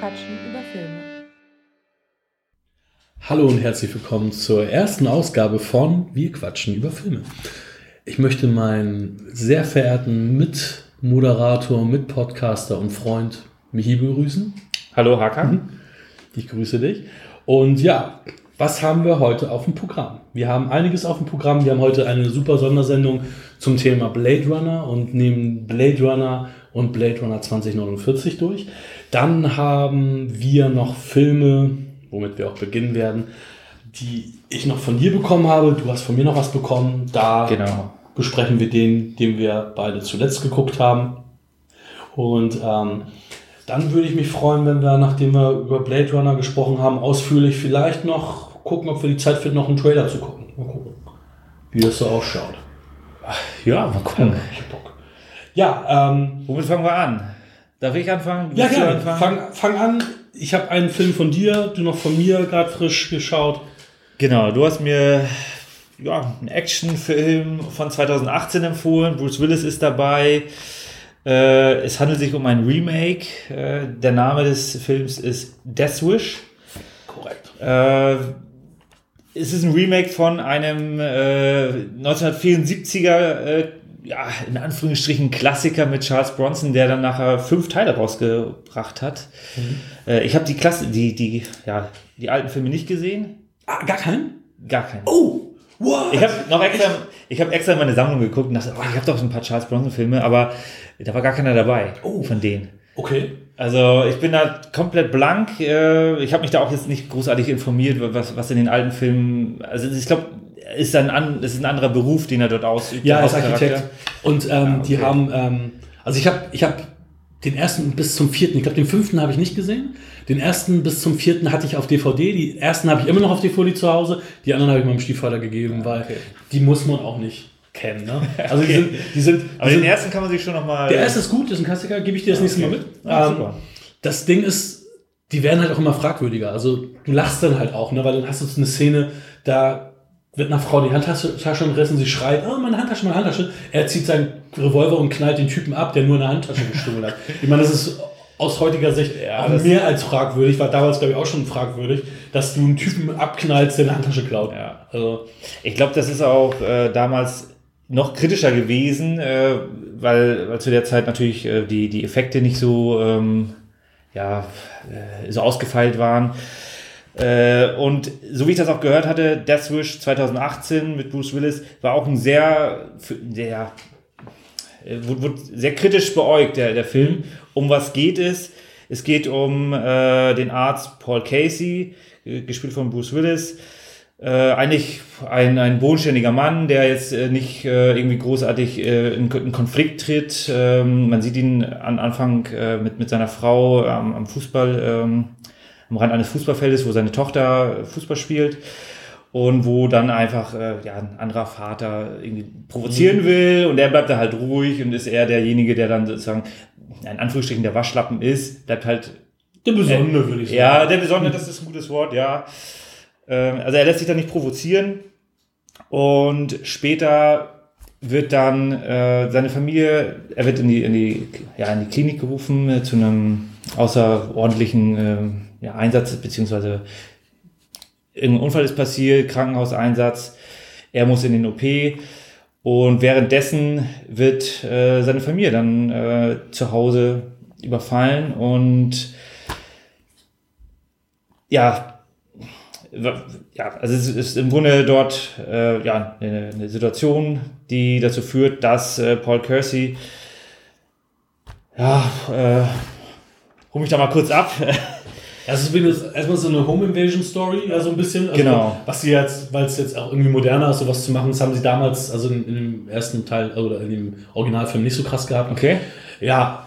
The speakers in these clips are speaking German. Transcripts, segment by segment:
quatschen über Filme. Hallo und herzlich willkommen zur ersten Ausgabe von Wir quatschen über Filme. Ich möchte meinen sehr verehrten Mitmoderator, Mitpodcaster und Freund Michi begrüßen. Hallo Hakan. Ich grüße dich. Und ja, was haben wir heute auf dem Programm? Wir haben einiges auf dem Programm. Wir haben heute eine super Sondersendung zum Thema Blade Runner und nehmen Blade Runner und Blade Runner 2049 durch. Dann haben wir noch Filme, womit wir auch beginnen werden, die ich noch von dir bekommen habe. Du hast von mir noch was bekommen. Da Genau. besprechen wir den, den wir beide zuletzt geguckt haben. Und ähm, dann würde ich mich freuen, wenn wir, nachdem wir über Blade Runner gesprochen haben, ausführlich vielleicht noch gucken, ob wir die Zeit finden, noch einen Trailer zu gucken. Mal gucken, wie das so ausschaut. Ja, mal gucken. Ich hab Bock. Ja, ähm, Womit fangen wir an? Darf ich anfangen? ja gerne. anfangen? Fang, fang an. Ich habe einen Film von dir, du noch von mir gerade frisch geschaut. Genau, du hast mir ja, einen Actionfilm von 2018 empfohlen. Bruce Willis ist dabei. Äh, es handelt sich um ein Remake. Äh, der Name des Films ist Death Wish. Korrekt. Äh, es ist ein Remake von einem äh, 1974er, äh, ja, in Anführungsstrichen Klassiker mit Charles Bronson, der dann nachher fünf Teile rausgebracht hat. Äh, ich habe die Klasse, die, die, ja, die alten Filme nicht gesehen. Ah, gar keinen? Gar keinen. Oh, what? Ich habe noch extra, ich habe extra in meine Sammlung geguckt und dachte, oh, ich habe doch so ein paar Charles Bronson Filme, aber da war gar keiner dabei Oh. von denen. Okay. Also ich bin da komplett blank. Äh, Ich habe mich da auch jetzt nicht großartig informiert, was, was in den alten Filmen. Also ich glaube, ist ein an, das ist ein anderer Beruf, den er dort ausübt. Ja, als. Architekt. Und ähm, die okay. haben, ähm, also ich habe ich hab den ersten bis zum vierten, ich glaube den fünften habe ich nicht gesehen. Den ersten bis zum vierten hatte ich auf DVD. Die ersten habe ich immer noch auf DVD zu Hause. Die anderen habe ich meinem Stiefvater gegeben, weil okay. die muss man auch nicht kennen. Ne? Also die sind, die sind, die Aber sind den ersten kann man sich schon noch mal. der erste ist gut, ist ein Klassiker, gebe ich dir das nächste Mal okay. mit. Ah, ähm, super. das Ding ist, die werden halt auch immer fragwürdiger. Also du lachst dann halt auch, ne? weil dann hast du so eine Szene, da wird einer Frau die Handtasche Tasche umrissen, sie schreit, oh, meine Handtasche, meine Handtasche. Er zieht seinen Revolver und knallt den Typen ab, der nur eine Handtasche gestohlen hat. Ich meine, das ist aus heutiger Sicht Ja, mehr als fragwürdig, war damals, glaube ich, auch schon fragwürdig, dass du einen Typen abknallst, der eine Handtasche klaut. Ja. Also, Ich glaube, das ist auch äh, damals noch kritischer gewesen, äh, weil, weil zu der Zeit natürlich äh, die, die Effekte nicht so, ähm, ja, äh, so ausgefeilt waren. Äh, und so wie ich das auch gehört hatte, Death Wish 2018 mit Bruce Willis war auch ein sehr, sehr, äh, wurde, wurde sehr kritisch beäugt, der, der Film. Um was geht es? Es geht um äh, den Arzt Paul Casey, äh, gespielt von Bruce Willis. Äh, eigentlich ein, ein bodenständiger Mann, der jetzt äh, nicht äh, irgendwie großartig äh, in, in Konflikt tritt. Ähm, man sieht ihn am Anfang mit, mit seiner Frau am, am Fußball, ähm, am Rand eines Fußballfeldes, wo seine Tochter Fußball spielt. Und wo dann einfach äh, ja, ein anderer Vater irgendwie provozieren will und er bleibt da halt ruhig und ist eher derjenige, der dann sozusagen in Anführungsstrichen der Waschlappen ist, bleibt halt der Besondere, würde ich sagen. ja, der Besondere, das ist ein gutes Wort, ja. Ähm, Also er lässt sich da nicht provozieren. Und später wird dann äh, seine Familie, er wird in die, in die, ja, in die Klinik gerufen äh, zu einem außerordentlichen ähm, ja, Einsatz, beziehungsweise irgendein Unfall ist passiert, Krankenhauseinsatz. Er muss in den OP. Und währenddessen wird äh, seine Familie dann äh, zu Hause überfallen und ja, ja, also es ist im Grunde dort äh, ja, eine, eine Situation, die dazu führt, dass äh, Paul Kersey, ja, äh, hol mich da mal kurz ab. Das ist erstmal so eine Home Invasion Story, ja, so ein bisschen. Also, Genau. Was sie jetzt, weil es jetzt auch irgendwie moderner ist, sowas zu machen, das haben sie damals, also in, in dem ersten Teil oder in dem Originalfilm nicht so krass gehabt. Okay. Ja,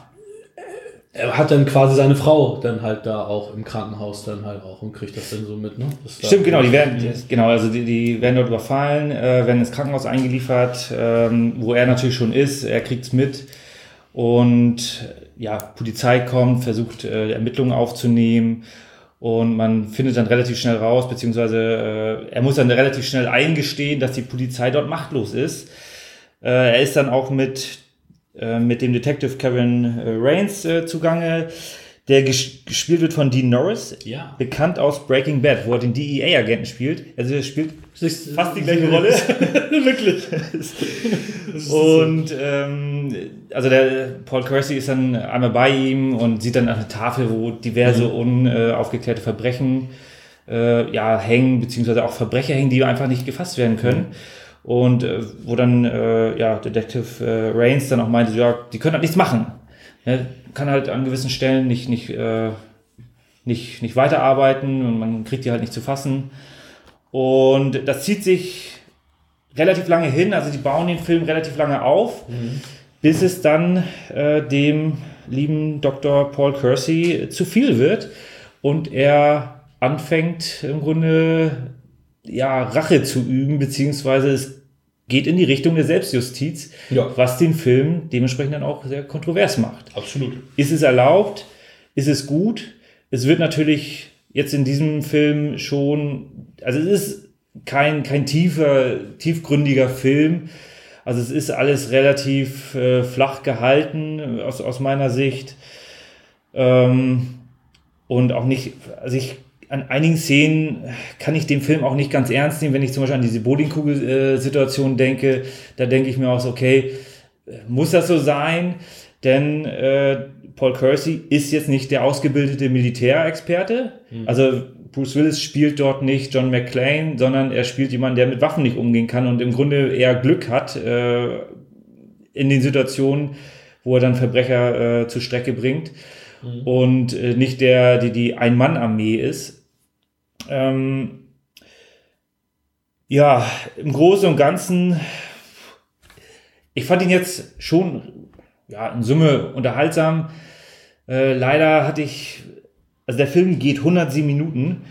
er hat dann quasi seine Frau dann halt da auch im Krankenhaus dann halt auch und kriegt das dann so mit, ne? Stimmt, genau, die werden, genau, also die, die werden dort überfallen, äh, werden ins Krankenhaus eingeliefert, ähm, wo er natürlich schon ist, er kriegt's mit und ja, Polizei kommt, versucht äh, Ermittlungen aufzunehmen und man findet dann relativ schnell raus, beziehungsweise äh, er muss dann relativ schnell eingestehen, dass die Polizei dort machtlos ist. Äh, er ist dann auch mit, äh, mit dem Detective Kevin äh, Rains äh, zugange, der ges gespielt wird von Dean Norris, Ja. bekannt aus Breaking Bad, wo er den DEA-Agenten spielt. Also er spielt fast die gleiche Rolle. Wirklich. Und ähm, also der Paul Kersey ist dann einmal bei ihm und sieht dann eine Tafel, wo diverse unaufgeklärte Verbrechen äh, ja, hängen, beziehungsweise auch Verbrecher hängen, die einfach nicht gefasst werden können. Und äh, wo dann äh, ja, Detective äh, Rains dann auch meinte, ja, die können halt nichts machen. Ne? Kann halt an gewissen Stellen nicht, nicht, äh, nicht, nicht weiterarbeiten und man kriegt die halt nicht zu fassen. Und das zieht sich relativ lange hin, also die bauen den Film relativ lange auf, bis es dann äh, dem lieben Dr. Paul Kersey zu viel wird und er anfängt im Grunde ja Rache zu üben, beziehungsweise es geht in die Richtung der Selbstjustiz, Ja. was den Film dementsprechend dann auch sehr kontrovers macht. Absolut. Ist es erlaubt? Ist es gut? Es wird natürlich jetzt in diesem Film schon, also es ist kein, kein tiefer, tiefgründiger Film. Also es ist alles relativ äh, flach gehalten aus, aus meiner Sicht. Ähm, und auch nicht, also ich, an einigen Szenen kann ich den Film auch nicht ganz ernst nehmen, wenn ich zum Beispiel an diese Bowlingkugel-Situation denke. Da denke ich mir auch so, okay, muss das so sein? Denn äh, Paul Kersey ist jetzt nicht der ausgebildete Militärexperte. Also Bruce Willis spielt dort nicht John McClane, sondern er spielt jemanden, der mit Waffen nicht umgehen kann und im Grunde eher Glück hat äh, in den Situationen, wo er dann Verbrecher äh, zur Strecke bringt und äh, nicht der, die die Ein-Mann-Armee ist. Ähm, ja, im Großen und Ganzen, ich fand ihn jetzt schon ja, in Summe unterhaltsam. Äh, leider hatte ich, also der Film geht 107 Minuten,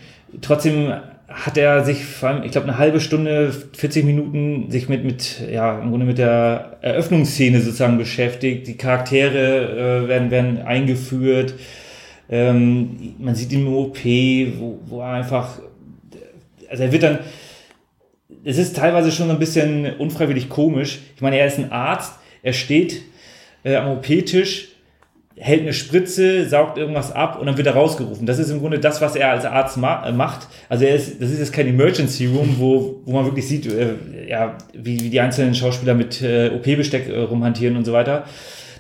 trotzdem hat er sich ich glaube, eine halbe Stunde, 40 Minuten sich mit, mit, ja, im Grunde mit der Eröffnungsszene sozusagen beschäftigt. Die Charaktere äh, werden, werden eingeführt. Ähm, man sieht ihn im OP, wo, wo er einfach, also er wird dann, es ist teilweise schon so ein bisschen unfreiwillig komisch. Ich meine, er ist ein Arzt, er steht äh, am OP-Tisch, hält eine Spritze, saugt irgendwas ab und dann wird er rausgerufen. Das ist im Grunde das, was er als Arzt ma äh, macht. Also er ist, das ist jetzt kein Emergency Room, wo, wo man wirklich sieht, äh, ja, wie, wie die einzelnen Schauspieler mit äh, OP-Besteck äh, rumhantieren und so weiter.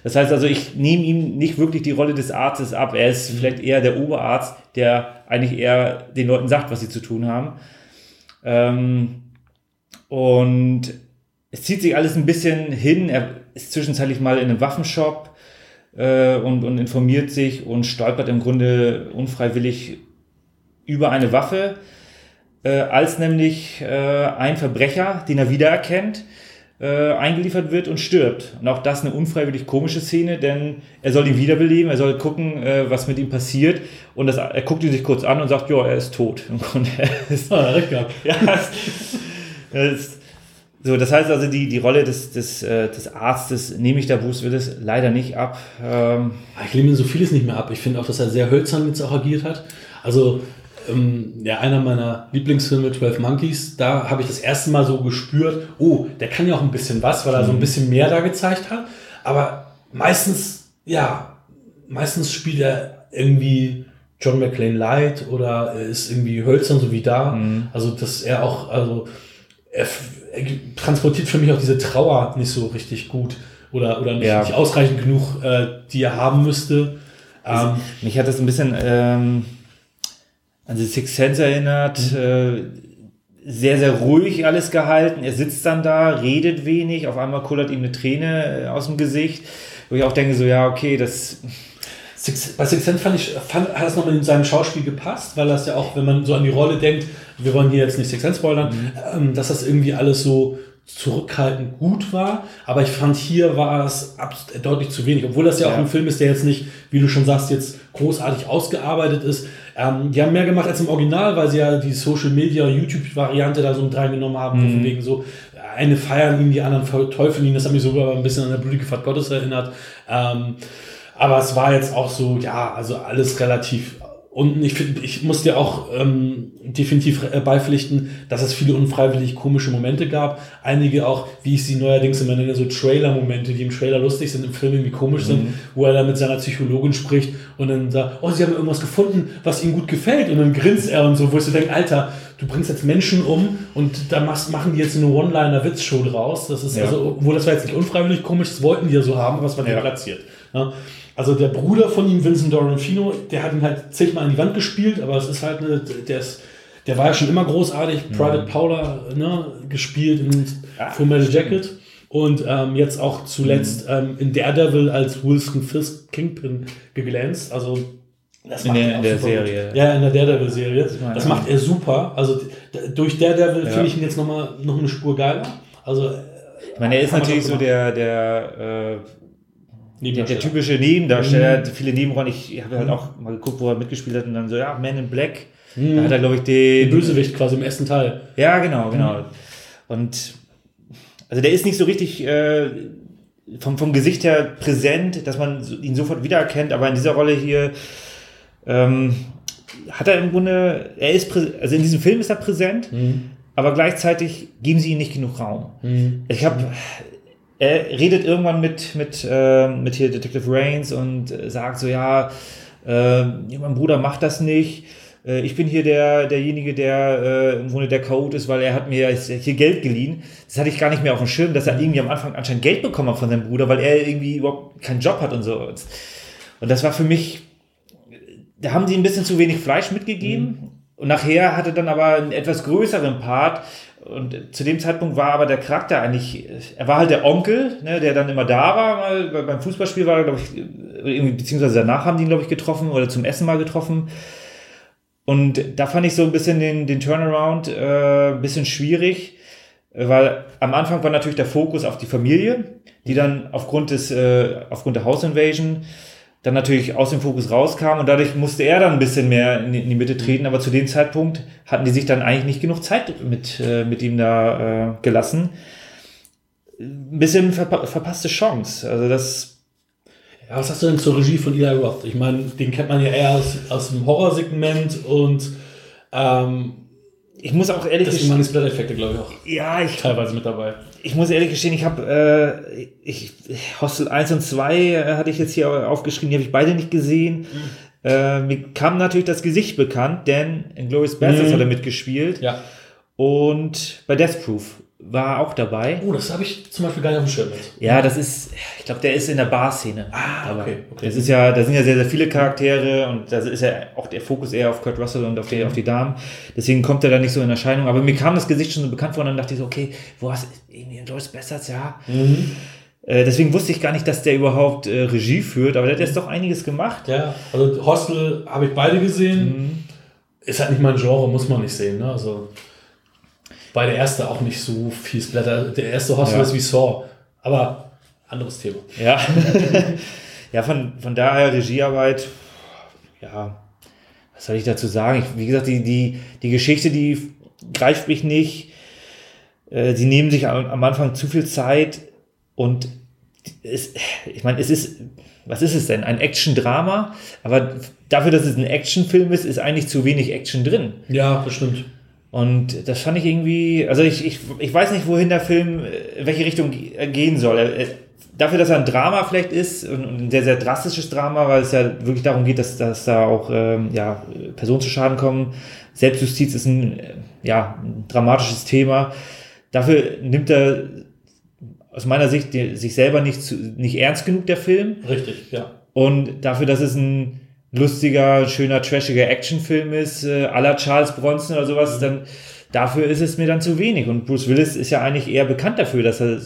Das heißt also, ich nehme ihm nicht wirklich die Rolle des Arztes ab. Er ist vielleicht eher der Oberarzt, der eigentlich eher den Leuten sagt, was sie zu tun haben. Ähm, und es zieht sich alles ein bisschen hin. Er ist zwischenzeitlich mal in einem Waffenshop äh, und, und informiert sich und stolpert im Grunde unfreiwillig über eine Waffe, äh, als nämlich äh, ein Verbrecher, den er wiedererkennt, äh, eingeliefert wird und stirbt. Und auch das eine unfreiwillig komische Szene, denn er soll ihn wiederbeleben, er soll gucken, äh, was mit ihm passiert. Und das, er guckt ihn sich kurz an und sagt, ja, er ist tot. Im Grunde, er ist, Ah, recht gehabt. ja, es, es, so, das heißt also, die, die Rolle des, des, äh, des Arztes nehme ich da Bruce Willis leider nicht ab. Ähm, Ich lehne mir so vieles nicht mehr ab. Ich finde auch, dass er sehr hölzern jetzt auch agiert hat. Also, ähm, ja, einer meiner Lieblingsfilme, 12 Monkeys, da habe ich das erste Mal so gespürt, oh, der kann ja auch ein bisschen was, weil er so ein bisschen mehr da gezeigt hat. Aber meistens, ja, meistens spielt er irgendwie John McClane Light oder er ist irgendwie hölzern, so wie da. Also, dass er auch, also, er transportiert für mich auch diese Trauer nicht so richtig gut oder, oder nicht, Ja. nicht ausreichend genug, äh, die er haben müsste. Ähm, mich hat das ein bisschen ähm, an die Six Sense erinnert. Äh, sehr, sehr ruhig alles gehalten. Er sitzt dann da, redet wenig. Auf einmal kullert ihm eine Träne äh, aus dem Gesicht. Wo ich auch denke, so, ja, okay, das. Six, bei Six Sense fand ich, fand, hat das nochmal in seinem Schauspiel gepasst, weil das ja auch, wenn man so an die Rolle denkt, wir wollen hier jetzt nicht Six Sense spoilern, ähm, dass das irgendwie alles so zurückhaltend gut war. Aber ich fand, hier war es deutlich zu wenig, obwohl das ja, auch Ja. ein Film ist, der jetzt nicht, wie du schon sagst, jetzt großartig ausgearbeitet ist. Ähm, die haben mehr gemacht als im Original, weil sie ja die Social Media YouTube-Variante da so mit reingenommen haben, von wegen so, eine feiern ihn, die anderen verteufeln ihn. Das hat mich sogar ein bisschen an der blutige Fahrt Gottes erinnert. Ähm, aber es war jetzt auch so, ja, also alles relativ und ich, find, ich muss dir auch ähm, definitiv äh, beipflichten, dass es viele unfreiwillig komische Momente gab. Einige auch, wie ich sie neuerdings immer nenne, so Trailer-Momente, die im Trailer lustig sind, im Film irgendwie komisch mhm. sind, wo er dann mit seiner Psychologin spricht und dann sagt, oh, sie haben irgendwas gefunden, was ihm gut gefällt. Und dann grinst er und so, wo ich so denke, Alter, du bringst jetzt Menschen um und da machst, machen die jetzt eine One-Liner-Witz-Show draus. Das ist ja. also, wo das war jetzt nicht unfreiwillig komisch, das wollten die ja so haben, es war ja. platziert. Ja. Also der Bruder von ihm, Vincent Dorofino, der hat ihn halt zigmal an die Wand gespielt, aber es ist halt eine, der ist, der war ja schon immer großartig, mhm. Private Paula ne, gespielt in ja, Full Metal Jacket und ähm, jetzt auch zuletzt mhm. ähm, in Daredevil als Wilson Fisk Kingpin geglänzt. Also das in der, in der Serie. Gut. Ja, in der Daredevil-Serie. Das, das macht er super. Also durch Daredevil ja. finde ich ihn jetzt nochmal noch eine Spur geiler. Also, ich meine, er ist natürlich so der, der äh, der, der, typische Nebendarsteller, mhm. viele Nebenrollen. Ich, habe halt auch mal geguckt, wo er mitgespielt hat und dann so, ja, Man in Black. Mhm. Da hat er, glaube ich, den. Bösewicht quasi im ersten Teil. Ja, genau, genau. Mhm. Und also der ist nicht so richtig äh, vom, vom Gesicht her präsent, dass man ihn sofort wiedererkennt, aber in dieser Rolle hier ähm, hat er im Grunde, er ist also in diesem Film ist er präsent, mhm. aber gleichzeitig geben sie ihm nicht genug Raum. Mhm. Ich habe er redet irgendwann mit, mit, äh, mit hier Detective Rains und sagt so, ja, äh, mein Bruder macht das nicht. Äh, ich bin hier der, derjenige, der äh, im Grunde der Code ist, weil er hat mir hier Geld geliehen. Das hatte ich gar nicht mehr auf dem Schirm, dass er irgendwie am Anfang anscheinend Geld bekommen hat von seinem Bruder, weil er irgendwie überhaupt keinen Job hat und so. Und das war für mich, da haben sie ein bisschen zu wenig Fleisch mitgegeben. Mhm. Und nachher hatte dann aber einen etwas größeren Part, und zu dem Zeitpunkt war aber der Charakter eigentlich, er war halt der Onkel, ne, der dann immer da war, mal beim Fußballspiel war er, glaube ich, beziehungsweise danach haben die ihn, glaube ich, getroffen oder zum Essen mal getroffen. Und da fand ich so ein bisschen den, den Turnaround äh, ein bisschen schwierig, weil am Anfang war natürlich der Fokus auf die Familie, die dann aufgrund des, äh, aufgrund der House Invasion dann natürlich aus dem Fokus rauskam und dadurch musste er dann ein bisschen mehr in die, Mitte treten, aber zu dem Zeitpunkt hatten die sich dann eigentlich nicht genug Zeit mit, äh, mit ihm da äh, gelassen. Ein bisschen verpa verpasste Chance. Also das. Ja, was hast du denn zur Regie von Eli Roth? Ich meine, den kennt man ja eher aus, aus dem Horrorsegment und ähm, ich muss auch ehrlich gestehen. Das sind effekte glaube ich, auch. Ja, ich. Teilweise mit dabei. Ich muss ehrlich gestehen, ich habe äh, ich, Hostel 1 und 2 äh, hatte ich jetzt hier aufgeschrieben, die habe ich beide nicht gesehen. Mhm. Äh, mir kam natürlich das Gesicht bekannt, denn in Glorious Bastards mhm. hat er mitgespielt. Ja. Und bei Death Proof war auch dabei. Oh, das habe ich zum Beispiel gar nicht auf dem Schirm. Ja, das ist, ich glaube, der ist in der Bar-Szene. Ah, okay, okay. Das ist ja, da sind ja sehr, sehr viele Charaktere und da ist ja auch der Fokus eher auf Kurt Russell und auf die, auf die Damen. Deswegen kommt er da nicht so in Erscheinung. Aber mir kam das Gesicht schon so bekannt vor und dann dachte ich so, okay, wo hast du, irgendwie in Joyce Bastards, ja. Mhm. Äh, deswegen wusste ich gar nicht, dass der überhaupt äh, Regie führt, aber der hat jetzt doch einiges gemacht. Ja, also Hostel habe ich beide gesehen. Mhm. Ist halt nicht mein Genre, muss man nicht sehen. Ne? Also weil der erste auch nicht so viel Splatter. Der erste Hostel ja. ist wie Saw. Aber anderes Thema. Ja. ja, von, von daher Regiearbeit, ja, was soll ich dazu sagen? Ich, wie gesagt, die, die, die Geschichte, die greift mich nicht. Äh, sie nehmen sich am, am Anfang zu viel Zeit und es, ich meine, es ist, was ist es denn? Ein Action-Drama, aber dafür, dass es ein Actionfilm ist, ist eigentlich zu wenig Action drin. Ja, bestimmt. Und das fand ich irgendwie, also ich, ich, ich weiß nicht, wohin der Film, welche Richtung äh, gehen soll. Dafür, dass er ein Drama vielleicht ist und ein sehr, sehr drastisches Drama, weil es ja wirklich darum geht, dass, dass da auch ähm, ja, Personen zu Schaden kommen. Selbstjustiz ist ein, äh, ja, ein dramatisches Thema. Dafür nimmt er aus meiner Sicht die, sich selber nicht, zu, nicht ernst genug, der Film. Richtig, ja. Und dafür, dass es ein lustiger, schöner, trashiger Actionfilm ist, äh, aller Charles Bronson oder sowas, dann dafür ist es mir dann zu wenig. Und Bruce Willis ist ja eigentlich eher bekannt dafür, dass er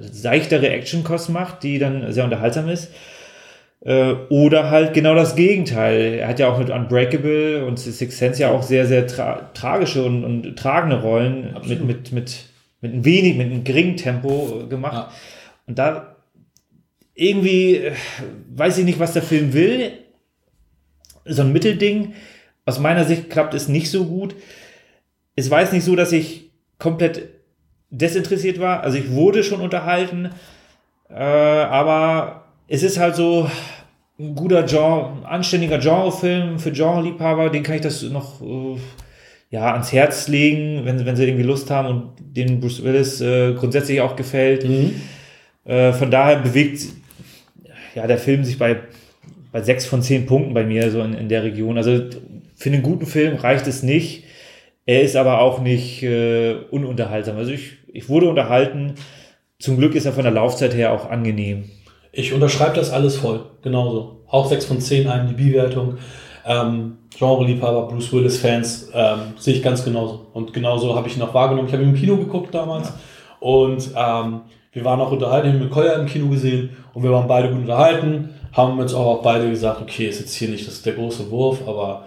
seichtere Actionkost macht, die dann sehr unterhaltsam ist. Äh, oder halt genau das Gegenteil. Er hat ja auch mit Unbreakable und Six Sense ja auch sehr, sehr tra tragische und, und tragende Rollen mit, mit, mit, mit ein wenig, mit einem geringen Tempo gemacht. Ja. Und da irgendwie äh, weiß ich nicht, was der Film will so ein Mittelding. Aus meiner Sicht klappt es nicht so gut. Es war jetzt nicht so, dass ich komplett desinteressiert war. Also ich wurde schon unterhalten, äh, aber es ist halt so, ein guter Genre, ein anständiger Genrefilm für Genre-Liebhaber, den kann ich das noch äh, ja, ans Herz legen, wenn, wenn sie irgendwie Lust haben und den Bruce Willis äh, grundsätzlich auch gefällt. Mhm. Äh, von daher bewegt ja, der Film sich bei, bei sechs von zehn Punkten bei mir so in, in der Region. Also für einen guten Film reicht es nicht. Er ist aber auch nicht äh, ununterhaltsam. Also ich, ich wurde unterhalten. Zum Glück ist er von der Laufzeit her auch angenehm. Ich unterschreibe das alles voll, genauso. Auch 6 von 10 IMDb-Wertung. Ähm, Genre-Liebhaber, Bruce Willis-Fans, ähm, sehe ich ganz genauso. Und genauso habe ich ihn noch wahrgenommen. Ich habe ihn im Kino geguckt damals ja. und ähm, wir waren auch unterhalten, ich habe mit Koya im Kino gesehen und wir waren beide gut unterhalten, haben uns auch beide gesagt, okay, ist jetzt hier nicht das, der große Wurf, aber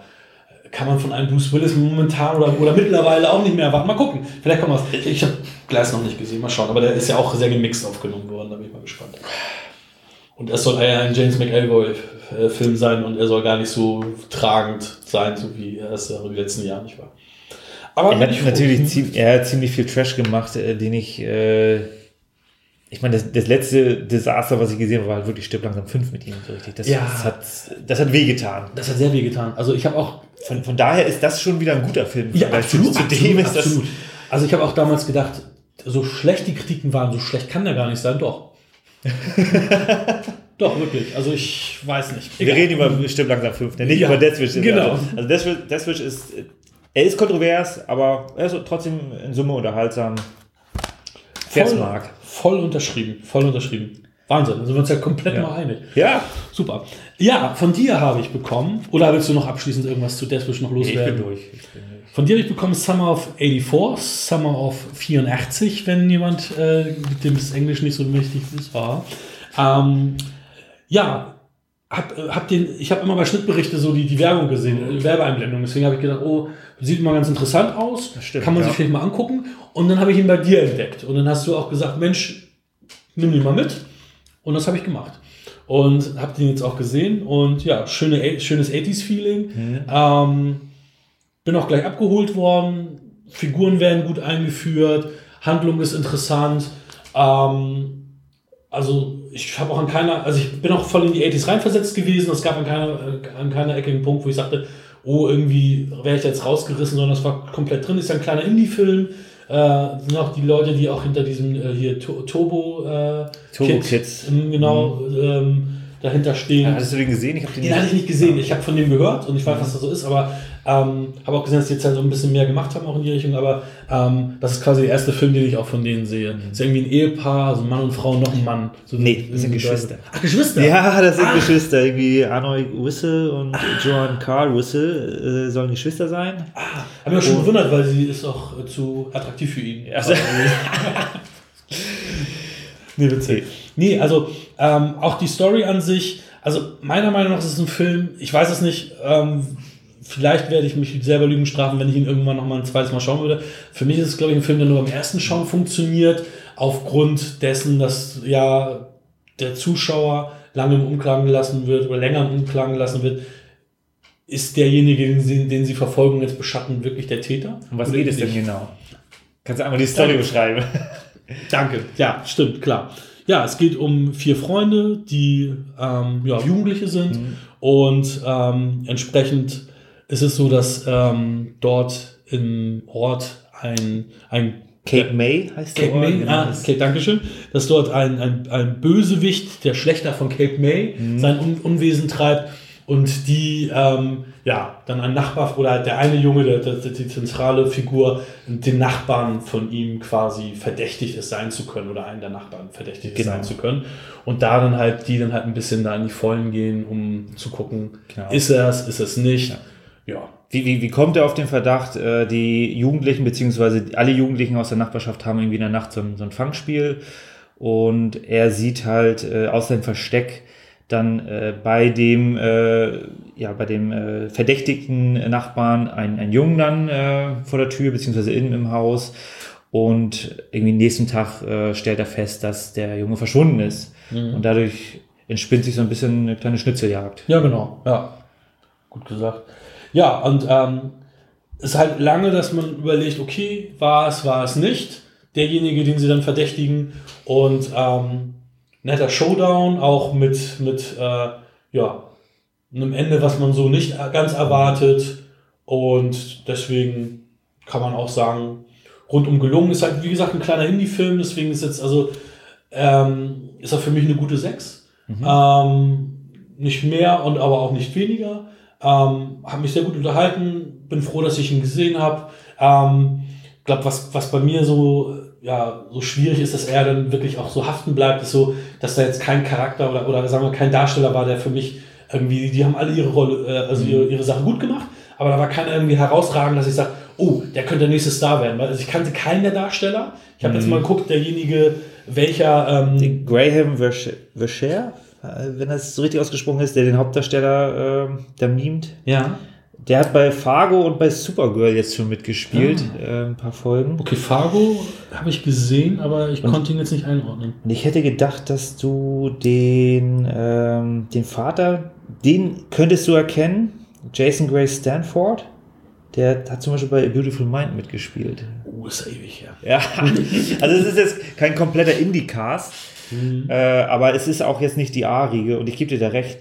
kann man von einem Bruce Willis momentan oder, oder mittlerweile auch nicht mehr erwarten. Mal gucken, vielleicht kommt was. Ich, ich habe Gleis noch nicht gesehen, mal schauen, aber der ist ja auch sehr gemixt aufgenommen worden, da bin ich mal gespannt. Und es soll ein James McAvoy-Film sein und er soll gar nicht so tragend sein, so wie er es in den letzten Jahren nicht war. Aber er hat natürlich ziemlich, er hat ziemlich viel Trash gemacht, äh, den ich. Äh, ich meine, das, das, letzte Desaster, was ich gesehen habe, war halt wirklich Stipp langsam 5 mit ihm so richtig. Das, ja. das, hat, das hat wehgetan. Das hat sehr wehgetan. Also ich habe auch. Von, von daher ist das schon wieder ein guter Film. Ja, absolut. Zu dem ist absolut. das. Also ich habe auch damals gedacht, so schlecht die Kritiken waren, so schlecht kann der gar nicht sein. Doch. Doch, wirklich. Also ich weiß nicht. Egal. Wir reden über Stimmt langsam 5, nicht ja, über Death Wish. Genau. Also Death Wish ist, er ist kontrovers, aber er ist trotzdem in Summe unterhaltsam. Voll, voll unterschrieben, voll unterschrieben. Wahnsinn, da sind wir uns ja komplett ja. mal einig. Ja. Super. Ja, von dir habe ich bekommen, oder willst du noch abschließend irgendwas zu Deathwish noch loswerden? Ich bin durch. Ich bin durch. Von dir habe ich bekommen Summer of 84, Summer of 84, wenn jemand, äh, mit dem das Englisch nicht so wichtig ist, war. Ähm, ja, hab, hab den, ich habe immer bei Schnittberichte so die, die Werbung gesehen, Werbeeinblendung. Deswegen habe ich gedacht, oh, sieht mal ganz interessant aus, stimmt, kann man ja. sich vielleicht mal angucken. Und dann habe ich ihn bei dir entdeckt. Und dann hast du auch gesagt, Mensch, nimm den mal mit. Und das habe ich gemacht. Und habe den jetzt auch gesehen. Und ja, schöne, schönes 80s-Feeling. Mhm. Ähm, bin auch gleich abgeholt worden. Figuren werden gut eingeführt. Handlung ist interessant. Ähm, also ich habe auch an keiner, also ich bin auch voll in die 80s reinversetzt gewesen. Es gab an keiner, äh, an keiner Ecke einen Punkt, wo ich sagte, oh, irgendwie wäre ich jetzt rausgerissen, sondern es war komplett drin. Ist ja ein kleiner Indie-Film. Äh, sind auch die Leute, die auch hinter diesem äh, hier Turbo, äh, Turbo Kids, Kids. Ähm, genau mhm. ähm, dahinter stehen. Ja, hast du den gesehen? Ich den, den hatte ich nicht gesehen. Ich habe von dem gehört und ich weiß, was das so ist, aber ähm, habe auch gesehen, dass die jetzt halt so ein bisschen mehr gemacht haben, auch in die Richtung, aber ähm, das ist quasi der erste Film, den ich auch von denen sehe. Das ist irgendwie ein Ehepaar, also Mann und Frau, noch ein Mann. So nee, das sind Geschwister. Ach, Geschwister? Ja, das sind ah. Geschwister. Irgendwie Arnold Whistle und ah. Joan Carl Whistle äh, sollen Geschwister sein. Ah, habe mich auch schon gewundert, weil sie ist auch äh, zu attraktiv für ihn. Also, nee, witzig. Nee, also ähm, auch die Story an sich, also meiner Meinung nach ist es ein Film, ich weiß es nicht, ähm, vielleicht werde ich mich selber Lügen strafen, wenn ich ihn irgendwann noch mal ein zweites Mal schauen würde. Für mich ist es, glaube ich, ein Film, der nur beim ersten Schauen funktioniert, aufgrund dessen, dass ja der Zuschauer lange im Umklang gelassen wird oder länger im Umklang gelassen wird. Ist derjenige, den sie, den sie verfolgen, jetzt beschatten, wirklich der Täter? Und was geht es denn genau? Kannst du einmal die Story Danke. beschreiben? Danke. Ja, stimmt, klar. Ja, es geht um vier Freunde, die ähm, ja, Jugendliche sind mhm. und ähm, entsprechend ist es so, dass ähm, dort im Ort ein, ein Cape May heißt der Cape May, genau. ah, Cape, Dankeschön, dass dort ein, ein, ein Bösewicht, der Schlechter von Cape May, mhm. sein Un Unwesen treibt und die, ähm, ja, dann ein Nachbar oder der eine Junge, der, der, die zentrale Figur, den Nachbarn von ihm quasi verdächtigt ist sein zu können oder einen der Nachbarn verdächtigt genau. sein zu können. Und da dann halt, die dann halt ein bisschen da in die Vollen gehen, um zu gucken, genau. ist er es, ist es nicht. Ja ja. Wie, wie, wie kommt er auf den Verdacht, äh, die Jugendlichen, beziehungsweise alle Jugendlichen aus der Nachbarschaft haben irgendwie in der Nacht so ein, so ein Fangspiel und er sieht halt äh, aus seinem Versteck dann äh, bei dem, äh, ja, bei dem äh, verdächtigten Nachbarn einen, einen Jungen dann äh, vor der Tür, beziehungsweise innen im Haus. Und irgendwie nächsten Tag äh, stellt er fest, dass der Junge verschwunden ist. Mhm. Und dadurch entspinnt sich so ein bisschen eine kleine Schnitzeljagd. Ja, genau. Ja. Gut gesagt. Ja, und ähm, es ist halt lange, dass man überlegt, okay, war es, war es nicht. Derjenige, den sie dann verdächtigen. Und ähm, netter Showdown, auch mit, mit äh, ja, einem Ende, was man so nicht ganz erwartet. Und deswegen kann man auch sagen, rundum gelungen. Ist halt, wie gesagt, ein kleiner Indie-Film, deswegen ist jetzt, also, ähm, ist er für mich eine gute 6. Mhm. Ähm, nicht mehr und aber auch nicht weniger. Ähm, habe mich sehr gut unterhalten, bin froh, dass ich ihn gesehen habe. Ähm, glaube, was, was bei mir so, ja, so schwierig ist, dass er dann wirklich auch so haften bleibt, ist so, dass da jetzt kein Charakter oder, oder sagen wir kein Darsteller war, der für mich irgendwie, die haben alle ihre Rolle, äh, also ihre, ihre Sachen gut gemacht, aber da war keiner irgendwie herausragend, dass ich sage, oh, der könnte der nächste Star werden. Also ich kannte keinen der Darsteller. Ich habe mhm. jetzt mal geguckt, derjenige, welcher. Ähm, Graham Vercher, wenn das so richtig ausgesprochen ist, der den Hauptdarsteller äh, da mimt. Ja. Der hat bei Fargo und bei Supergirl jetzt schon mitgespielt, ah. äh, ein paar Folgen. Okay, Fargo habe ich gesehen, aber ich und, konnte ihn jetzt nicht einordnen. Ich hätte gedacht, dass du den, ähm, den Vater, den könntest du erkennen, Jason Gray Stanford. Der hat zum Beispiel bei A Beautiful Mind mitgespielt. Oh, ist ewig, ja. Ja, also es ist jetzt kein kompletter Indie-Cast, mhm. äh, aber es ist auch jetzt nicht die A-Riege und ich gebe dir da recht.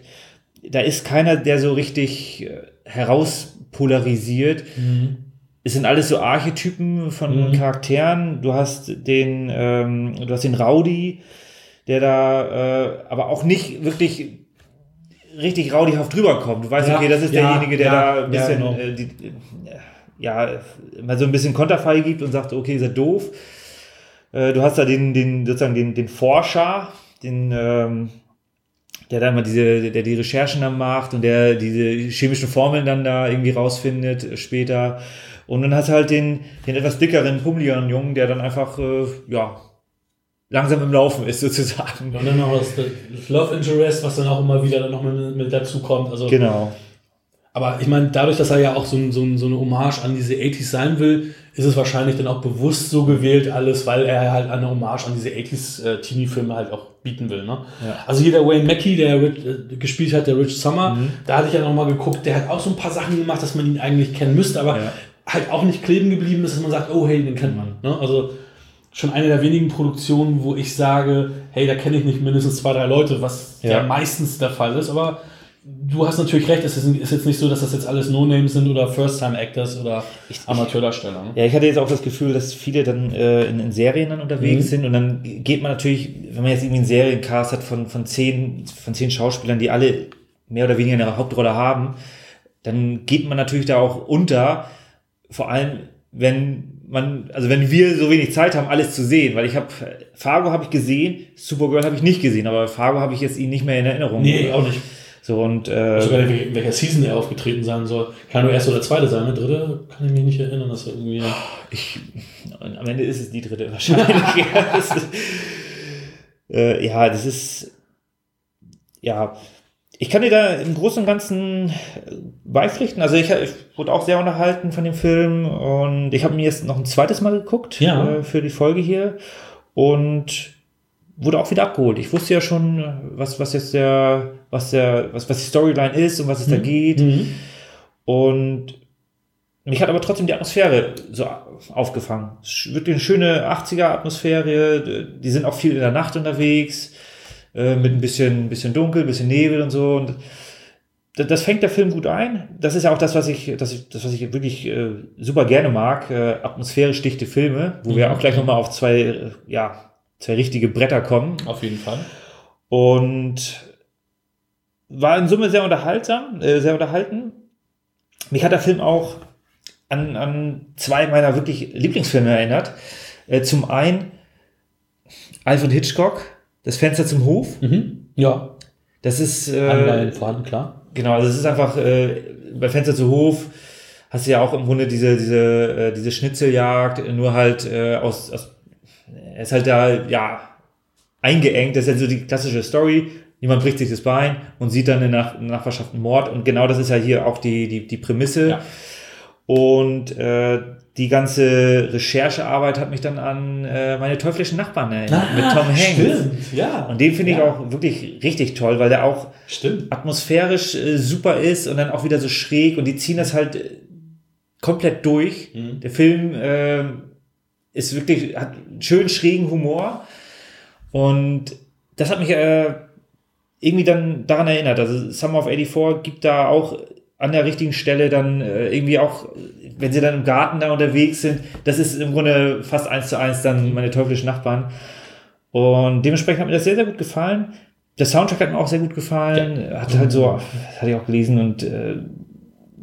Da ist keiner, der so richtig äh, herauspolarisiert. Mhm. Es sind alles so Archetypen von mhm. Charakteren. Du hast den, ähm, du hast den Rowdy, der da äh, aber auch nicht wirklich richtig raudihaft rüberkommt. Du weißt, ja, okay, das ist ja, derjenige, der ja, da ein bisschen, genau. äh, die, ja, mal so ein bisschen Konterfei gibt und sagt, okay, ist er doof. Äh, du hast da den, den, sozusagen den, den Forscher, den, ähm, der da immer diese, der die Recherchen dann macht und der diese chemischen Formeln dann da irgendwie rausfindet später. Und dann hast du halt den, den etwas dickeren, pummeligeren Jungen, der dann einfach, äh, ja, langsam im Laufen ist sozusagen. Und dann noch das, das Love Interest, was dann auch immer wieder dann noch mit, mit dazu kommt. Also, genau. Aber ich meine, dadurch, dass er ja auch so, so, so eine Hommage an diese 80s sein will, ist es wahrscheinlich dann auch bewusst so gewählt alles, weil er halt eine Hommage an diese 80s äh, Teenie-Filme halt auch bieten will. Ne? Ja. Also hier der Wayne Mackie, der Rich, äh, gespielt hat, der Rich Summer, mhm. da hatte ich ja noch mal geguckt, der hat auch so ein paar Sachen gemacht, dass man ihn eigentlich kennen müsste, aber ja. halt auch nicht kleben geblieben ist, dass man sagt, oh hey, den kennt man. Ne? Also schon eine der wenigen Produktionen, wo ich sage, hey, da kenne ich nicht mindestens zwei, drei Leute, was ja meistens der Fall ist, aber du hast natürlich recht, es ist jetzt nicht so, dass das jetzt alles No-Names sind oder First-Time-Actors oder Amateurdarsteller. Ne? Ja, ich hatte jetzt auch das Gefühl, dass viele dann äh, in, in, Serien dann unterwegs mhm. sind und dann geht man natürlich, wenn man jetzt irgendwie einen Seriencast hat von, von, zehn, von zehn Schauspielern, die alle mehr oder weniger eine Hauptrolle haben, dann geht man natürlich da auch unter, vor allem wenn man, also wenn wir so wenig Zeit haben, alles zu sehen, weil ich habe, Fargo habe ich gesehen, Supergirl habe ich nicht gesehen, aber Fargo habe ich jetzt ihn nicht mehr in Erinnerung. Nee, auch nicht. So und äh, sogar in welcher Season er aufgetreten sein soll. Kann nur erste oder zweite sein, ne? Dritte kann ich mich nicht erinnern, dass er irgendwie. Ich, am Ende ist es die dritte wahrscheinlich. ja, das ist, äh, ja, das ist ja ich kann dir da im Großen und Ganzen beipflichten. Also ich, ich wurde auch sehr unterhalten von dem Film und ich habe mir jetzt noch ein zweites Mal geguckt ja. äh, für die Folge hier und wurde auch wieder abgeholt. Ich wusste ja schon, was, was jetzt der, was der, was, was die Storyline ist und was es mhm. da geht. Mhm. Und mich hat aber trotzdem die Atmosphäre so aufgefangen. Wirklich eine schöne 80er-Atmosphäre. Die sind auch viel in der Nacht unterwegs. Äh, mit ein bisschen, bisschen dunkel, bisschen Nebel und so. Und das, das fängt der Film gut ein. Das ist ja auch das, was ich, das, ich, das, was ich wirklich äh, super gerne mag. Äh, atmosphärisch dichte Filme, wo mhm. wir auch gleich nochmal auf zwei, äh, ja, zwei richtige Bretter kommen. Auf jeden Fall. Und war in Summe sehr unterhaltsam, äh, sehr unterhalten. Mich hat der Film auch an, an zwei meiner wirklich Lieblingsfilme erinnert. Äh, zum einen Alfred Hitchcock, das Fenster zum Hof. Mhm. Ja. Das ist. Äh, Anleihen vorhanden, klar. Genau, also es ist einfach äh, bei Fenster zum Hof hast du ja auch im Grunde diese, diese, äh, diese Schnitzeljagd, nur halt äh, aus, aus. Er ist halt da, ja, eingeengt. Das ist ja so die klassische Story. Jemand bricht sich das Bein und sieht dann in der Nachbarschaft einen Mord. Und genau das ist ja hier auch die, die, die Prämisse. Ja. Und äh, die ganze Recherchearbeit hat mich dann an äh, meine teuflischen Nachbarn erinnert, ah, mit Tom Hanks. Stimmt, ja. Und den finde ich ja. auch wirklich richtig toll, weil der auch stimmt. atmosphärisch äh, super ist und dann auch wieder so schräg und die ziehen das halt äh, komplett durch. Mhm. Der Film äh, ist wirklich, hat einen schönen schrägen Humor und das hat mich äh, irgendwie dann daran erinnert. Also Summer of 84 gibt da auch an der richtigen Stelle dann äh, irgendwie auch, wenn sie dann im Garten da unterwegs sind, das ist im Grunde fast eins zu eins dann meine teuflischen Nachbarn. Und dementsprechend hat mir das sehr, sehr gut gefallen. Der Soundtrack hat mir auch sehr gut gefallen. Ja. Hat halt so, das hatte ich auch gelesen und äh,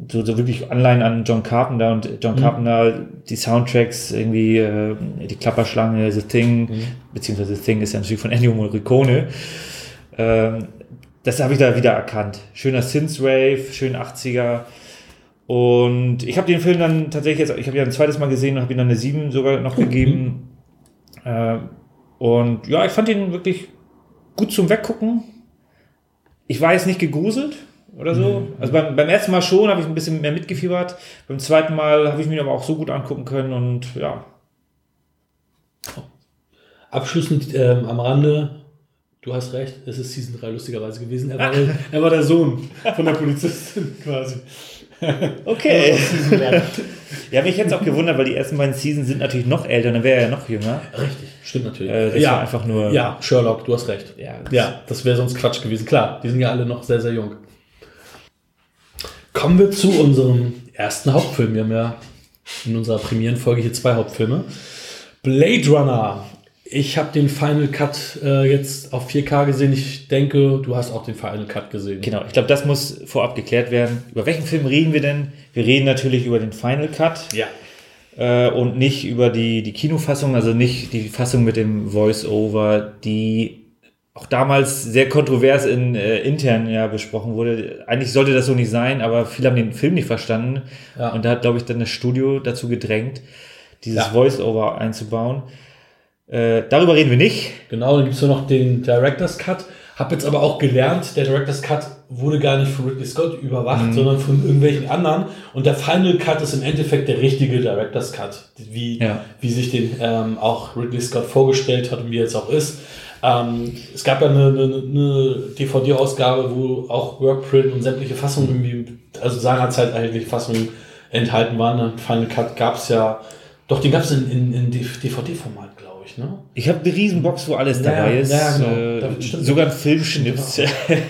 so, so wirklich Anleihen an John Carpenter und John mhm. Carpenter, die Soundtracks, irgendwie äh, die Klapperschlange, The Thing, mhm. beziehungsweise The Thing ist ja natürlich von Ennio Morricone. Ähm, das habe ich da wieder erkannt. Schöner Synthwave, schön 80er. Und ich habe den Film dann tatsächlich jetzt, ich habe ja ein zweites Mal gesehen und habe ihm dann eine 7 sogar noch mhm. gegeben. Äh, und ja, ich fand ihn wirklich gut zum Weggucken. Ich war jetzt nicht gegruselt oder so. Mhm. Also beim, beim ersten Mal schon habe ich ein bisschen mehr mitgefiebert. Beim zweiten Mal habe ich mir aber auch so gut angucken können und ja. Abschließend ähm, am Rande, Du hast recht, es ist Season 3 lustigerweise gewesen. Er war, er war der Sohn von der Polizistin quasi. Okay. ja, mich jetzt auch gewundert, weil die ersten beiden Seasons sind natürlich noch älter, dann wäre er ja noch jünger. Richtig, stimmt natürlich. Äh, ja, einfach nur. Ja, Sherlock, du hast recht. Ja, das, ja, das wäre sonst Quatsch gewesen. Klar, die sind ja alle noch sehr, sehr jung. Kommen wir zu unserem ersten Hauptfilm. Wir haben ja in unserer Premierenfolge hier zwei Hauptfilme. Blade Runner ich habe den Final Cut äh, jetzt auf 4K gesehen. Ich denke, du hast auch den Final Cut gesehen. Genau, ich glaube, das muss vorab geklärt werden. Über welchen Film reden wir denn? Wir reden natürlich über den Final Cut. Ja. Äh, und nicht über die, die Kinofassung, also nicht die Fassung mit dem Voice-Over, die auch damals sehr kontrovers in äh, intern ja besprochen wurde. Eigentlich sollte das so nicht sein, aber viele haben den Film nicht verstanden. Ja. Und da hat, glaube ich, dann das Studio dazu gedrängt, dieses ja. Voice-Over einzubauen. Äh, darüber reden wir nicht. Genau, dann gibt es noch den Director's Cut. Hab jetzt aber auch gelernt, der Director's Cut wurde gar nicht von Ridley Scott überwacht, mhm. sondern von irgendwelchen anderen. Und der Final Cut ist im Endeffekt der richtige Director's Cut, wie, ja. wie sich den ähm, auch Ridley Scott vorgestellt hat und wie er jetzt auch ist. Ähm, es gab ja eine, eine, eine DVD-Ausgabe, wo auch Workprint und sämtliche Fassungen irgendwie, also seinerzeit eigentlich Fassungen enthalten waren. Final Cut gab es ja, doch, den gab es in, in, in DVD-Format ich, ne? Ich habe eine Riesenbox, wo alles ja, dabei ist. Ja, genau. Äh, sogar ein Filmschnitt.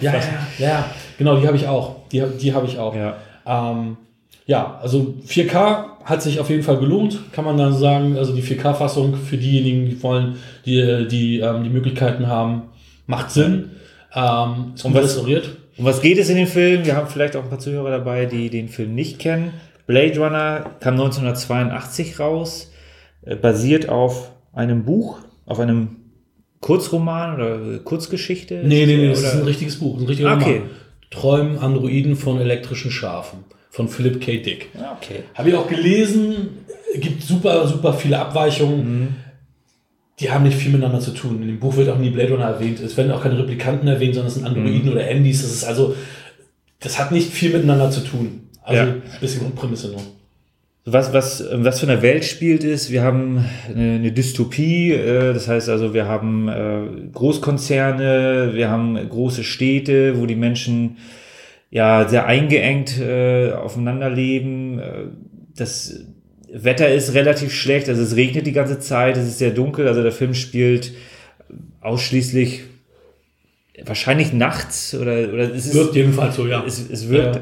ja, ja, ja, genau, die habe ich auch. Die, die habe ich auch. Ja. Ähm, ja, also 4K hat sich auf jeden Fall gelohnt, kann man dann sagen. Also die 4K-Fassung für diejenigen, die wollen, die die, ähm, die Möglichkeiten haben, macht Sinn. Ähm, ist und was, restauriert. Um was geht es in dem Film? Wir haben vielleicht auch ein paar Zuhörer dabei, die den Film nicht kennen. Blade Runner kam 1982 raus, äh, basiert auf einem Buch, auf einem Kurzroman oder Kurzgeschichte? Nee, nee, nee, das ist ein richtiges Buch, ein richtiger okay. Roman. Träumen Androiden von elektrischen Schafen von Philip K. Dick. Ah, okay. Habe ich auch gelesen, gibt super, super viele Abweichungen. Mhm. Die haben nicht viel miteinander zu tun. In dem Buch wird auch nie Blade Runner erwähnt. Es werden auch keine Replikanten erwähnt, sondern es sind Androiden mhm. oder Andys. Das ist also, das hat nicht viel miteinander zu tun. Also ja. ein bisschen Grundprämisse nur was, was, was für eine Welt spielt ist, wir haben eine, eine Dystopie, äh, das heißt also, wir haben äh, Großkonzerne, wir haben große Städte, wo die Menschen ja sehr eingeengt äh, aufeinander leben. Äh, das Wetter ist relativ schlecht, also es regnet die ganze Zeit, es ist sehr dunkel, also der Film spielt ausschließlich wahrscheinlich nachts oder, oder es ist, wirkt jedenfalls so, ja. Es, es wirkt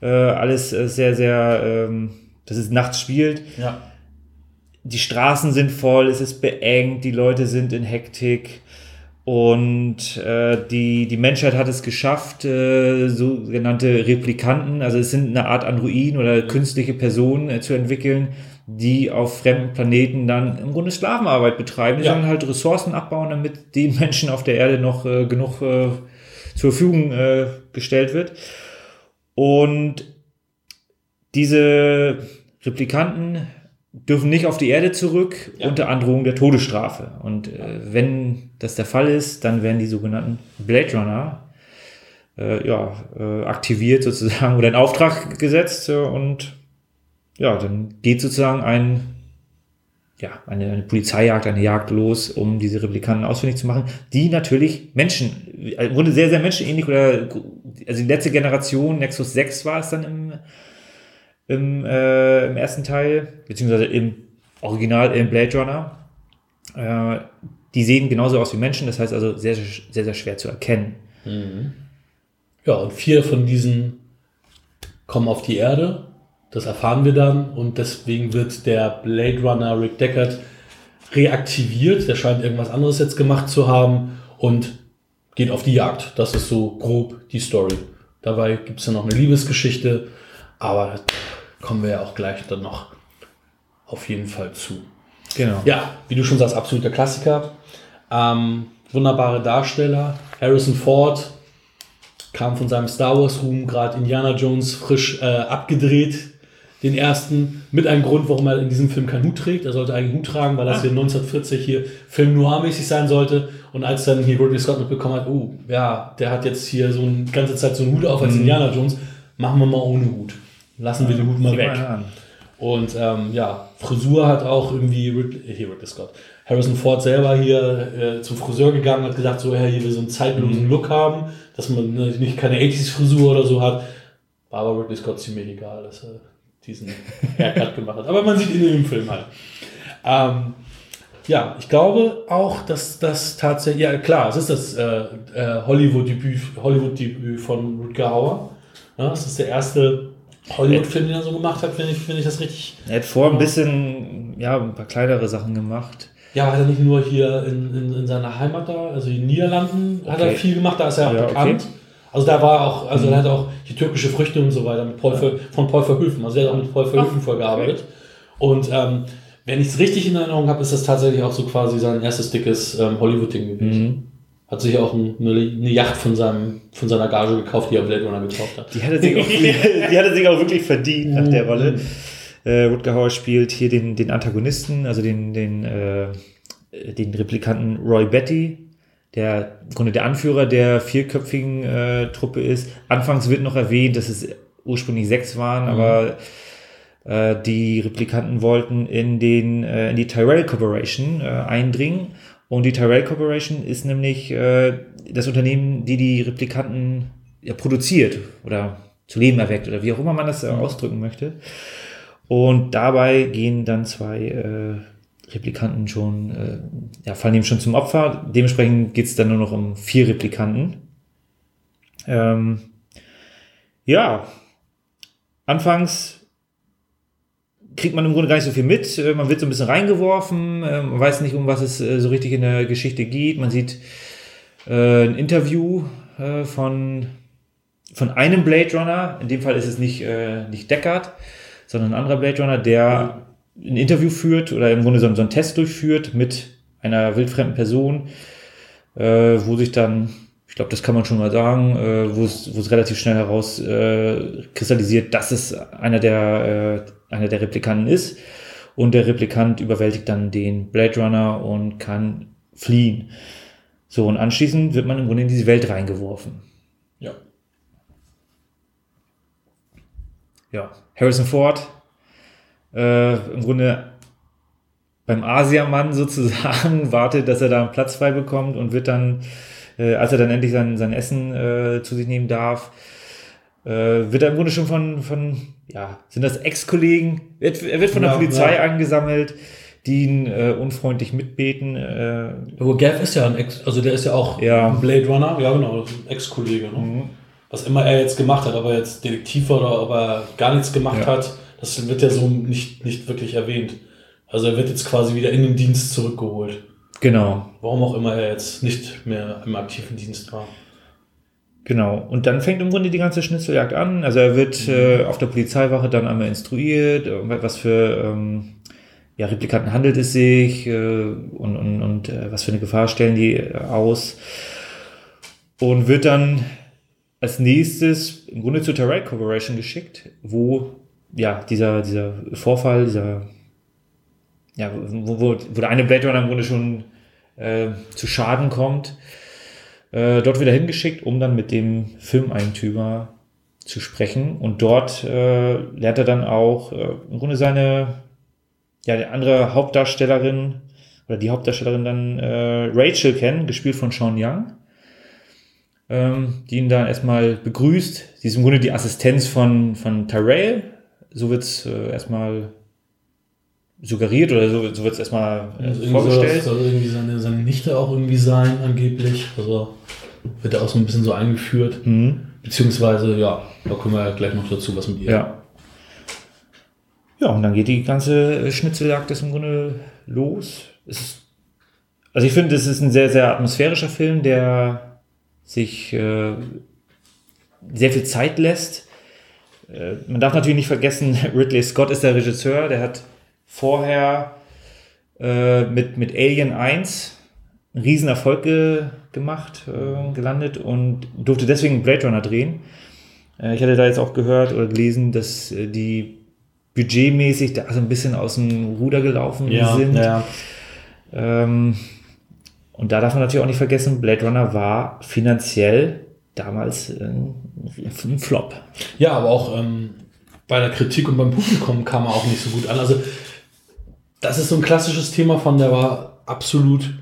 ja. äh, alles sehr, sehr ähm, dass es nachts spielt. Ja. Die Straßen sind voll, es ist beengt, die Leute sind in Hektik. Und äh, die, die Menschheit hat es geschafft, äh, sogenannte Replikanten, also es sind eine Art Androiden oder künstliche Personen äh, zu entwickeln, die auf fremden Planeten dann im Grunde Sklavenarbeit betreiben. Die ja. sollen halt Ressourcen abbauen, damit den Menschen auf der Erde noch äh, genug äh, zur Verfügung äh, gestellt wird. Und diese Replikanten dürfen nicht auf die Erde zurück ja. unter Androhung der Todesstrafe. Und äh, wenn das der Fall ist, dann werden die sogenannten Blade Runner äh, ja, äh, aktiviert sozusagen oder in Auftrag gesetzt äh, und ja, dann geht sozusagen ein ja, eine, eine Polizeijagd, eine Jagd los, um diese Replikanten ausfindig zu machen, die natürlich Menschen, im Grunde sehr, sehr menschenähnlich oder, also die letzte Generation, Nexus 6 war es dann im, im, äh, im ersten Teil, beziehungsweise im Original im Blade Runner. Äh, die sehen genauso aus wie Menschen, das heißt also sehr, sehr, sehr schwer zu erkennen. Ja, und vier von diesen kommen auf die Erde. Das erfahren wir dann. Und deswegen wird der Blade Runner Rick Deckard reaktiviert. Der scheint irgendwas anderes jetzt gemacht zu haben und geht auf die Jagd. Das ist so grob die Story. Dabei gibt es ja noch eine Liebesgeschichte, aber kommen wir ja auch gleich dann noch auf jeden Fall zu. Genau. Ja, wie du schon sagst, absoluter Klassiker. Ähm, wunderbare Darsteller. Harrison Ford kam von seinem Star Wars Ruhm, gerade Indiana Jones frisch äh, abgedreht, den ersten, mit einem Grund, warum er in diesem Film keinen Hut trägt. Er sollte eigentlich einen Hut tragen, weil das hier 1940 hier Film Noir-mäßig sein sollte. Und als dann hier Ridley Scott mitbekommen hat, oh, ja, der hat jetzt hier so eine ganze Zeit so einen Hut auf als Indiana Jones, machen wir mal ohne Hut. Lassen wir den Hut mal weg. Und ähm, ja, Frisur hat auch irgendwie Ridley, hier Ridley Scott. Harrison Ford selber hier äh, zum Friseur gegangen hat gesagt, so, ja, hier will so einen zeitlosen Look haben, dass man ne, nicht keine 80s-Frisur oder so hat. War aber Ridley Scott ziemlich egal, dass er diesen Haircut gemacht hat. Aber man sieht ihn im Film halt. Ähm, ja, ich glaube auch, dass das tatsächlich, ja klar, es ist das äh, äh, Hollywood-Debüt Hollywood -Debüt von Rutger Hauer. Ja, das ist der erste Hollywood-Film, den er so gemacht hat, finde ich, finde ich das richtig. Er hat vor ein bisschen, ja, ein paar kleinere Sachen gemacht. Ja, hat er nicht nur hier in, in, in seiner Heimat da, also in den Niederlanden, hat er Okay. viel gemacht, da ist er auch Ja, bekannt. okay. Also da war er auch, also er hat auch die türkische Früchte und so weiter mit Paul Ver, von Paul Verhoeven, also er hat auch mit Paul Verhoeven vorgearbeitet. Und ähm, wenn ich es richtig in Erinnerung habe, ist das tatsächlich auch so quasi sein erstes dickes ähm, Hollywood-Ding gewesen. Hat sich auch ein, eine, eine Yacht von, seinem, von seiner Gage gekauft, die er Blade Runner gekauft hat. Die hat er sich auch, die hat er sich auch wirklich verdient nach der Rolle. Äh, Rutger Hauer spielt hier den, den Antagonisten, also den, den, äh, den Replikanten Roy Betty, der im Grunde der Anführer der vierköpfigen äh, Truppe ist. Anfangs wird noch erwähnt, dass es ursprünglich sechs waren, aber äh, die Replikanten wollten in, den, äh, in die Tyrell Corporation äh, eindringen. Und die Tyrell Corporation ist nämlich äh, das Unternehmen, die die Replikanten ja, produziert oder zu Leben erweckt oder wie auch immer man das äh, ausdrücken möchte. Und dabei gehen dann zwei äh, Replikanten schon, äh, ja, fallen ihm schon zum Opfer. Dementsprechend geht es dann nur noch um vier Replikanten. Ähm, ja, anfangs kriegt man im Grunde gar nicht so viel mit. Äh, Man wird so ein bisschen reingeworfen, äh, man weiß nicht, um was es äh, so richtig in der Geschichte geht. Man sieht äh, ein Interview von, von einem Blade Runner. In dem Fall ist es nicht, nicht Deckard, sondern ein anderer Blade Runner, der ein Interview führt oder im Grunde so, einen Test durchführt mit einer wildfremden Person, wo sich dann, ich glaube, das kann man schon mal sagen, äh, wo es relativ schnell heraus äh, dass es einer der, einer der Replikanten ist. Und der Replikant überwältigt dann den Blade Runner und kann fliehen. So, und anschließend wird man im Grunde in diese Welt reingeworfen. Ja. Ja, Harrison Ford, äh, im Grunde beim Asiamann sozusagen, wartet, dass er da einen Platz frei bekommt und wird dann, äh, als er dann endlich sein, sein Essen äh, zu sich nehmen darf, äh, wird er im Grunde schon von, von ja, sind das Ex-Kollegen, er wird von der Ja, Polizei ja. angesammelt, die ihn äh, unfreundlich mitbeten. Äh, Aber Gav ist ja ein Ex, also der ist ja auch Ja. ein Blade Runner, ja genau, Ex-Kollege. Ne? Was immer er jetzt gemacht hat, ob er jetzt Detektiv war oder ob er gar nichts gemacht hat, das wird ja so nicht, nicht wirklich erwähnt. Also er wird jetzt quasi wieder in den Dienst zurückgeholt. genau, Warum auch immer er jetzt nicht mehr im aktiven Dienst war. Genau. Und dann fängt im Grunde die ganze Schnitzeljagd an. Also er wird äh, auf der Polizeiwache dann einmal instruiert, äh, was für ähm, ja, Replikanten handelt es sich äh, und, und, und äh, was für eine Gefahr stellen die äh, aus. Und wird dann als nächstes im Grunde zur Terrell Corporation geschickt, wo ja dieser, dieser Vorfall, dieser ja, wo, wo, wo der eine Blade Runner im Grunde schon äh, zu Schaden kommt äh, dort wieder hingeschickt, um dann mit dem Filmeigentümer zu sprechen. Und dort äh, lernt er dann auch äh, im Grunde seine, ja, die andere Hauptdarstellerin oder die Hauptdarstellerin dann äh, Rachel kennen, gespielt von Sean Young, ähm, die ihn dann erstmal begrüßt. Sie ist im Grunde die Assistenz von, von Tyrell. So wird es äh, erstmal suggeriert oder so, so wird es erstmal äh, Also vorgestellt. Soll, das soll irgendwie seine, seine Nichte auch irgendwie sein, angeblich. Also wird er auch so ein bisschen so eingeführt. Mhm. Beziehungsweise, ja, da kommen wir ja gleich noch dazu, was mit ihr. Ja. Ja, und dann geht die ganze Schnitzeljagd ist im Grunde los. Es ist, also ich finde, es ist ein sehr, sehr atmosphärischer Film, der sich äh, sehr viel Zeit lässt. Äh, man darf natürlich nicht vergessen, Ridley Scott ist der Regisseur, der hat vorher äh, mit, mit Alien 1 einen riesen Erfolg ge gemacht, äh, gelandet und durfte deswegen Blade Runner drehen. Äh, ich hatte da jetzt auch gehört oder gelesen, dass äh, die budgetmäßig da so ein bisschen aus dem Ruder gelaufen ja, sind. Ja. Ähm, und da darf man natürlich auch nicht vergessen, Blade Runner war finanziell damals ein, ein Flop. Ja, aber auch ähm, bei der Kritik und beim Publikum kam er auch nicht so gut an. Also das ist so ein klassisches Thema von, der war absolut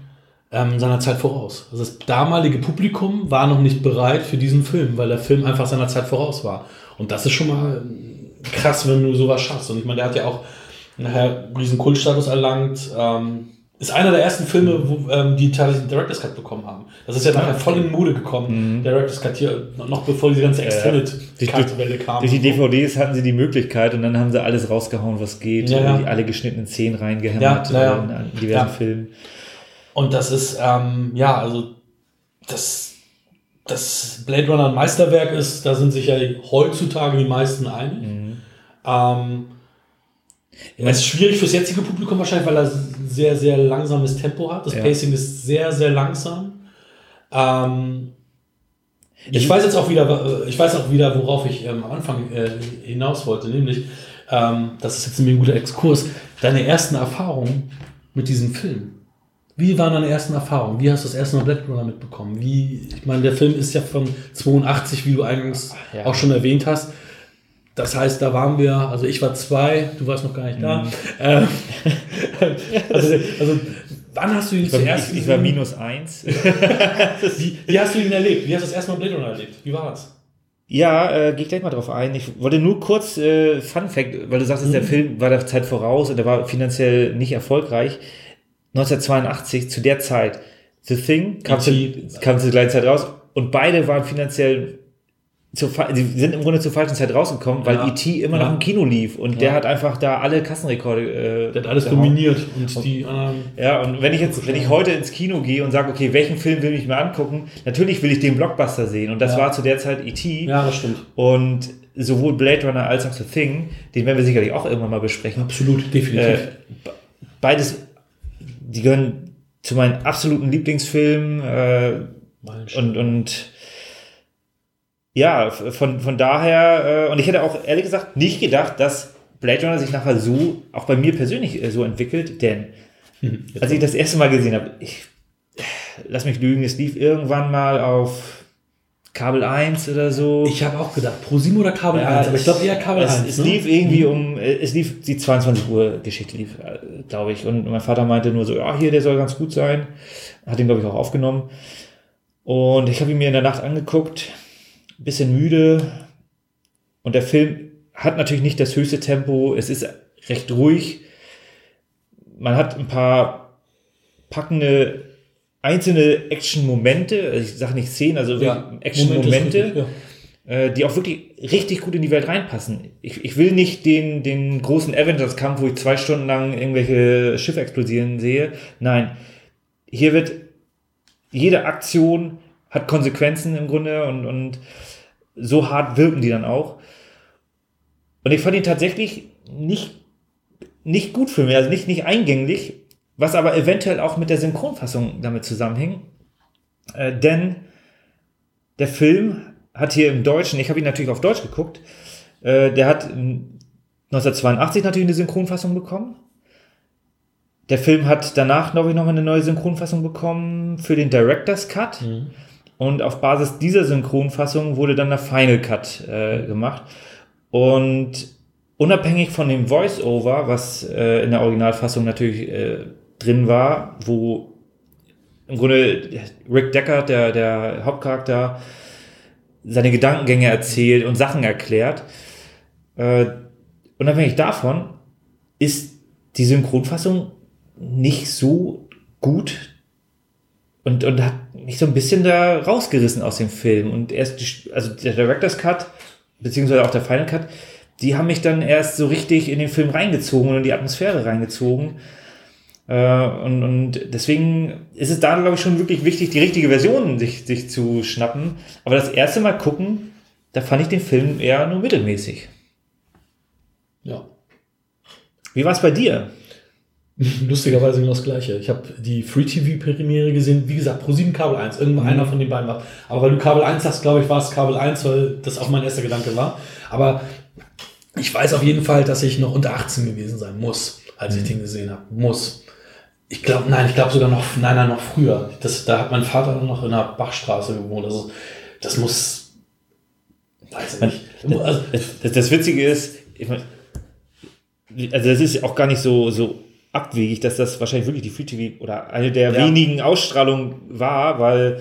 ähm, seiner Zeit voraus. Also das damalige Publikum war noch nicht bereit für diesen Film, weil der Film einfach seiner Zeit voraus war. Und das ist schon mal krass, wenn du sowas schaffst. Und ich meine, der hat ja auch nachher riesen Kultstatus erlangt. Ähm, ist einer der ersten Filme, wo ähm, die tatsächlich einen Director's Cut bekommen haben. Das ist ja nachher voll in Mode gekommen. Mhm. Director's Cut hier, noch bevor diese ganze Extended Cut-Welle kam. Durch die DVDs hatten sie die Möglichkeit und dann haben sie alles rausgehauen, was geht. Ja, ja. alle geschnittenen Szenen reingehämmert ja, ja, in diversen Filmen. Und das ist, ähm, ja, also das, das Blade Runner ein Meisterwerk ist, da sind sich ja heutzutage die meisten einig. Mhm. Ähm, es ist schwierig fürs jetzige Publikum wahrscheinlich, weil er sehr, sehr langsames Tempo hat. Das ja. Pacing ist sehr, sehr langsam. Ähm, ich weiß jetzt auch wieder, ich weiß auch wieder, worauf ich ähm, am Anfang äh, hinaus wollte, nämlich, ähm, das ist jetzt ein guter Exkurs, deine ersten Erfahrungen mit diesem Film. Wie waren deine ersten Erfahrungen? Wie hast du das erste Mal Black Runner mitbekommen? Wie, ich meine, der Film ist ja von 82, wie du eingangs ja. auch schon erwähnt hast. Das heißt, da waren wir, also ich war zwei, du warst noch gar nicht da. Mhm. Ähm, also, also, wann hast du ihn ich zuerst Ich, ich war minus eins. wie, wie, hast du ihn erlebt? Wie hast du das erste Mal Blade Runner erlebt? Wie war das? Ja, äh, gehe ich gleich mal drauf ein. Ich wollte nur kurz äh, Fun Fact, weil du sagst, mhm. der Film war der Zeit voraus und der war finanziell nicht erfolgfolgreich. 1982, zu der Zeit, The Thing kam, zu, kam zur gleichen Zeit raus und beide waren finanziell zur, die sind im Grunde zur falschen Zeit rausgekommen, weil ja. E.T. immer ja. noch im Kino lief und ja. der hat einfach da alle Kassenrekorde. Äh, der hat alles dominiert und, und die anderen. Ja, und wenn ich jetzt, wenn ich heute ins Kino gehe und sage, okay, welchen Film will ich mir angucken, natürlich will ich den Blockbuster sehen und das war zu der Zeit E.T. Ja, das stimmt. Und sowohl Blade Runner als auch The Thing, den werden wir sicherlich auch irgendwann mal besprechen. Absolut, definitiv. Äh, beides, die gehören zu meinen absoluten Lieblingsfilmen äh, und, und ja, von, von daher, äh, und ich hätte auch ehrlich gesagt nicht gedacht, dass Blade Runner sich nachher so, auch bei mir persönlich äh, so entwickelt, denn mhm, als ich das erste Mal gesehen habe, ich, lass mich lügen, es lief irgendwann mal auf Kabel 1 oder so. Ich habe auch gedacht, Pro 7 oder Kabel ja, 1, aber ich glaube eher Kabel es, 1. Es ne? lief irgendwie mhm. um, äh, es lief die 22 Uhr Geschichte lief, äh, glaube ich. Und mein Vater meinte nur so, ja, hier, der soll ganz gut sein. Hat ihn, glaube ich, auch aufgenommen. Und ich habe ihn mir in der Nacht angeguckt bisschen müde und der Film hat natürlich nicht das höchste Tempo. Es ist recht ruhig. Man hat ein paar packende einzelne Action-Momente, also ich sage nicht Szenen, also ja, Action-Momente, ja. Äh, die auch wirklich richtig gut in die Welt reinpassen. Ich, ich will nicht den, den großen Avengers-Kampf, wo ich zwei Stunden lang irgendwelche Schiffe explodieren sehe. Nein, hier wird jede Aktion hat Konsequenzen im Grunde und, und so hart wirken die dann auch. Und ich fand ihn tatsächlich nicht, nicht gut für mich, also nicht, nicht eingänglich, was aber eventuell auch mit der Synchronfassung damit zusammenhing. Äh, denn der Film hat hier im Deutschen, ich habe ihn natürlich auf Deutsch geguckt, äh, der hat 1982 natürlich eine Synchronfassung bekommen. Der Film hat danach, glaube ich, noch eine neue Synchronfassung bekommen für den Director's Cut. Mhm. Und auf Basis dieser Synchronfassung wurde dann der Final Cut äh, gemacht. Und unabhängig von dem Voice-Over, was äh, in der Originalfassung natürlich äh, drin war, wo im Grunde Rick Deckard, der, der Hauptcharakter, seine Gedankengänge erzählt und Sachen erklärt. Äh, unabhängig davon ist die Synchronfassung nicht so gut und, und hat mich so ein bisschen da rausgerissen aus dem Film. Und erst, die, also der Director's Cut, beziehungsweise auch der Final Cut, die haben mich dann erst so richtig in den Film reingezogen und in die Atmosphäre reingezogen. Äh, und, und deswegen ist es da, glaube ich, schon wirklich wichtig, die richtige Version sich, sich zu schnappen. Aber das erste Mal gucken, da fand ich den Film eher nur mittelmäßig. Ja. Wie war es bei dir? Lustigerweise genau das Gleiche. Ich habe die Free TV Premiere gesehen, wie gesagt, Pro 7 Kabel 1, irgendwann mhm. einer von den beiden war. Aber weil du Kabel 1 hast, glaube ich, war es Kabel 1, weil das auch mein erster Gedanke war. Aber ich weiß auf jeden Fall, dass ich noch unter 18 gewesen sein muss, als mhm. ich den gesehen habe. Muss. Ich glaube, nein, ich glaube sogar noch, nein, nein, noch früher. Das, da hat mein Vater noch in der Bachstraße gewohnt. Also, das muss, weiß ich nicht. Also, das, das Witzige ist, ich meine, also das ist auch gar nicht so, so abwegig, dass das wahrscheinlich wirklich die Free TV oder eine der ja. wenigen Ausstrahlungen war, weil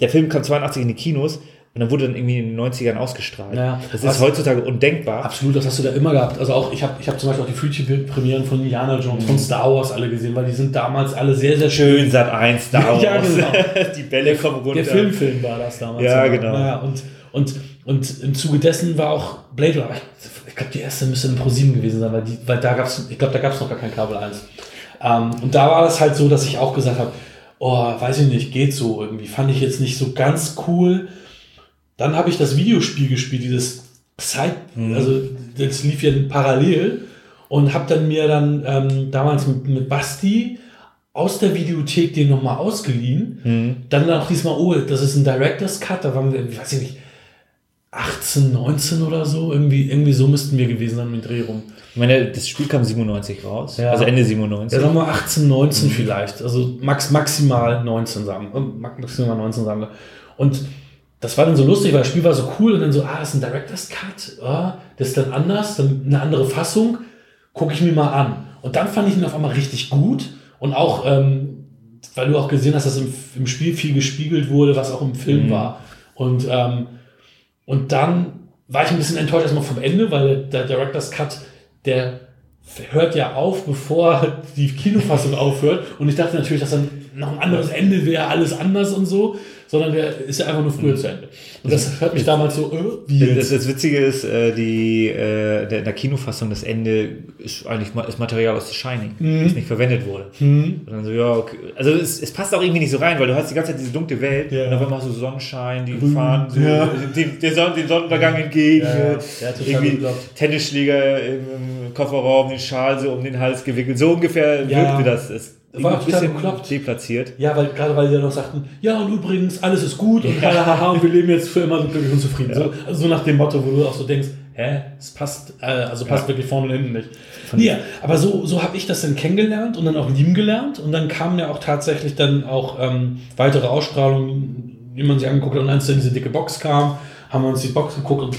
der Film kam 82 in die Kinos und dann wurde dann irgendwie in den 90ern ausgestrahlt. Ja, das ist heutzutage undenkbar. Absolut, das hast du da immer gehabt. Also auch, ich habe ich hab zum Beispiel auch die Free TV-Premieren von Indiana Jones, mhm. von Star Wars alle gesehen, weil die sind damals alle sehr, sehr schön. Sat 1 Star Wars. ja, genau. die Bälle kommen runter. Der Filmfilm war das damals. Ja, genau. Naja, und, und, und im Zuge dessen war auch Blade Runner ich glaube, die erste müsste in Pro 7 gewesen sein, weil, die, weil da gab es, ich glaube, da gab es noch gar kein Kabel 1. Ähm, und da war das halt so, dass ich auch gesagt habe, oh, weiß ich nicht, geht so irgendwie. Fand ich jetzt nicht so ganz cool. Dann habe ich das Videospiel gespielt, dieses Zeit, mhm. also das lief ja parallel und habe dann mir dann ähm, damals mit, mit Basti aus der Videothek den nochmal ausgeliehen. Mhm. Dann auch diesmal, oh, das ist ein Director's Cut, da waren wir, weiß ich nicht, 18, 19 oder so. Irgendwie, irgendwie so müssten wir gewesen sein mit Dreh rum. Ich meine, das Spiel kam 97 raus. Ja. Also Ende 97. Ja, sagen wir 18, 19 mhm. vielleicht. Also max, maximal 19 sagen. Maximal 19 sagen wir. Und das war dann so lustig, weil das Spiel war so cool und dann so, ah, das ist ein Director's Cut. Ah, das ist dann anders, dann eine andere Fassung. Gucke ich mir mal an. Und dann fand ich ihn auf einmal richtig gut. Und auch, ähm, weil du auch gesehen hast, dass im, im Spiel viel gespiegelt wurde, was auch im Film mhm. war. Und ähm, und dann war ich ein bisschen enttäuscht erstmal vom Ende, weil der Director's Cut, der hört ja auf, bevor die Kinofassung aufhört. Und ich dachte natürlich, dass dann noch ein anderes Ende wäre, alles anders und so sondern der ist ja einfach nur früher zu Ende. Und das hört mich damals so, äh, wie jetzt? Das, das Witzige ist, äh, die, äh, der, in der Kinofassung das Ende ist eigentlich das Material aus The Shining, mhm. das nicht verwendet wurde. Mhm. Und dann so, ja, okay. Also es, es passt auch irgendwie nicht so rein, weil du hast die ganze Zeit diese dunkle Welt ja. und auf einmal hast du Sonnenschein, die Grün. fahren so ja. den, den, Sonn den Sonnenuntergang entgegen, ja, irgendwie Tennisschläger im Kofferraum, den Schal so um den Hals gewickelt. So ungefähr wirkte das. Es, war ein bisschen bekloppt. deplatziert. Ja, weil gerade weil die ja noch sagten, ja und übrigens, alles ist gut und hahaha und wir leben jetzt für immer glücklich und zufrieden. Ja. So, also so nach dem Motto, wo du auch so denkst, hä, es passt, äh, also passt ja. wirklich vorne und hinten nicht. Ja, aber so, so habe ich das dann kennengelernt und dann auch lieben gelernt und dann kamen ja auch tatsächlich dann auch ähm, weitere Ausstrahlungen, wie man sich angeguckt hat und als dann diese dicke Box kam, haben wir uns die Box geguckt und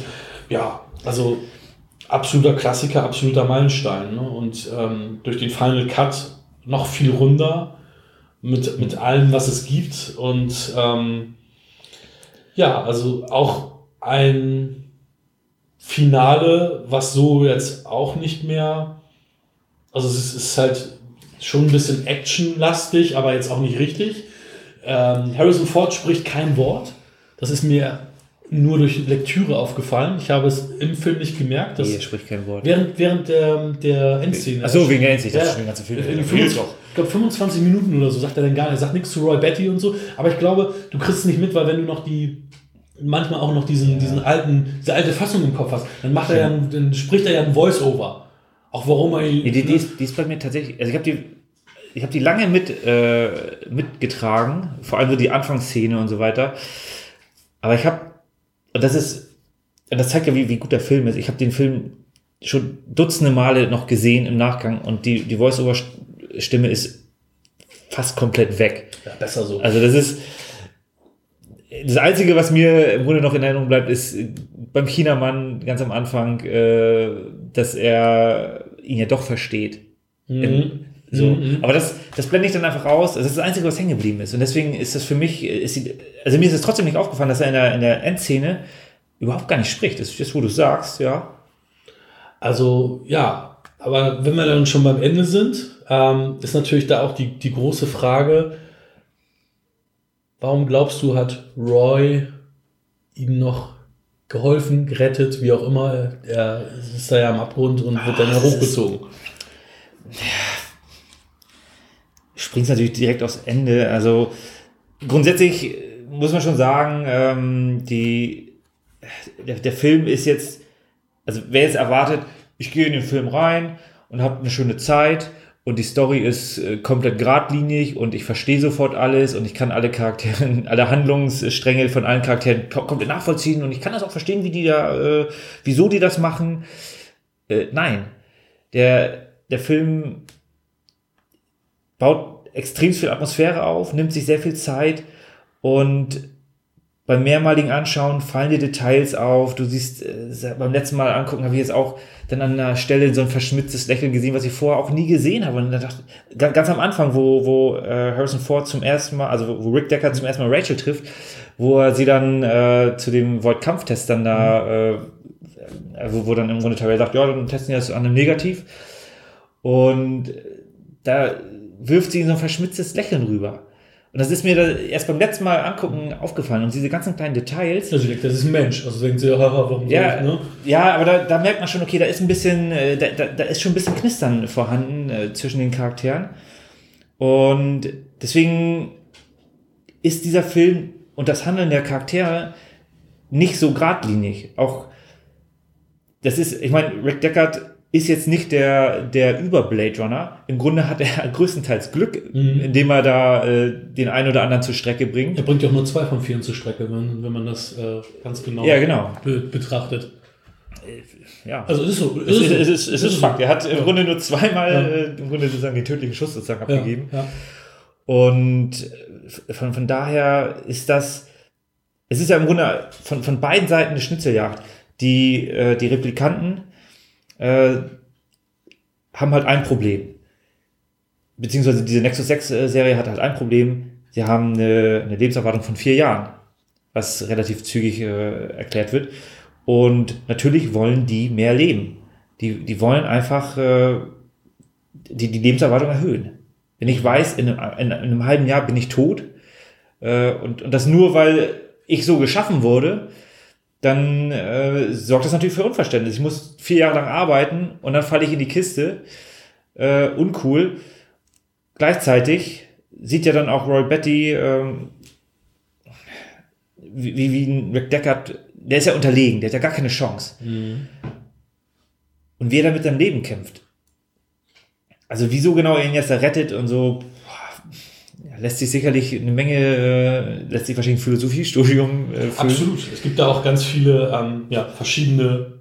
ja, also absoluter Klassiker, absoluter Meilenstein. Ne? Und ähm, durch den Final Cut noch viel runder mit, mit allem, was es gibt. Und ähm, ja, also auch ein Finale, was so jetzt auch nicht mehr, also es ist halt schon ein bisschen actionlastig, aber jetzt auch nicht richtig. Ähm, Harrison Ford spricht kein Wort. Das ist mir nur durch Lektüre aufgefallen. Ich habe es im Film nicht gemerkt. Dass nee, spricht kein Wort. Während, während der, der Endszene. Achso, wegen der Endszene. Das ist schon ganze Film. In 25, ich glaube 25 Minuten oder so sagt er dann gar nicht. Er sagt nichts zu Roy Betty und so. Aber ich glaube, du kriegst es nicht mit, weil wenn du noch die manchmal auch noch diesen, ja. diesen alten, diese alte Fassung im Kopf hast, dann macht er ja, dann spricht er ja ein Voice-Over. Auch warum er. Nee, die, die, ist, die ist bei mir tatsächlich. Also ich habe die ich habe die lange mit, äh, mitgetragen, vor allem so die Anfangsszene und so weiter. Aber ich habe und das ist, das zeigt ja, wie, wie gut der Film ist. Ich habe den Film schon dutzende Male noch gesehen im Nachgang und die, die Voice-Over-Stimme ist fast komplett weg. Ja, besser so. Also das ist, das Einzige, was mir im Grunde noch in Erinnerung bleibt, ist beim Chinamann ganz am Anfang, äh, dass er ihn ja doch versteht. Mhm. So. Mhm. Aber das, das blende ich dann einfach aus. Das ist das Einzige, was hängen geblieben ist. Und deswegen ist das für mich, ist die, also mir ist es trotzdem nicht aufgefallen, dass er in der, in der Endszene überhaupt gar nicht spricht. Das ist das, wo du sagst, ja. Also, ja. Aber wenn wir dann schon beim Ende sind, ähm, ist natürlich da auch die, die große Frage, warum glaubst du, hat Roy ihm noch geholfen, gerettet, wie auch immer? Er ist da ja am Abgrund und wird dann ja Springt natürlich direkt aufs Ende. Also grundsätzlich muss man schon sagen, ähm, die, der, der Film ist jetzt, also wer jetzt erwartet, ich gehe in den Film rein und habe eine schöne Zeit und die Story ist äh, komplett geradlinig und ich verstehe sofort alles und ich kann alle Charaktere, alle Handlungsstränge von allen Charakteren komplett nachvollziehen und ich kann das auch verstehen, wie die da, äh, wieso die das machen. Äh, nein, der, der Film baut extrem viel Atmosphäre auf, nimmt sich sehr viel Zeit und beim mehrmaligen Anschauen fallen dir Details auf. Du siehst, äh, beim letzten Mal angucken habe ich jetzt auch dann an einer Stelle so ein verschmitztes Lächeln gesehen, was ich vorher auch nie gesehen habe. Und dann dachte, ganz am Anfang, wo, wo äh, Harrison Ford zum ersten Mal, also wo Rick Decker zum ersten Mal Rachel trifft, wo er sie dann äh, zu dem Void-Kampftest dann da, mhm. äh, wo, wo dann im Grunde Tyrell sagt, ja, dann testen wir das an einem Negativ. Und da wirft sie so ein verschmitztes Lächeln rüber. Und das ist mir da erst beim letzten Mal angucken aufgefallen. Und diese ganzen kleinen Details. Also das ist ein Mensch. Also denkt sie, haha, warum ja, so, ne? Ja, aber da, da merkt man schon, okay, da ist ein bisschen, äh, da, da, da ist schon ein bisschen Knistern vorhanden äh, zwischen den Charakteren. Und deswegen ist dieser Film und das Handeln der Charaktere nicht so geradlinig. Auch das ist, ich meine, Rick Deckard ist jetzt nicht der, der Über-Blade Runner. Im Grunde hat er größtenteils Glück, mhm. indem er da äh, den einen oder anderen zur Strecke bringt. Er bringt ja auch nur zwei von vier zur Strecke, wenn, wenn man das äh, ganz genau, ja, genau. Be betrachtet. Äh, ja. Also es ist so. Es ist, es ist, es ist, Fakt. Er hat im ja. Grunde nur zweimal ja. äh, im Grunde sozusagen den tödlichen Schuss sozusagen abgegeben. Ja. Und von, von daher ist das, es ist ja im Grunde von, von beiden Seiten eine Schnitzeljagd. Die, äh, die Replikanten äh, haben halt ein Problem. Beziehungsweise diese Nexus 6 äh, hat halt ein Problem. Sie haben eine, eine Lebenserwartung von vier Jahren, was relativ zügig äh, erklärt wird. Und natürlich wollen die mehr leben. Die, die wollen einfach äh, die, die Lebenserwartung erhöhen. Wenn ich weiß, in einem, in einem halben Jahr bin ich tot, äh, und, und das nur, weil ich so geschaffen wurde, dann äh, sorgt das natürlich für Unverständnis. Ich muss vier Jahre lang arbeiten und dann falle ich in die Kiste. Äh, uncool. Gleichzeitig sieht ja dann auch Roy Betty, ähm, wie, wie ein Rick Deckard, der ist ja unterlegen, der hat ja gar keine Chance. Mhm. Und wie er da mit seinem Leben kämpft. Also wieso genau er ihn jetzt da rettet und so, lässt sich sicherlich eine Menge, äh, lässt sich wahrscheinlich ein Philosophiestudium äh. Absolut. Es gibt da auch ganz viele ähm, ja, verschiedene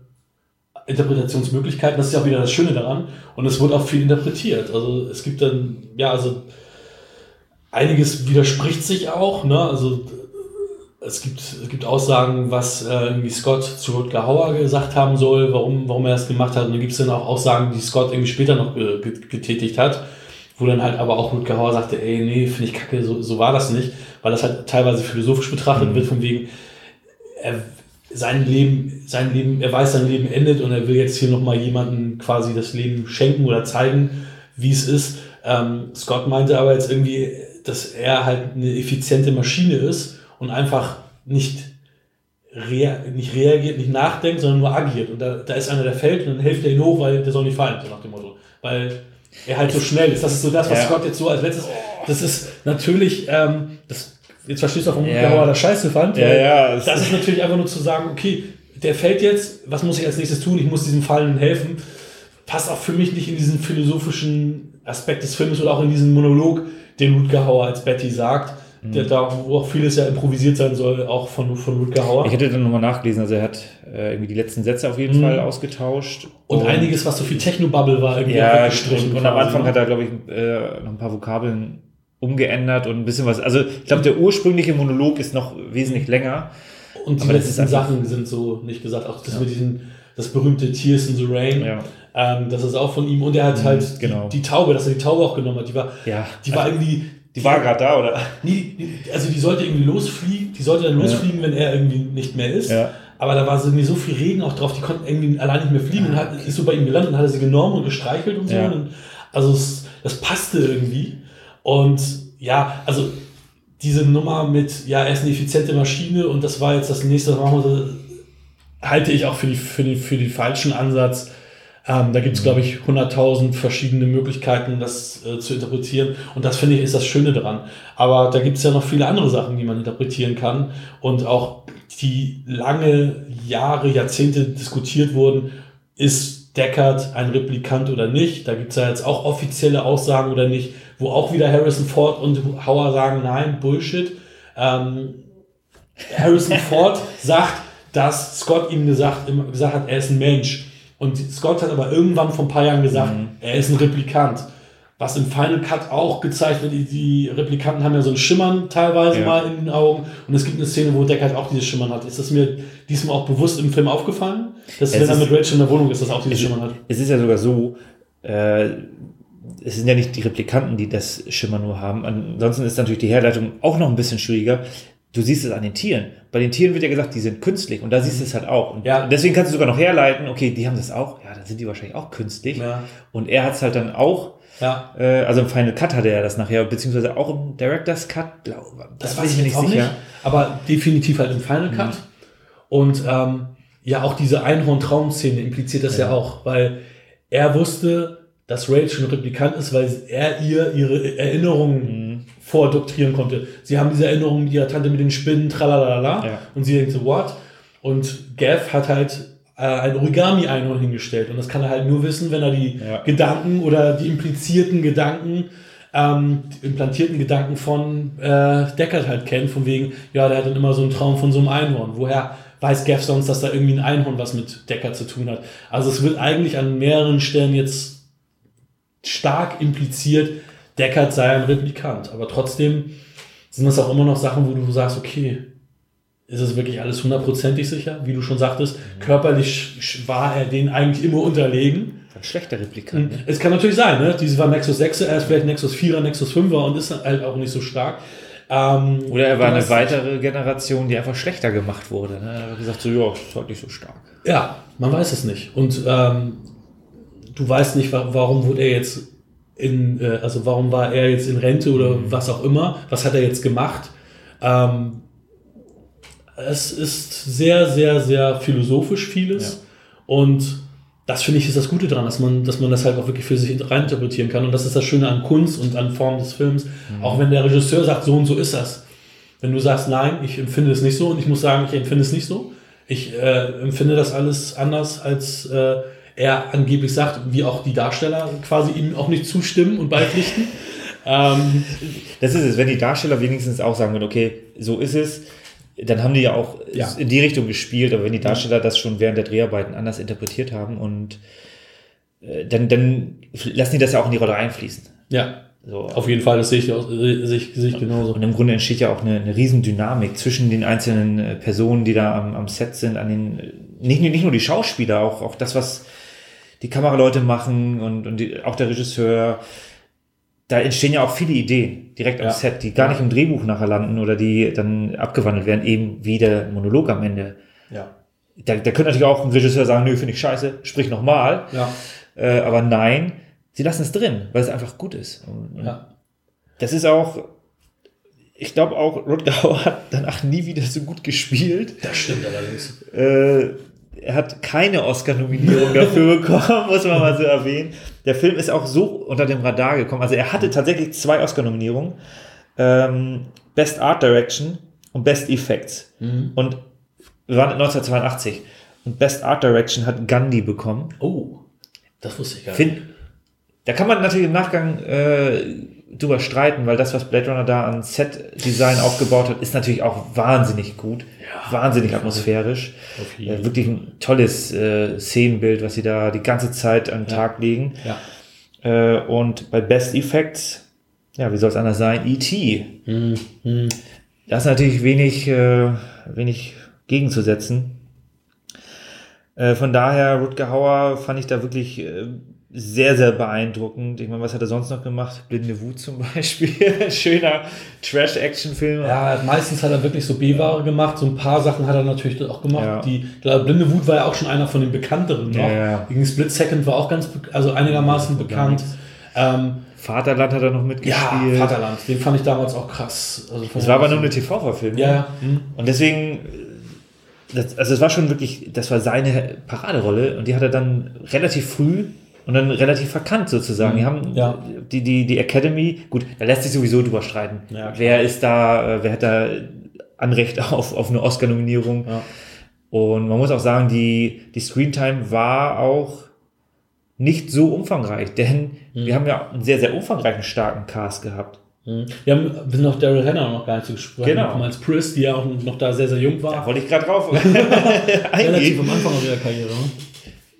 Interpretationsmöglichkeiten. Das ist ja auch wieder das Schöne daran. Und es wird auch viel interpretiert. Also es gibt dann, ja, also einiges widerspricht sich auch. Ne? Also es gibt, es gibt Aussagen, was äh, irgendwie Scott zu Rutger Hauer gesagt haben soll, warum, warum er das gemacht hat. Und dann gibt es dann auch Aussagen, die Scott irgendwie später noch getätigt hat wo dann halt aber auch Ludger Hauer sagte, ey, nee, finde ich kacke, so, so war das nicht, weil das halt teilweise philosophisch betrachtet mhm. wird, von wegen, er, sein Leben, sein Leben, er weiß, sein Leben endet und er will jetzt hier nochmal jemanden quasi das Leben schenken oder zeigen, wie es ist. Ähm, Scott meinte aber jetzt irgendwie, dass er halt eine effiziente Maschine ist und einfach nicht, rea nicht reagiert, nicht nachdenkt, sondern nur agiert. Und da, da ist einer, der fällt und dann hilft er ihn hoch, weil der soll nicht fallen, so nach dem Motto. Weil er halt so schnell ist. Das ist so das, was ja. Scott jetzt so als letztes. Das ist natürlich, ähm, das, jetzt verstehst du auch, warum ja. Dauer das scheiße fand. Ja, ja, das ist natürlich einfach nur zu sagen, okay, der fällt jetzt, was muss ich als nächstes tun? Ich muss diesem Fallenden helfen. Passt auch für mich nicht in diesen philosophischen Aspekt des Films oder auch in diesen Monolog, den Rutger Hauer als Betty sagt der da, wo auch vieles ja improvisiert sein soll, auch von, von Rutger Hauer. Ich hätte dann nochmal nachgelesen, also er hat äh, irgendwie die letzten Sätze auf jeden mhm. Fall ausgetauscht. Und, und, einiges, was so viel Technobubble war, irgendwie ja, weggestrichen. Und, und am Anfang ne? hat er, glaube ich, äh, noch ein paar Vokabeln umgeändert und ein bisschen was. Also ich glaube, der ursprüngliche Monolog ist noch wesentlich länger. Und die letzten Sachen sind so nicht gesagt. Auch das ja. mit diesem, das berühmte Tears in the Rain. Ja. Ähm, das ist auch von ihm. Und er hat mhm, halt genau. die, die, Taube, dass er die Taube auch genommen hat. Die war, ja. die war irgendwie die war gerade da, oder? Nee, also die sollte irgendwie losfliegen, die sollte dann losfliegen, ja. wenn er irgendwie nicht mehr ist. Ja. Aber da war so, so viel Regen auch drauf, die konnten irgendwie allein nicht mehr fliegen und hat, ist so bei ihm gelandet und hat er sie genommen und gestreichelt und so. Ja. Und also es, das passte irgendwie. Und ja, also diese Nummer mit, ja, er ist eine effiziente Maschine und das war jetzt das nächste, was machen wir, halte ich auch für, die, für, die, für den falschen Ansatz. Ähm, da gibt es, glaube ich, 100.000 verschiedene Möglichkeiten, das äh, zu interpretieren. Und das finde ich ist das Schöne daran. Aber da gibt es ja noch viele andere Sachen, die man interpretieren kann. Und auch die lange Jahre, Jahrzehnte diskutiert wurden, ist Deckard ein Replikant oder nicht. Da gibt es ja jetzt auch offizielle Aussagen oder nicht, wo auch wieder Harrison Ford und Hauer sagen, nein, Bullshit. Ähm, Harrison Ford sagt, dass Scott ihm gesagt, gesagt hat, er ist ein Mensch. Und Scott hat aber irgendwann vor ein paar Jahren gesagt, mhm. er ist ein Replikant. Was im Final Cut auch gezeigt wird, die, Replikanten haben ja so ein Schimmern teilweise ja. mal in den Augen. Und es gibt eine Szene, wo Deckard auch dieses Schimmern hat. Ist das mir diesmal auch bewusst im Film aufgefallen? Dass wenn er mit Rachel in der Wohnung ist, dass er auch dieses Schimmern hat. Es ist ja sogar so, äh, es sind ja nicht die Replikanten, die das Schimmer nur haben. Ansonsten ist natürlich die Herleitung auch noch ein bisschen schwieriger du siehst es an den Tieren. Bei den Tieren wird ja gesagt, die sind künstlich und da siehst du es halt auch. Und ja. deswegen kannst du sogar noch herleiten, okay, die haben das auch, ja, dann sind die wahrscheinlich auch künstlich. Ja. Und er hat es halt dann auch, ja. äh, also im Final Cut hatte er das nachher, beziehungsweise auch im Director's Cut, glaube das, das weiß ich mir nicht sicher. Nicht, aber definitiv halt im Final Cut. Mhm. Und ähm, ja, auch diese Einhorn-Traum-Szene impliziert das ja. ja auch, weil er wusste, dass Rachel ein Replikant ist, weil er ihr ihre Erinnerungen mhm vordoktrieren konnte. Sie haben diese Erinnerung mit ihrer Tante mit den Spinnen, tralalala. Ja. Und sie denkt so, what? Und Gav hat halt äh, ein Origami-Einhorn hingestellt. Und das kann er halt nur wissen, wenn er die ja. Gedanken oder die implizierten Gedanken, ähm, die implantierten Gedanken von äh, Deckard halt kennt. Von wegen, ja, der hat dann immer so einen Traum von so einem Einhorn. Woher weiß Gav sonst, dass da irgendwie ein Einhorn was mit Deckard zu tun hat? Also es wird eigentlich an mehreren Stellen jetzt stark impliziert, Deckard sei ein Replikant. Aber trotzdem sind das auch immer noch Sachen, wo du sagst, okay, ist es wirklich alles hundertprozentig sicher? Wie du schon sagtest, mhm. körperlich war er den eigentlich immer unterlegen. Ein schlechter Replikant. Ne? Es kann natürlich sein, ne? Diese war Nexus 6, er ist vielleicht Nexus 4er, Nexus 5er und ist halt auch nicht so stark. Ähm, Oder er war eine weitere Generation, die einfach schlechter gemacht wurde. Ne? Er hat gesagt, so, ja, ist halt nicht so stark. Ja, man weiß es nicht. Und ähm, du weißt nicht, warum wurde er jetzt in, äh, also warum war er jetzt in Rente oder mhm. was auch immer, was hat er jetzt gemacht. Ähm, es ist sehr, sehr, sehr philosophisch vieles ja. und das finde ich ist das Gute daran, dass man, dass man das halt auch wirklich für sich reininterpretieren kann und das ist das Schöne an Kunst und an Form des Films, mhm. auch wenn der Regisseur sagt, so und so ist das. Wenn du sagst, nein, ich empfinde es nicht so und ich muss sagen, ich empfinde es nicht so, ich äh, empfinde das alles anders als äh, er angeblich sagt, wie auch die Darsteller quasi ihm auch nicht zustimmen und beipflichten. ähm, das ist es, wenn die Darsteller wenigstens auch sagen würden, okay, so ist es, dann haben die ja auch ja. in die Richtung gespielt, aber wenn die Darsteller das schon während der Dreharbeiten anders interpretiert haben und äh, dann, dann lassen die das ja auch in die Rolle einfließen. Ja. So, Auf jeden Fall, das sehe ich, auch, sehe ich, sehe ich genauso. Und im Grunde entsteht ja auch eine, eine Riesendynamik zwischen den einzelnen äh, Personen, die da am, am Set sind, an den, nicht, nicht nur die Schauspieler, auch, auch das, was die Kameraleute machen und, und die, auch der Regisseur. Da entstehen ja auch viele Ideen direkt am ja. Set, die gar nicht im Drehbuch nachher landen oder die dann abgewandelt werden, eben wie der Monolog am Ende. Ja. Da, da könnte natürlich auch ein Regisseur sagen, nö, finde ich scheiße, sprich nochmal. Ja. Äh, aber nein, sie lassen es drin, weil es einfach gut ist. Und, ja. Das ist auch, ich glaube auch, Rutger hat danach nie wieder so gut gespielt. Das stimmt allerdings. Äh, er hat keine Oscar-Nominierung dafür bekommen, muss man mal so erwähnen. Der Film ist auch so unter dem Radar gekommen. Also er hatte tatsächlich zwei Oscar-Nominierungen. Ähm, Best Art Direction und Best Effects. Mhm. Und wir waren 1982. Und Best Art Direction hat Gandhi bekommen. Oh, das wusste ich gar nicht. da kann man natürlich im Nachgang äh, drüber streiten, weil das, was Blade Runner da an Set-Design aufgebaut hat, ist natürlich auch wahnsinnig gut, ja, wahnsinnig atmosphärisch. Äh, wirklich ein tolles äh, Szenenbild, was sie da die ganze Zeit an den ja. Tag legen. Ja. Äh, und bei Best Effects, ja, wie soll es anders sein? E.T. Mhm. Mhm. Das ist natürlich wenig, äh, wenig gegenzusetzen. Äh, von daher, Rutger Hauer fand ich da wirklich äh, sehr, sehr beeindruckend. Ich meine, was hat er sonst noch gemacht? Blinde Wut zum Beispiel. Schöner Trash-Action-Film. Ja, meistens hat er wirklich so B-Ware gemacht. So ein paar Sachen hat er natürlich auch gemacht. Ja. Die, glaube, Blinde Wut war ja auch schon einer von den bekannteren noch. Ja, ja. Gegen Split Second war auch ganz, also einigermaßen bekannt. Ähm, Vaterland hat er noch mitgespielt. Ja, Vaterland, den fand ich damals auch krass. Also es war aber nur eine TV-Verfilmung. Ja. Mhm. Und deswegen, das, also es war schon wirklich, das war seine Paraderolle und die hat er dann relativ früh und dann relativ verkannt sozusagen. Die haben ja. die, die, die Academy, gut, da lässt sich sowieso drüber streiten. Ja, wer ist da, äh, wer hat da Anrecht auf, auf eine Oscar-Nominierung? Ja. Und man muss auch sagen, die, die Screentime war auch nicht so umfangreich, denn mhm. wir haben ja einen sehr, sehr umfangreichen, starken Cast gehabt. Mhm. Wir haben wir sind noch Daryl Hannah noch gar nicht zu gesprochen. Genau. Als Pris, die ja auch noch da sehr, sehr jung war. Da wollte ich gerade drauf. Relativ am Anfang ihrer Karriere. Ne?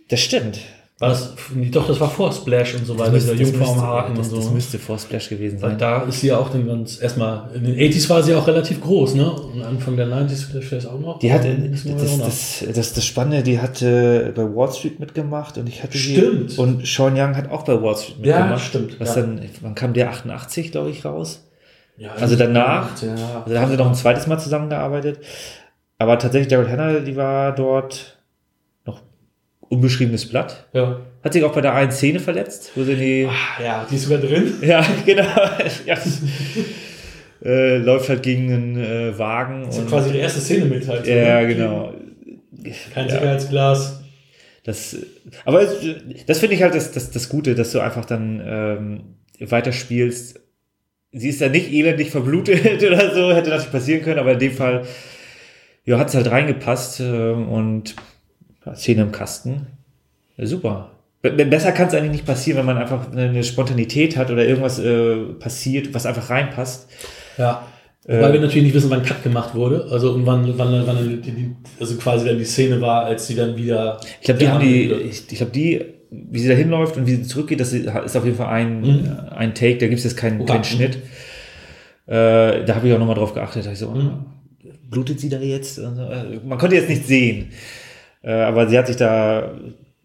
Das stimmt. War das, doch, das war vor Splash und so weiter, dieser Jungfrauenhaken und so. Das müsste vor Splash gewesen sein. Weil da ist sie ja auch dann ganz, erstmal, in den 80s war sie auch relativ groß, ne? Und Anfang der 90s vielleicht auch noch. Die hat, das, das, das, das Spannende, die hatte bei Wall Street mitgemacht und ich hatte Stimmt. Und Sean Young hat auch bei Wall Street mitgemacht. Ja, stimmt. Was dann, wann kam der 88, glaube ich, raus? Ja, also danach, ja. also da haben sie noch ein zweites Mal zusammengearbeitet. Aber tatsächlich, Daryl Hannah, die war dort unbeschriebenes Blatt. Ja. Hat sich auch bei der einen Szene verletzt, wo sie die. Ach, ja, die ist sogar drin. Ja, genau. ja. äh, läuft halt gegen einen äh, Wagen. Das ist quasi die erste Szene mit halt. Ja, ne? genau. Kein ja. Sicherheitsglas. Das, aber das finde ich halt das, das, das Gute, dass du einfach dann ähm, weiterspielst. Sie ist ja nicht elendig verblutet oder so, hätte natürlich passieren können, aber in dem Fall ja, hat es halt reingepasst äh, und Szene im Kasten. Ja, super. Besser kann es eigentlich nicht passieren, wenn man einfach eine Spontanität hat oder irgendwas äh, passiert, was einfach reinpasst. Ja. Weil äh, wir natürlich nicht wissen, wann Cut gemacht wurde. Also und wann, wann, wann die, also quasi dann die Szene war, als sie dann wieder. Ich glaube, die haben die, ich, ich glaube, die, wie sie da hinläuft und wie sie zurückgeht, das ist auf jeden Fall ein, mhm. ein Take, da gibt es jetzt keinen, okay. keinen Schnitt. Äh, da habe ich auch nochmal drauf geachtet. Da ich so, mhm. blutet sie da jetzt? Also, man konnte jetzt nicht sehen. Äh, aber sie hat sich da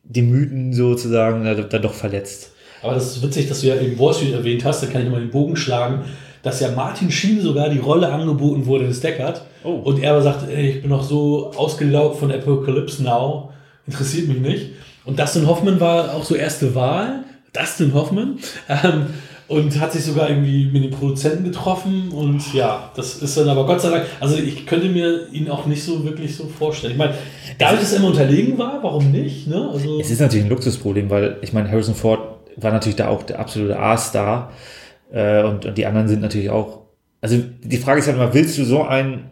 die Mythen sozusagen da, da doch verletzt. Aber das ist witzig, dass du ja eben Wall Street erwähnt hast, da kann ich mal den Bogen schlagen, dass ja Martin Sheen sogar die Rolle angeboten wurde des Deckard. Oh. Und er aber sagt, ey, ich bin noch so ausgelaugt von Apocalypse Now, interessiert mich nicht. Und Dustin Hoffman war auch so erste Wahl. Dustin Hoffman. Ähm, und hat sich sogar irgendwie mit den Produzenten getroffen und ja, das ist dann aber Gott sei Dank, also ich könnte mir ihn auch nicht so wirklich so vorstellen. Ich meine, dadurch, dass er immer unterlegen war, warum nicht? Ne? Also es ist natürlich ein Luxusproblem, weil ich meine, Harrison Ford war natürlich da auch der absolute A-Star äh, und, und die anderen sind natürlich auch, also die Frage ist halt immer, willst du so einen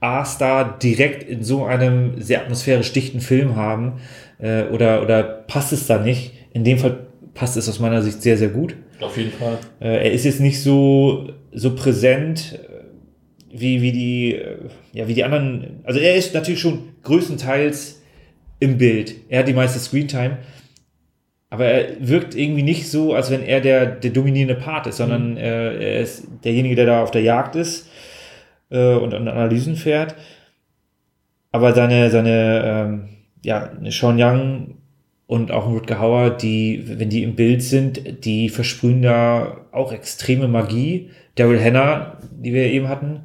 A-Star direkt in so einem sehr atmosphärisch dichten Film haben äh, oder, oder passt es da nicht? In dem Fall passt es aus meiner Sicht sehr, sehr gut. Auf jeden Fall. Äh, er ist jetzt nicht so, so präsent äh, wie, wie, die, äh, ja, wie die anderen. Also er ist natürlich schon größtenteils im Bild. Er hat die meiste Screentime. Aber er wirkt irgendwie nicht so, als wenn er der, der dominierende Part ist, sondern mhm. äh, er ist derjenige, der da auf der Jagd ist äh, und an Analysen fährt. Aber seine, seine ähm, ja, Sean Young und auch ein Rutger Hauer, die, wenn die im Bild sind, die versprühen da auch extreme Magie. Daryl Hannah, die wir eben hatten.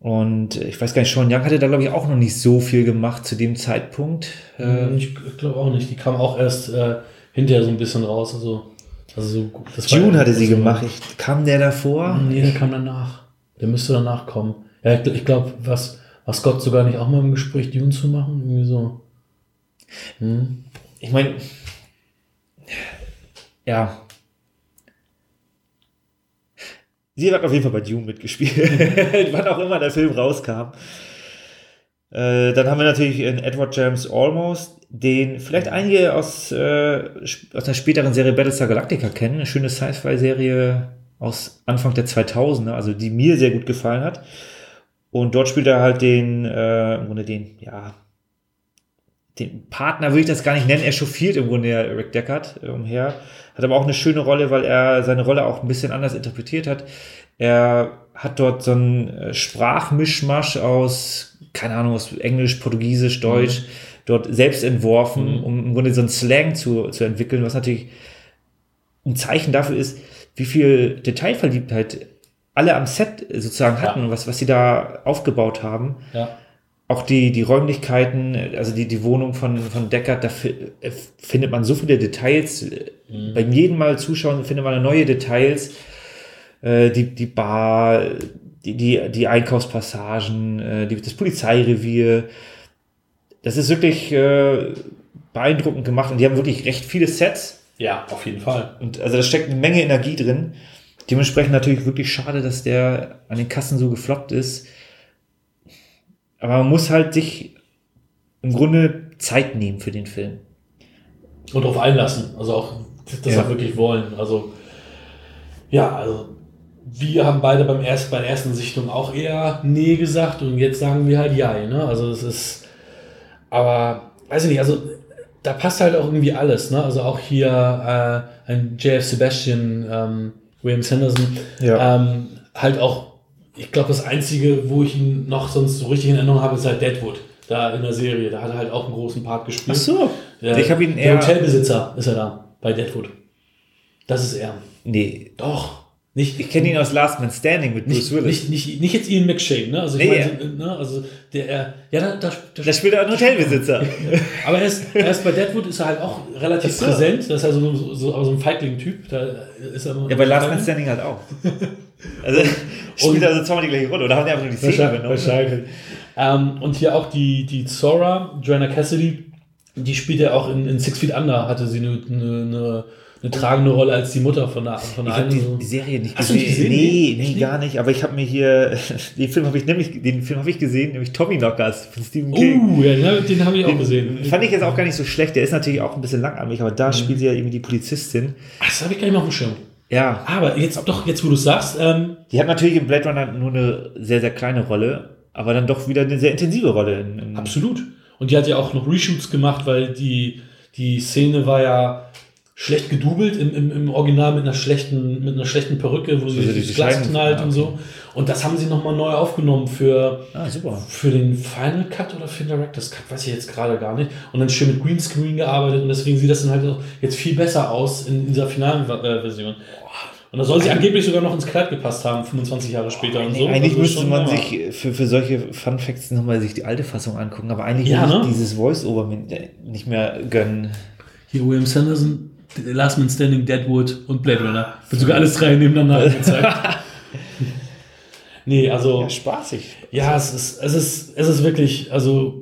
Und ich weiß gar nicht, Sean Young hatte da, glaube ich, auch noch nicht so viel gemacht zu dem Zeitpunkt. Hm, ich glaube auch nicht. Die kam auch erst äh, hinterher so ein bisschen raus. Also, also so, das June hatte sie gemacht. Ich, kam der davor? Nee, der kam danach. Der müsste danach kommen. Ja, ich, ich glaube, was, was Gott sogar nicht auch mal im Gespräch Dune zu machen? Irgendwie so. Hm ich meine, ja. Sie hat auf jeden Fall bei Dune mitgespielt, wann auch immer der Film rauskam. Äh, dann haben wir natürlich in Edward James Almost, den vielleicht einige aus, äh, aus der späteren Serie Battlestar Galactica kennen. Eine schöne Sci-Fi-Serie aus Anfang der 2000er, also die mir sehr gut gefallen hat. Und dort spielt er halt den, äh, im Grunde den, ja, den Partner würde ich das gar nicht nennen, er chauffiert im Grunde ja Rick Deckard umher. Hat aber auch eine schöne Rolle, weil er seine Rolle auch ein bisschen anders interpretiert hat. Er hat dort so einen äh, Sprachmischmasch aus, keine Ahnung, aus Englisch, Portugiesisch, Deutsch, mhm. dort selbst entworfen, mhm. um im Grunde so einen Slang zu, zu entwickeln, was natürlich ein Zeichen dafür ist, wie viel Detailverliebtheit alle am Set sozusagen hatten ja. und was, was sie da aufgebaut haben. Ja auch die, die Räumlichkeiten, also die, die Wohnung von, von Deckard, da äh, findet man so viele Details. Mhm. Beim jedem Mal zuschauen findet man neue Details. Äh, die, die Bar, die, die, die Einkaufspassagen, äh, die, das Polizeirevier. Das ist wirklich äh, beeindruckend gemacht und die haben wirklich recht viele Sets. Ja, auf jeden Fall. Und also da steckt eine Menge Energie drin. Dementsprechend natürlich wirklich schade, dass der an den Kassen so gefloppt ist. Aber man muss halt sich im Grunde Zeit nehmen für den Film. Und darauf einlassen. Also auch das ja. auch wirklich wollen. Also ja, also wir haben beide beim erst, bei der ersten Sichtung auch eher Nee gesagt und jetzt sagen wir halt Ja. Ne? Also es ist, aber weiß ich nicht, also da passt halt auch irgendwie alles. Ne? Also auch hier äh, ein JF Sebastian, ähm, William Sanderson, ja. ähm, halt auch, ich glaube, das Einzige, wo ich ihn noch sonst so richtig in Erinnerung habe, ist halt Deadwood. Da in der Serie. Da hat er halt auch einen großen Part gespielt. Ach so. Der, ich habe ihn eher. Der Hotelbesitzer ist er da bei Deadwood. Das ist er. Nee. Doch. Nicht, ich kenne ihn aus Last Man Standing mit Bruce Willis. Nicht, nicht, nicht jetzt Ian McShane, ne? Also ich nee, meine, ja. ne? also der, ja, da, da, da, da spielt er einen Hotelbesitzer. aber er ist, er ist bei Deadwood ist er halt auch relativ so. präsent. Das ist also so, so, so ein Feigling-Typ. Da ist er ja, bei Last Man Standing halt auch. Also spielt also zweimal die gleiche Rolle oder haben die einfach nur die Szene genommen? Wahrscheinlich. Ähm, und hier auch die, die Zora, Joanna Cassidy, die spielt ja auch in, in Six Feet Under, hatte sie eine, eine, eine eine tragende Rolle als die Mutter von der von der Ich die, die, Serie nicht gesehen. Nicht gesehen. Nee, nee, gar nicht. Aber ich habe mir hier den Film habe ich nämlich den Film habe ich gesehen, nämlich Tommy Knockers von Stephen King. Uh, ja, den habe ich auch gesehen. Fand ich jetzt auch gar nicht so schlecht. Der ist natürlich auch ein bisschen langatmig, aber da mhm. spielt sie ja irgendwie die Polizistin. Ach, das habe ich gar nicht mehr auf dem Schirm. Ja. Aber jetzt doch jetzt wo du sagst, ähm, die hat natürlich im Blade Runner nur eine sehr sehr kleine Rolle, aber dann doch wieder eine sehr intensive Rolle. In, in Absolut. Und die hat ja auch noch Reshoots gemacht, weil die die Szene war ja schlecht gedoubelt im, im, im Original mit einer schlechten, mit einer schlechten Perücke, wo sie also das Glas knallt und so. Und das haben sie nochmal neu aufgenommen für, ah, super. für den Final Cut oder für den Director's Cut, weiß ich jetzt gerade gar nicht. Und dann schön mit Greenscreen gearbeitet und deswegen sieht das dann halt jetzt viel besser aus in dieser finalen äh, Version. Und da soll sie angeblich sogar noch ins Kleid gepasst haben, 25 Jahre später und so. Eigentlich also müsste man sich für, für solche Fun Facts nochmal sich die alte Fassung angucken, aber eigentlich ja, ne? dieses Voice-Over nicht mehr gönnen. Hier William Sanderson Last Man Standing, Deadwood und Blade Runner. Wird sogar alles drei nebeneinander gezeigt. nee, also. Ja, spaßig. Ja, es ist, es ist, es ist wirklich, also.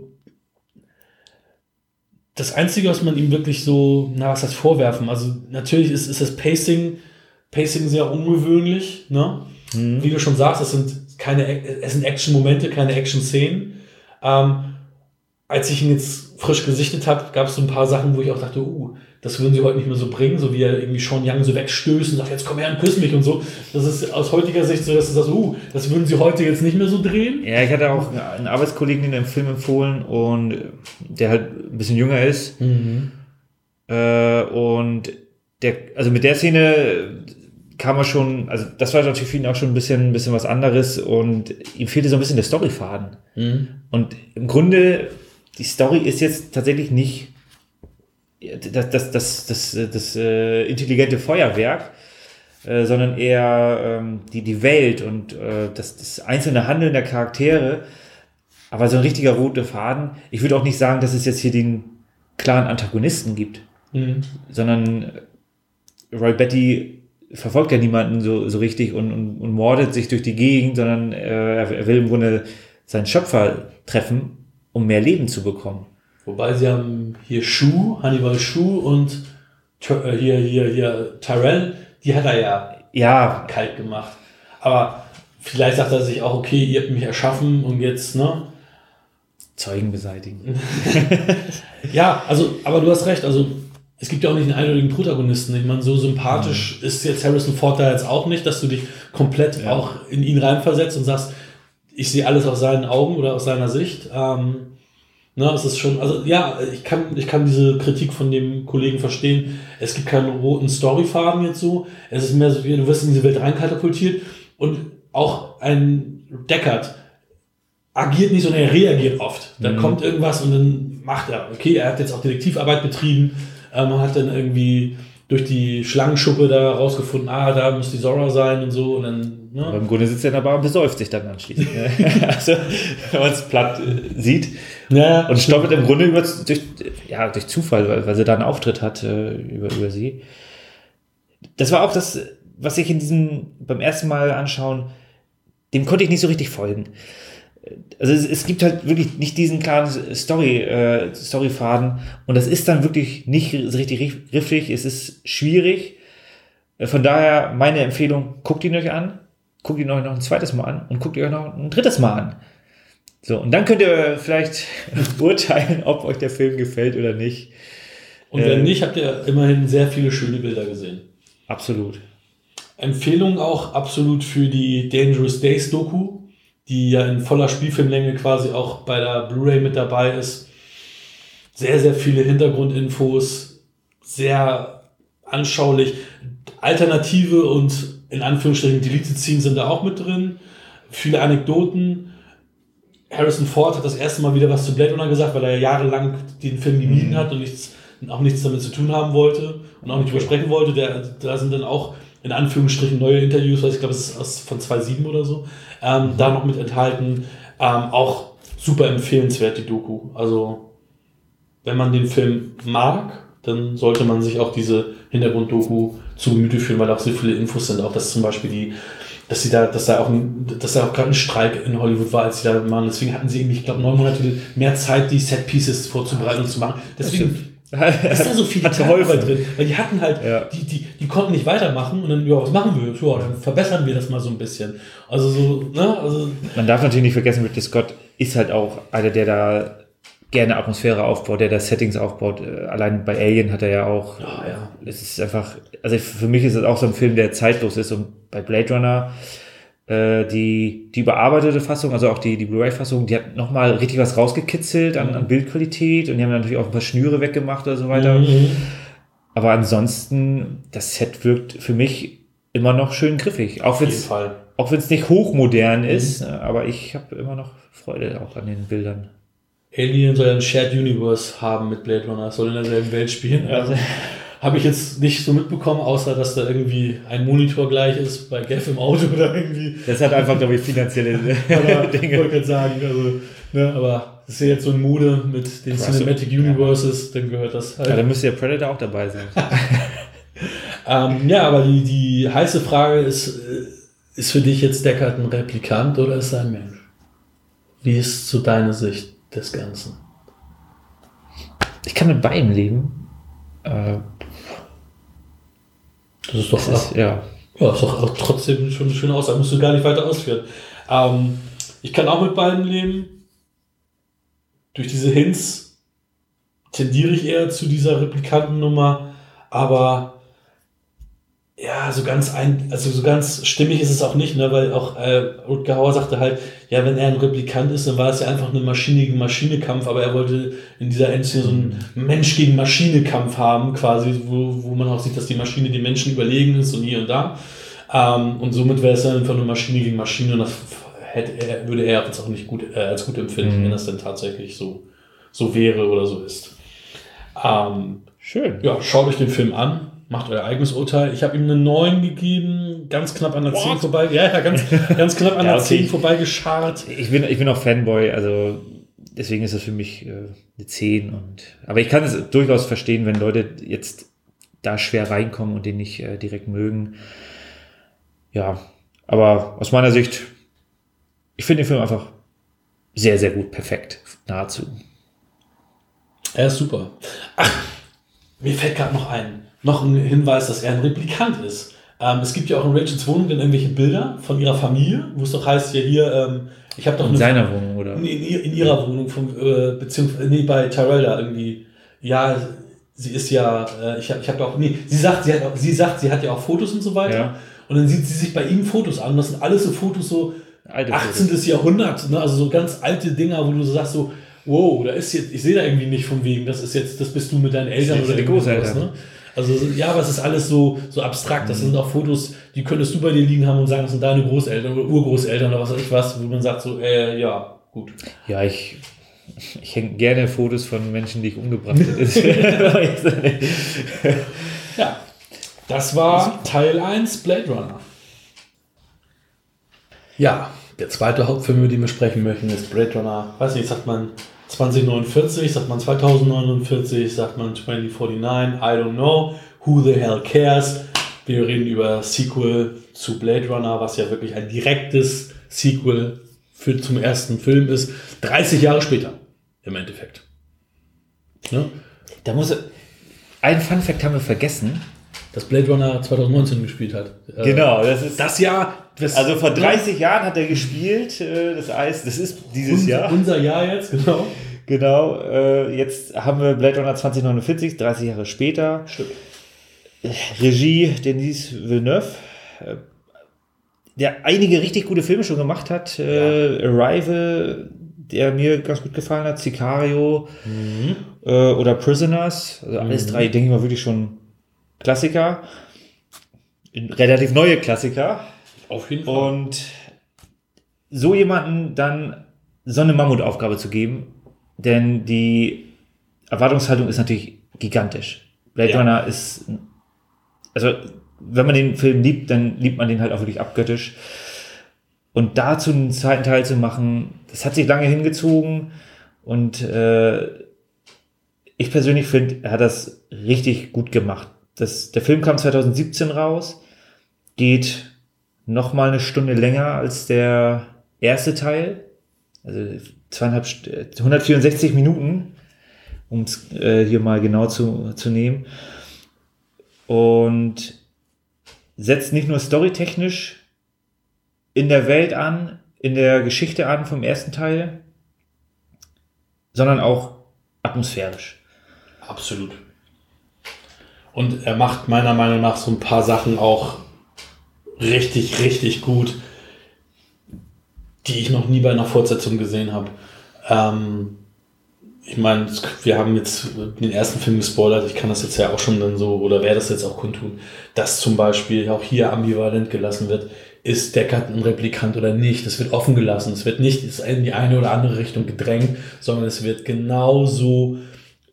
Das Einzige, was man ihm wirklich so, na, was heißt vorwerfen? Also, natürlich ist, ist das Pacing, Pacing sehr ungewöhnlich, ne? Mhm. Wie du schon sagst, es sind keine, es sind Action-Momente, keine Action-Szenen. Ähm, als ich ihn jetzt frisch gesichtet habe, gab es so ein paar Sachen, wo ich auch dachte, uh, das würden sie heute nicht mehr so bringen, so wie er irgendwie Sean Young so wegstößt und sagt, jetzt komm her und küss mich und so. Das ist aus heutiger Sicht so, dass du sagst, uh, das würden sie heute jetzt nicht mehr so drehen. Ja, ich hatte auch einen Arbeitskollegen, den den Film empfohlen und der halt ein bisschen jünger ist. Mhm. Äh, und der, also mit der Szene kam er schon, also das war natürlich für ihn auch schon ein bisschen, ein bisschen was anderes und ihm fehlte so ein bisschen der Storyfaden. Mhm. Und im Grunde, die Story ist jetzt tatsächlich nicht das, das, das, das, das äh, intelligente Feuerwerk, äh, sondern eher ähm, die, die Welt und äh, das, das einzelne Handeln der Charaktere. Aber so ein richtiger roter Faden. Ich würde auch nicht sagen, dass es jetzt hier den klaren Antagonisten gibt, mhm. sondern Roy Betty verfolgt ja niemanden so, so richtig und, und, und mordet sich durch die Gegend, sondern äh, er will im Grunde seinen Schöpfer treffen, um mehr Leben zu bekommen. Wobei sie haben hier Schuh, Hannibal Schuh und äh, hier, hier, hier Tyrell, die hat er ja, ja kalt gemacht. Aber vielleicht sagt er sich auch, okay, ihr habt mich erschaffen und jetzt, ne? Zeugen beseitigen. ja, also, aber du hast recht, also es gibt ja auch nicht einen eindeutigen Protagonisten. Ich meine, so sympathisch mhm. ist jetzt Harrison Ford da jetzt auch nicht, dass du dich komplett ja. auch in ihn reinversetzt und sagst, ich sehe alles aus seinen Augen oder aus seiner Sicht. Ähm, Ne, es ist schon, also ja, ich kann, ich kann diese Kritik von dem Kollegen verstehen. Es gibt keinen roten Storyfaden jetzt so. Es ist mehr so, wie du wirst in diese Welt reinkatapultiert und auch ein Deckard agiert nicht, sondern er reagiert oft. Da mhm. kommt irgendwas und dann macht er. Okay, er hat jetzt auch Detektivarbeit betrieben. Äh, man hat dann irgendwie durch die Schlangenschuppe da rausgefunden, ah, da muss die Zora sein und so. Und dann, ne? Aber im Grunde sitzt er in der Bar und besäuft sich dann anschließend. Ne? also, wenn man es platt äh, sieht. Ja, und stoppet im Grunde über, durch, ja, durch Zufall, weil, weil sie da einen Auftritt hat äh, über, über sie. Das war auch das, was ich in diesem, beim ersten Mal anschauen, dem konnte ich nicht so richtig folgen. Also es, es gibt halt wirklich nicht diesen klaren Story, äh, Storyfaden und das ist dann wirklich nicht richtig griffig, es ist schwierig. Äh, von daher meine Empfehlung, guckt ihn euch an, guckt ihn euch noch ein zweites Mal an und guckt ihr euch noch ein drittes Mal an. So, und dann könnt ihr vielleicht urteilen, ob euch der Film gefällt oder nicht. Und wenn äh, nicht, habt ihr immerhin sehr viele schöne Bilder gesehen. Absolut. Empfehlung auch absolut für die Dangerous Days Doku, die ja in voller Spielfilmlänge quasi auch bei der Blu-ray mit dabei ist. Sehr, sehr viele Hintergrundinfos, sehr anschaulich. Alternative und in Anführungsstrichen Deleted Scenes sind da auch mit drin. Viele Anekdoten. Harrison Ford hat das erste Mal wieder was zu Blade Runner gesagt, weil er ja jahrelang den Film gemieden mhm. hat und nichts, auch nichts damit zu tun haben wollte und auch nicht übersprechen wollte. Der, da sind dann auch in Anführungsstrichen neue Interviews, weil ich glaube, es ist aus, von 2007 oder so, ähm, mhm. da noch mit enthalten. Ähm, auch super empfehlenswert, die Doku. Also, wenn man den Film mag, dann sollte man sich auch diese Hintergrunddoku zu Gemüte führen, weil da auch so viele Infos sind. Auch dass zum Beispiel die, dass sie da, dass da auch, dass da auch gerade ein Streik in Hollywood war, als sie da waren. Deswegen hatten sie irgendwie, ich glaube, neun Monate mehr Zeit, die Set Pieces vorzubereiten und zu machen. Deswegen ist da so viel geholfen drin. Weil die hatten halt, ja. die, die, die konnten nicht weitermachen und dann, ja, was machen wir? Ja, dann verbessern wir das mal so ein bisschen. Also so, ne? Also, Man darf natürlich nicht vergessen, Ridley Scott ist halt auch einer, der da gerne Atmosphäre aufbaut, der da Settings aufbaut. Äh, allein bei Alien hat er ja auch. Ja, ja. Es ist einfach, also für mich ist es auch so ein Film, der zeitlos ist und bei Blade Runner die, die überarbeitete Fassung, also auch die, die Blu-ray-Fassung, die hat nochmal richtig was rausgekitzelt an, an Bildqualität und die haben natürlich auch ein paar Schnüre weggemacht oder so weiter. Mhm. Aber ansonsten, das Set wirkt für mich immer noch schön griffig. Auch wenn es auch wenn es nicht hochmodern mhm. ist, ne, aber ich habe immer noch Freude auch an den Bildern. Alien soll ein Shared Universe haben mit Blade Runner, soll in derselben Welt spielen. Also, habe ich jetzt nicht so mitbekommen, außer dass da irgendwie ein Monitor gleich ist bei Gav im Auto oder irgendwie. Das hat einfach, glaube ich, finanzielle Dinge. Ich wollte sagen, also, ne, aber das ist ja jetzt so ein Mode mit den Krass, Cinematic Universes, ja. dann gehört das halt. Ja, dann müsste ja Predator auch dabei sein. ähm, ja, aber die, die heiße Frage ist, äh, ist für dich jetzt Deckard ein Replikant oder ist er ein Mensch? Wie ist so deine Sicht des Ganzen? Ich kann mit beidem leben. Äh, das ist doch, das ist, ja. Ja, ist doch trotzdem schon eine schöne Aussage. Musst du gar nicht weiter ausführen. Ähm, ich kann auch mit beiden leben. Durch diese Hints tendiere ich eher zu dieser Replikantennummer, aber ja, so ganz ein, also so ganz stimmig ist es auch nicht, ne, weil auch äh, Rutger Hauer sagte halt, ja, wenn er ein Replikant ist, dann war es ja einfach eine Maschine gegen Maschine-Kampf, aber er wollte in dieser Endszene so einen Mensch gegen Maschine-Kampf haben, quasi, wo, wo man auch sieht, dass die Maschine den Menschen überlegen ist und hier und da. Ähm, und somit wäre es dann einfach nur Maschine gegen Maschine und das hätte er, würde er jetzt auch nicht gut, äh, als gut empfinden, mhm. wenn das denn tatsächlich so, so wäre oder so ist. Ähm, Schön. Ja, schaut euch den Film an macht euer eigenes Urteil. Ich habe ihm eine 9 gegeben, ganz knapp an der What? 10 vorbei. Ja, ja, ganz, ganz knapp an ja, der 10 vorbei geschart. Ich bin, ich bin auch Fanboy, also deswegen ist das für mich äh, eine 10. Und, aber ich kann es durchaus verstehen, wenn Leute jetzt da schwer reinkommen und den nicht äh, direkt mögen. Ja, aber aus meiner Sicht, ich finde den Film einfach sehr, sehr gut, perfekt, nahezu. Er ist super. Ach, mir fällt gerade noch ein noch ein Hinweis, dass er ein Replikant ist. Ähm, es gibt ja auch in Rachels Wohnung dann irgendwelche Bilder von ihrer Familie, wo es doch heißt, ja hier, ähm, ich habe doch in seiner Wohnung oder in, in, in ihrer Wohnung vom äh, beziehungsweise nee bei Tyrell da irgendwie. Ja, sie ist ja, äh, ich habe ich hab doch nee, sie sagt, sie hat sie sagt, sie hat ja auch Fotos und so weiter. Ja. Und dann sieht sie sich bei ihm Fotos an. Das sind alles so Fotos so Alte 18. Fotos. Jahrhundert, ne? also so ganz alte Dinger, wo du so sagst so, wow, da ist jetzt, ich sehe da irgendwie nicht von wegen, das ist jetzt, das bist du mit deinen Eltern oder Großeltern. Ne? Also ja, aber es ist alles so, so abstrakt. Das sind auch Fotos, die könntest du bei dir liegen haben und sagen, das sind deine Großeltern oder Urgroßeltern oder was weiß ich was, wo man sagt so, äh, ja, gut. Ja, ich, ich hänge gerne Fotos von Menschen, die ich umgebracht habe. ja. Das war Teil 1 Blade Runner. Ja, der zweite Hauptfilm, über den wir sprechen möchten, ist Blade Runner. Weiß nicht, sagt man 2049, sagt man 2049, sagt man 2049, I don't know. Who the hell cares? Wir reden über Sequel zu Blade Runner, was ja wirklich ein direktes Sequel für, zum ersten Film ist. 30 Jahre später, im Endeffekt. Ne? Da muss ein Fun Fact haben wir vergessen. Dass Blade Runner 2019 gespielt hat. Äh, genau, das ist das Jahr. Das also vor 30 ja. Jahren hat er gespielt, äh, das Eis. Das ist dieses unser, Jahr. Unser Jahr jetzt, genau. Genau, äh, jetzt haben wir Blade Runner 2049, 30 Jahre später. Stimmt. Regie Denis Villeneuve, der einige richtig gute Filme schon gemacht hat. Ja. Arrival, der mir ganz gut gefallen hat, Sicario mhm. oder Prisoners. Also alles mhm. drei, denke ich mal, wirklich schon Klassiker. Relativ neue Klassiker. Auf jeden Fall. Und so jemanden dann so eine Mammutaufgabe zu geben, denn die Erwartungshaltung ist natürlich gigantisch. Blade ja. Runner ist, also wenn man den Film liebt, dann liebt man den halt auch wirklich abgöttisch. Und dazu einen zweiten Teil zu machen, das hat sich lange hingezogen und äh, ich persönlich finde, er hat das richtig gut gemacht. Das, der Film kam 2017 raus, geht noch mal eine Stunde länger als der erste Teil, also zweieinhalb, 164 Minuten, um es äh, hier mal genau zu, zu nehmen. Und setzt nicht nur storytechnisch in der Welt an, in der Geschichte an vom ersten Teil, sondern auch atmosphärisch. Absolut. Und er macht meiner Meinung nach so ein paar Sachen auch richtig, richtig gut, die ich noch nie bei einer Fortsetzung gesehen habe. Ähm, ich meine, wir haben jetzt den ersten Film gespoilert, ich kann das jetzt ja auch schon dann so, oder werde das jetzt auch kundtun, dass zum Beispiel auch hier ambivalent gelassen wird, ist Deckard ein Replikant oder nicht. Das wird offen gelassen. Es wird nicht in die eine oder andere Richtung gedrängt, sondern es wird genauso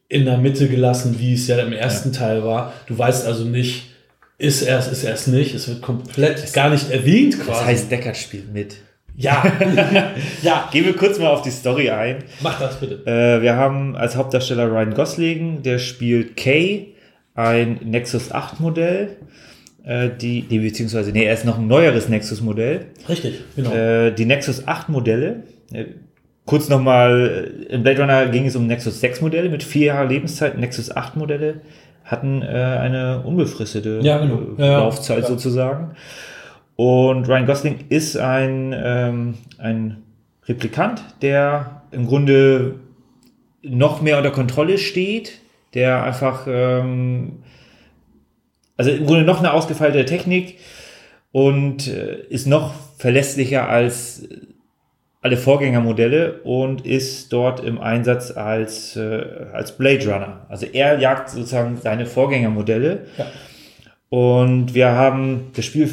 in der Mitte gelassen, wie es ja im ersten ja. Teil war. Du weißt also nicht, ist er es, ist er es nicht. Es wird komplett das gar nicht erwähnt quasi. Das heißt, Deckard spielt mit. Ja, ja. Gehen wir kurz mal auf die Story ein. Mach das bitte. Äh, wir haben als Hauptdarsteller Ryan Gosling, der spielt Kay, ein Nexus 8 Modell. Äh, die, die, beziehungsweise, nee, er ist noch ein neueres Nexus-Modell. Richtig, genau. Äh, die Nexus 8 Modelle. Äh, kurz nochmal, äh, in Blade Runner ging es um Nexus 6 Modelle mit vier Jahre Lebenszeit. Nexus 8 Modelle hatten äh, eine unbefristete ja, genau. ja, Laufzeit ja. sozusagen. Und Ryan Gosling ist ein, ähm, ein Replikant, der im Grunde noch mehr unter Kontrolle steht, der einfach, ähm, also im Grunde noch eine ausgefeilte Technik und äh, ist noch verlässlicher als alle Vorgängermodelle und ist dort im Einsatz als, äh, als Blade Runner. Also er jagt sozusagen seine Vorgängermodelle. Ja. Und wir haben das Spiel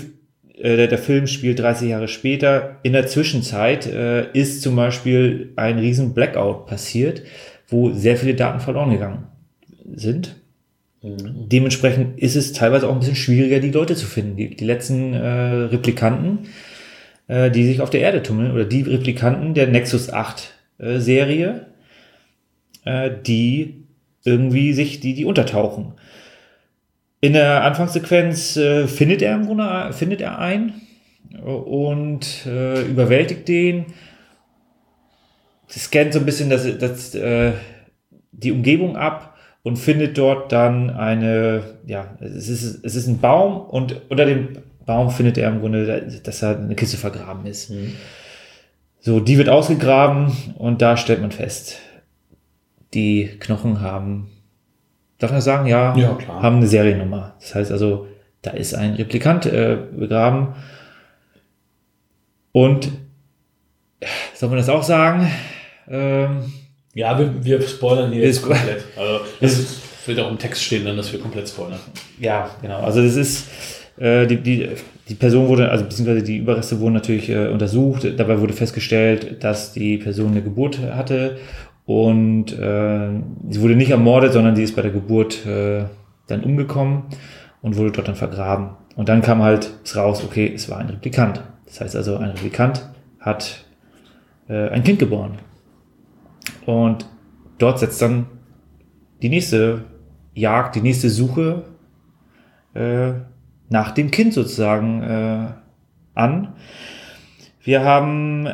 äh, der, der, Film spielt 30 Jahre später. In der Zwischenzeit äh, ist zum Beispiel ein riesen Blackout passiert, wo sehr viele Daten verloren gegangen sind. Mhm. Dementsprechend ist es teilweise auch ein bisschen schwieriger, die Leute zu finden. Die, die letzten äh, Replikanten, äh, die sich auf der Erde tummeln, oder die Replikanten der Nexus 8 äh, Serie, äh, die irgendwie sich, die, die untertauchen. In der Anfangssequenz findet er im Grunde findet er einen und überwältigt den. Scannt so ein bisschen das, das, die Umgebung ab und findet dort dann eine, ja, es ist, es ist ein Baum und unter dem Baum findet er im Grunde, dass da eine Kiste vergraben ist. Mhm. So, die wird ausgegraben und da stellt man fest, die Knochen haben darf man sagen, ja, ja haben eine Seriennummer. Das heißt also, da ist ein Replikant äh, begraben. Und soll man das auch sagen? Ähm, ja, wir, wir spoilern hier jetzt komplett. Also, es wird auch im Text stehen, dann, dass wir komplett spoilern. Ja, genau. Also, das ist. Äh, die, die, die Person wurde, also beziehungsweise die Überreste wurden natürlich äh, untersucht. Dabei wurde festgestellt, dass die Person eine Geburt hatte und äh, sie wurde nicht ermordet, sondern sie ist bei der Geburt äh, dann umgekommen. und wurde dort dann vergraben. Und dann kam halt raus, okay, es war ein Replikant. Das heißt also, ein Replikant hat äh, ein Kind geboren. Und dort setzt dann die nächste Jagd, die nächste Suche äh, nach dem Kind sozusagen äh, an. Wir haben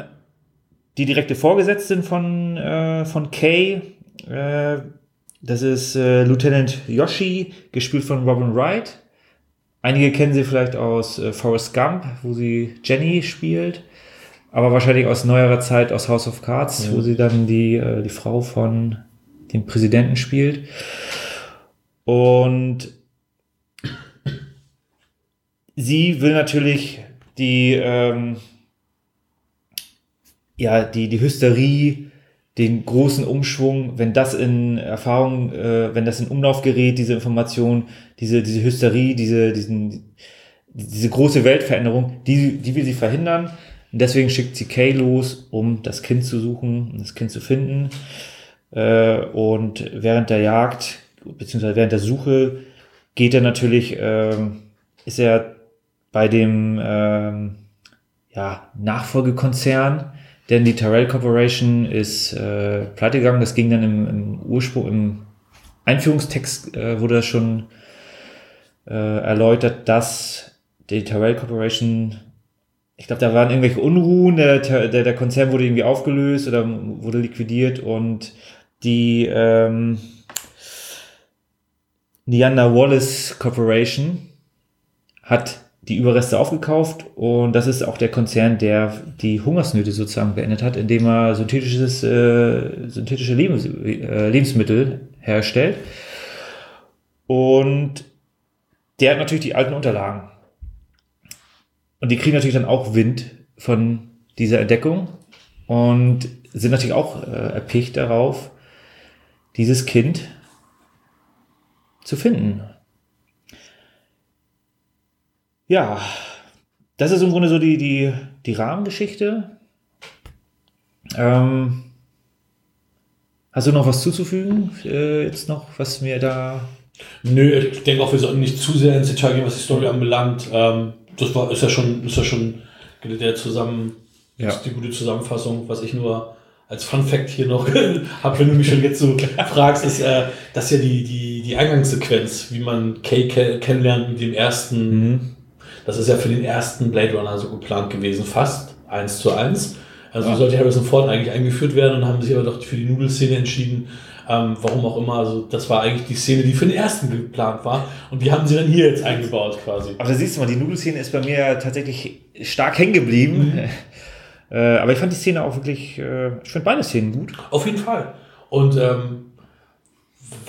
die direkte Vorgesetzte von, äh, von Kay. Äh, das ist äh, Lieutenant Yoshi, gespielt von Robin Wright. Einige kennen sie vielleicht aus äh, Forrest Gump, wo sie Jenny spielt. Aber wahrscheinlich aus neuerer Zeit aus House of Cards, ja. wo sie dann die, äh, die Frau von dem Präsidenten spielt. Und sie will natürlich die, ähm, ja, die, die Hysterie, den großen Umschwung, wenn das in Erfahrung, äh, wenn das in Umlauf gerät, diese Information, diese, diese Hysterie, diese, diesen, diese große Weltveränderung, die, die will sie verhindern. Und deswegen schickt sie Kay los, um das Kind zu suchen, um das Kind zu finden. Äh, und während der Jagd, beziehungsweise während der Suche, geht er natürlich, äh, ist er bei dem ähm, ja, Nachfolgekonzern, denn die Tyrell Corporation ist äh, pleite gegangen. Das ging dann im, im Ursprung, im Einführungstext äh, wurde das schon äh, erläutert, dass die Tyrell Corporation, ich glaube, da waren irgendwelche Unruhen, der, der, der Konzern wurde irgendwie aufgelöst oder wurde liquidiert und die ähm, Neander Wallace Corporation hat die Überreste aufgekauft und das ist auch der Konzern, der die Hungersnöte sozusagen beendet hat, indem er synthetisches, äh, synthetische Lebens äh, Lebensmittel herstellt. Und der hat natürlich die alten Unterlagen. Und die kriegen natürlich dann auch Wind von dieser Entdeckung und sind natürlich auch äh, erpicht darauf, dieses Kind zu finden. Ja, das ist im Grunde so die, die, die Rahmengeschichte. Ähm, hast du noch was zuzufügen? Äh, jetzt noch, was mir da. Nö, ich denke auch, wir sollten nicht zu sehr ins Detail gehen, was die Story anbelangt. Ähm, das war, ist ja schon, ist ja schon der zusammen, ja. die gute Zusammenfassung, was ich nur als Fun Fact hier noch habe, wenn du mich schon jetzt so fragst, ist, äh, das ja die, die, die Eingangssequenz, wie man Kay kennenlernt mit dem ersten mhm. Das ist ja für den ersten Blade Runner so geplant gewesen, fast eins zu eins. Also ja. sollte Harrison Ford eigentlich eingeführt werden und haben sich aber doch für die Nudelszene entschieden. Ähm, warum auch immer. Also das war eigentlich die Szene, die für den ersten geplant war. Und die haben sie dann hier jetzt eingebaut quasi. Aber da siehst du mal, die Nudelszene ist bei mir tatsächlich stark hängen geblieben. Mhm. Äh, aber ich fand die Szene auch wirklich, äh, ich finde beide Szenen gut. Auf jeden Fall. Und ähm,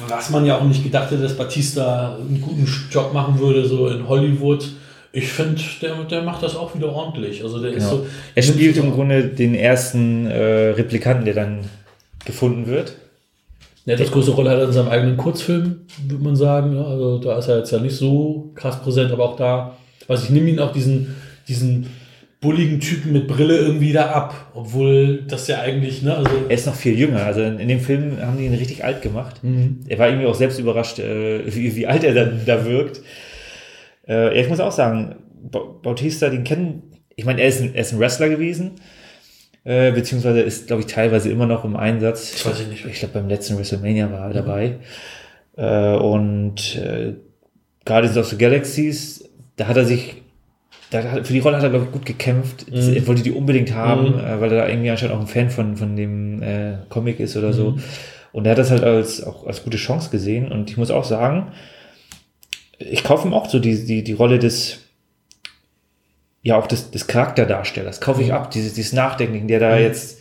was man ja auch nicht gedacht hätte, dass Batista einen guten Job machen würde, so in Hollywood ich finde, der, der macht das auch wieder ordentlich. Also der genau. ist so, er spielt im Grunde den ersten äh, Replikanten, der dann gefunden wird. Ja, das große Rolle hat er in seinem eigenen Kurzfilm, würde man sagen. Also da ist er jetzt ja nicht so krass präsent, aber auch da, also ich nehme ihn auch diesen, diesen bulligen Typen mit Brille irgendwie da ab, obwohl das ja eigentlich, ne, also er ist noch viel jünger. Also in, in dem Film haben die ihn richtig alt gemacht. Mhm. Er war irgendwie auch selbst überrascht, äh, wie, wie alt er dann da wirkt. Äh, ich muss auch sagen, Bautista, den kennen, ich meine, er ist ein, er ist ein Wrestler gewesen, äh, beziehungsweise ist, glaube ich, teilweise immer noch im Einsatz. Das weiß ich nicht. Ich glaube, beim letzten WrestleMania war er mhm. dabei. Äh, und äh, Guardians of the Galaxies, da hat er sich, da hat, für die Rolle hat er, glaube ich, gut gekämpft. Mhm. Er wollte die unbedingt haben, mhm. äh, weil er da irgendwie anscheinend auch ein Fan von, von dem äh, Comic ist oder so. Mhm. Und er hat das halt als, auch als gute Chance gesehen. Und ich muss auch sagen, ich kaufe ihm auch so die, die, die Rolle des, ja, auch des, des Charakterdarstellers. Kaufe ich mhm. ab, dieses, dieses Nachdenken, der da mhm. jetzt,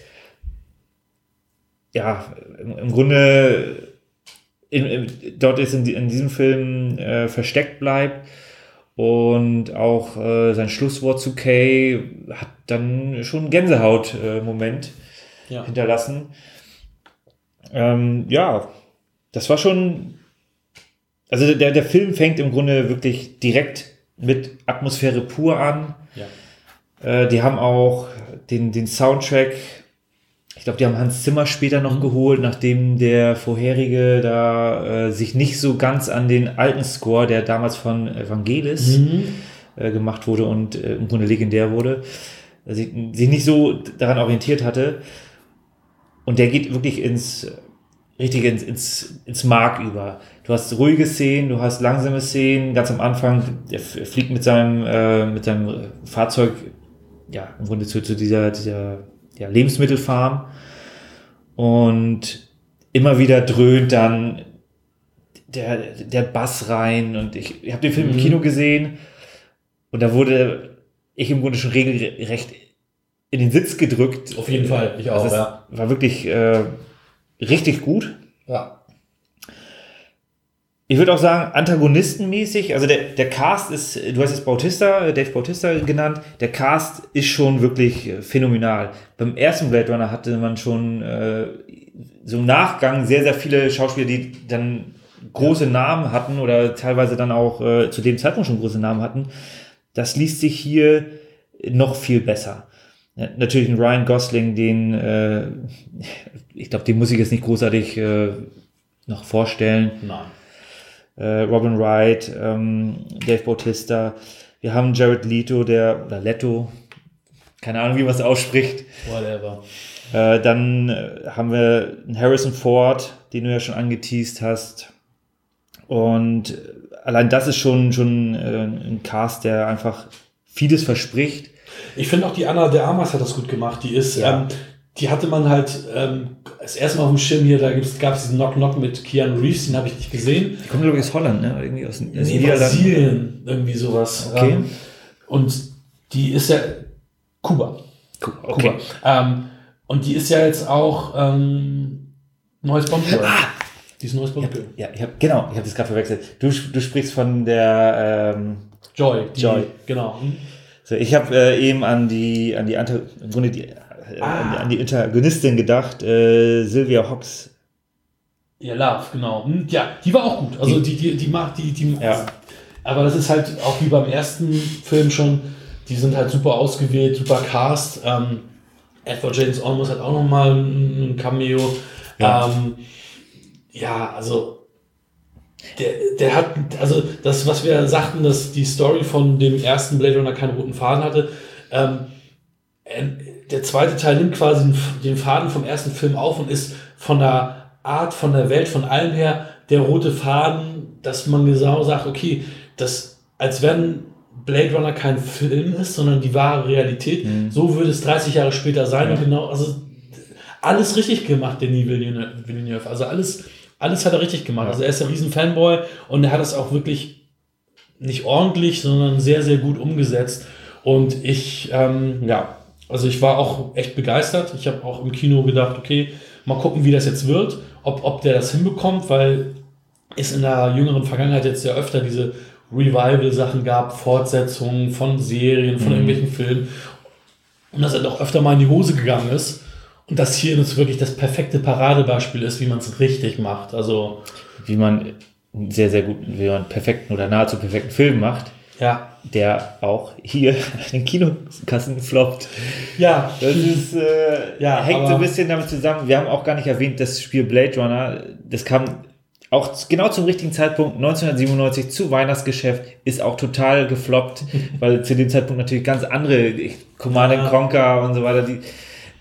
ja, im, im Grunde in, in, dort ist in, in diesem Film äh, versteckt bleibt und auch äh, sein Schlusswort zu Kay hat dann schon einen Gänsehaut-Moment äh, ja. hinterlassen. Ähm, ja, das war schon also der, der Film fängt im Grunde wirklich direkt mit Atmosphäre pur an. Ja. Äh, die haben auch den, den Soundtrack, Ich glaube, die haben Hans Zimmer später noch geholt, nachdem der vorherige da äh, sich nicht so ganz an den alten Score, der damals von Evangelis Mhm. äh, gemacht wurde und äh, im Grunde legendär wurde, äh, sich, sich nicht so daran orientiert hatte. Und der geht wirklich ins richtig ins, ins, ins Mark über. Du hast ruhige Szenen, du hast langsame Szenen. Ganz am Anfang, der fliegt mit seinem, äh, mit seinem Fahrzeug, ja, im Grunde zu, zu dieser, dieser ja, Lebensmittelfarm. Und immer wieder dröhnt dann der, der Bass rein. Und ich, ich habe den Film Mhm. im Kino gesehen und da wurde ich im Grunde schon regelrecht in den Sitz gedrückt. Auf jeden Fall, ich auch, Also ja. War wirklich äh, richtig gut. Ja. Ich würde auch sagen, antagonistenmäßig, also der, der Cast ist, du hast es Bautista, äh, Dave Bautista genannt, der Cast ist schon wirklich äh, phänomenal. Beim ersten Blade Runner hatte man schon äh, so im Nachgang sehr, sehr viele Schauspieler, die dann große Namen hatten oder teilweise dann auch äh, zu dem Zeitpunkt schon große Namen hatten. Das liest sich hier noch viel besser. Ja, Natürlich ein Ryan Gosling, den, äh, ich glaube, den muss ich jetzt nicht großartig äh, noch vorstellen Nein. Äh, Robin Wright, ähm, Dave Bautista. Wir haben Jared Leto, der, oder Leto, keine Ahnung, wie man es ausspricht. Whatever. Äh, dann äh, haben wir Harrison Ford, den du ja schon angeteased hast. Und äh, allein das ist schon, schon äh, ein Cast, der einfach vieles verspricht. Ich finde auch die Anna de Armas hat das gut gemacht. Die ist, Ja. ähm, die hatte man halt ähm, das erste Mal auf dem Schirm hier, da gab es diesen Knock-Knock mit Keanu Reeves, den habe ich nicht gesehen. Die kommt, glaube ich, aus Holland, ne? Irgendwie aus, aus Nee, Brasilien, irgendwie sowas. Okay. Ähm, und die ist ja Kuba. Okay. Kuba. Ähm, und die ist ja jetzt auch ähm, neues Bond-Girl. Die ist neues Bond-Girl. Ja, ich hab, genau, ich habe das gerade verwechselt. Du, du sprichst von der ähm, Joy. Die, Joy. Genau. So, ich habe äh, eben an die, an die, im Grunde die, Ah. an, die, an die Antagonistin gedacht, äh, Sylvia Hobbs. Ja, Love, genau. Hm, Ja, die war auch gut. Also die, die, die macht die, die. Ja. Aber das ist halt auch wie beim ersten Film schon. Die sind halt super ausgewählt, super Cast. Ähm, Edward James Olmos hat auch noch mal ein, Cameo. Ja. Ähm, ja, also der, der hat, also das, was wir sagten, dass die Story von dem ersten Blade Runner keinen roten Faden hatte. Ähm, äh, der zweite Teil nimmt quasi den, den Faden vom ersten Film auf und ist von der Art, von der Welt, von allem her der rote Faden, dass man genau sagt, okay, das, als wenn Blade Runner kein Film ist, sondern die wahre Realität, so würde es 30 Jahre später sein Ja. und genau, also alles richtig gemacht, Denis Villeneuve. Villeneuve. Also alles, alles hat er richtig gemacht. Ja. Also er ist ein riesen Fanboy und er hat es auch wirklich nicht ordentlich, sondern sehr, sehr gut umgesetzt. Und ich, ähm, ja, also ich war auch echt begeistert. Ich habe auch im Kino gedacht, okay, mal gucken, wie das jetzt wird, ob, ob der das hinbekommt, weil es in der jüngeren Vergangenheit jetzt ja öfter diese Revival-Sachen gab, Fortsetzungen von Serien, von Mhm. irgendwelchen Filmen. Und dass er doch öfter mal in die Hose gegangen ist. Und das hier jetzt wirklich das perfekte Paradebeispiel ist, wie man es richtig macht. Also, Wie man einen sehr, sehr guten, wie man einen perfekten oder nahezu perfekten Film macht, ja. der auch hier an den Kinokassen floppt. Ja, Das ist, äh, Ja, hängt so ein bisschen damit zusammen. Wir haben auch gar nicht erwähnt, das Spiel Blade Runner, das kam auch genau zum richtigen Zeitpunkt, 1997 zu Weihnachtsgeschäft, ist auch total gefloppt, weil zu dem Zeitpunkt natürlich ganz andere Command Ja. Conquer und so weiter, die,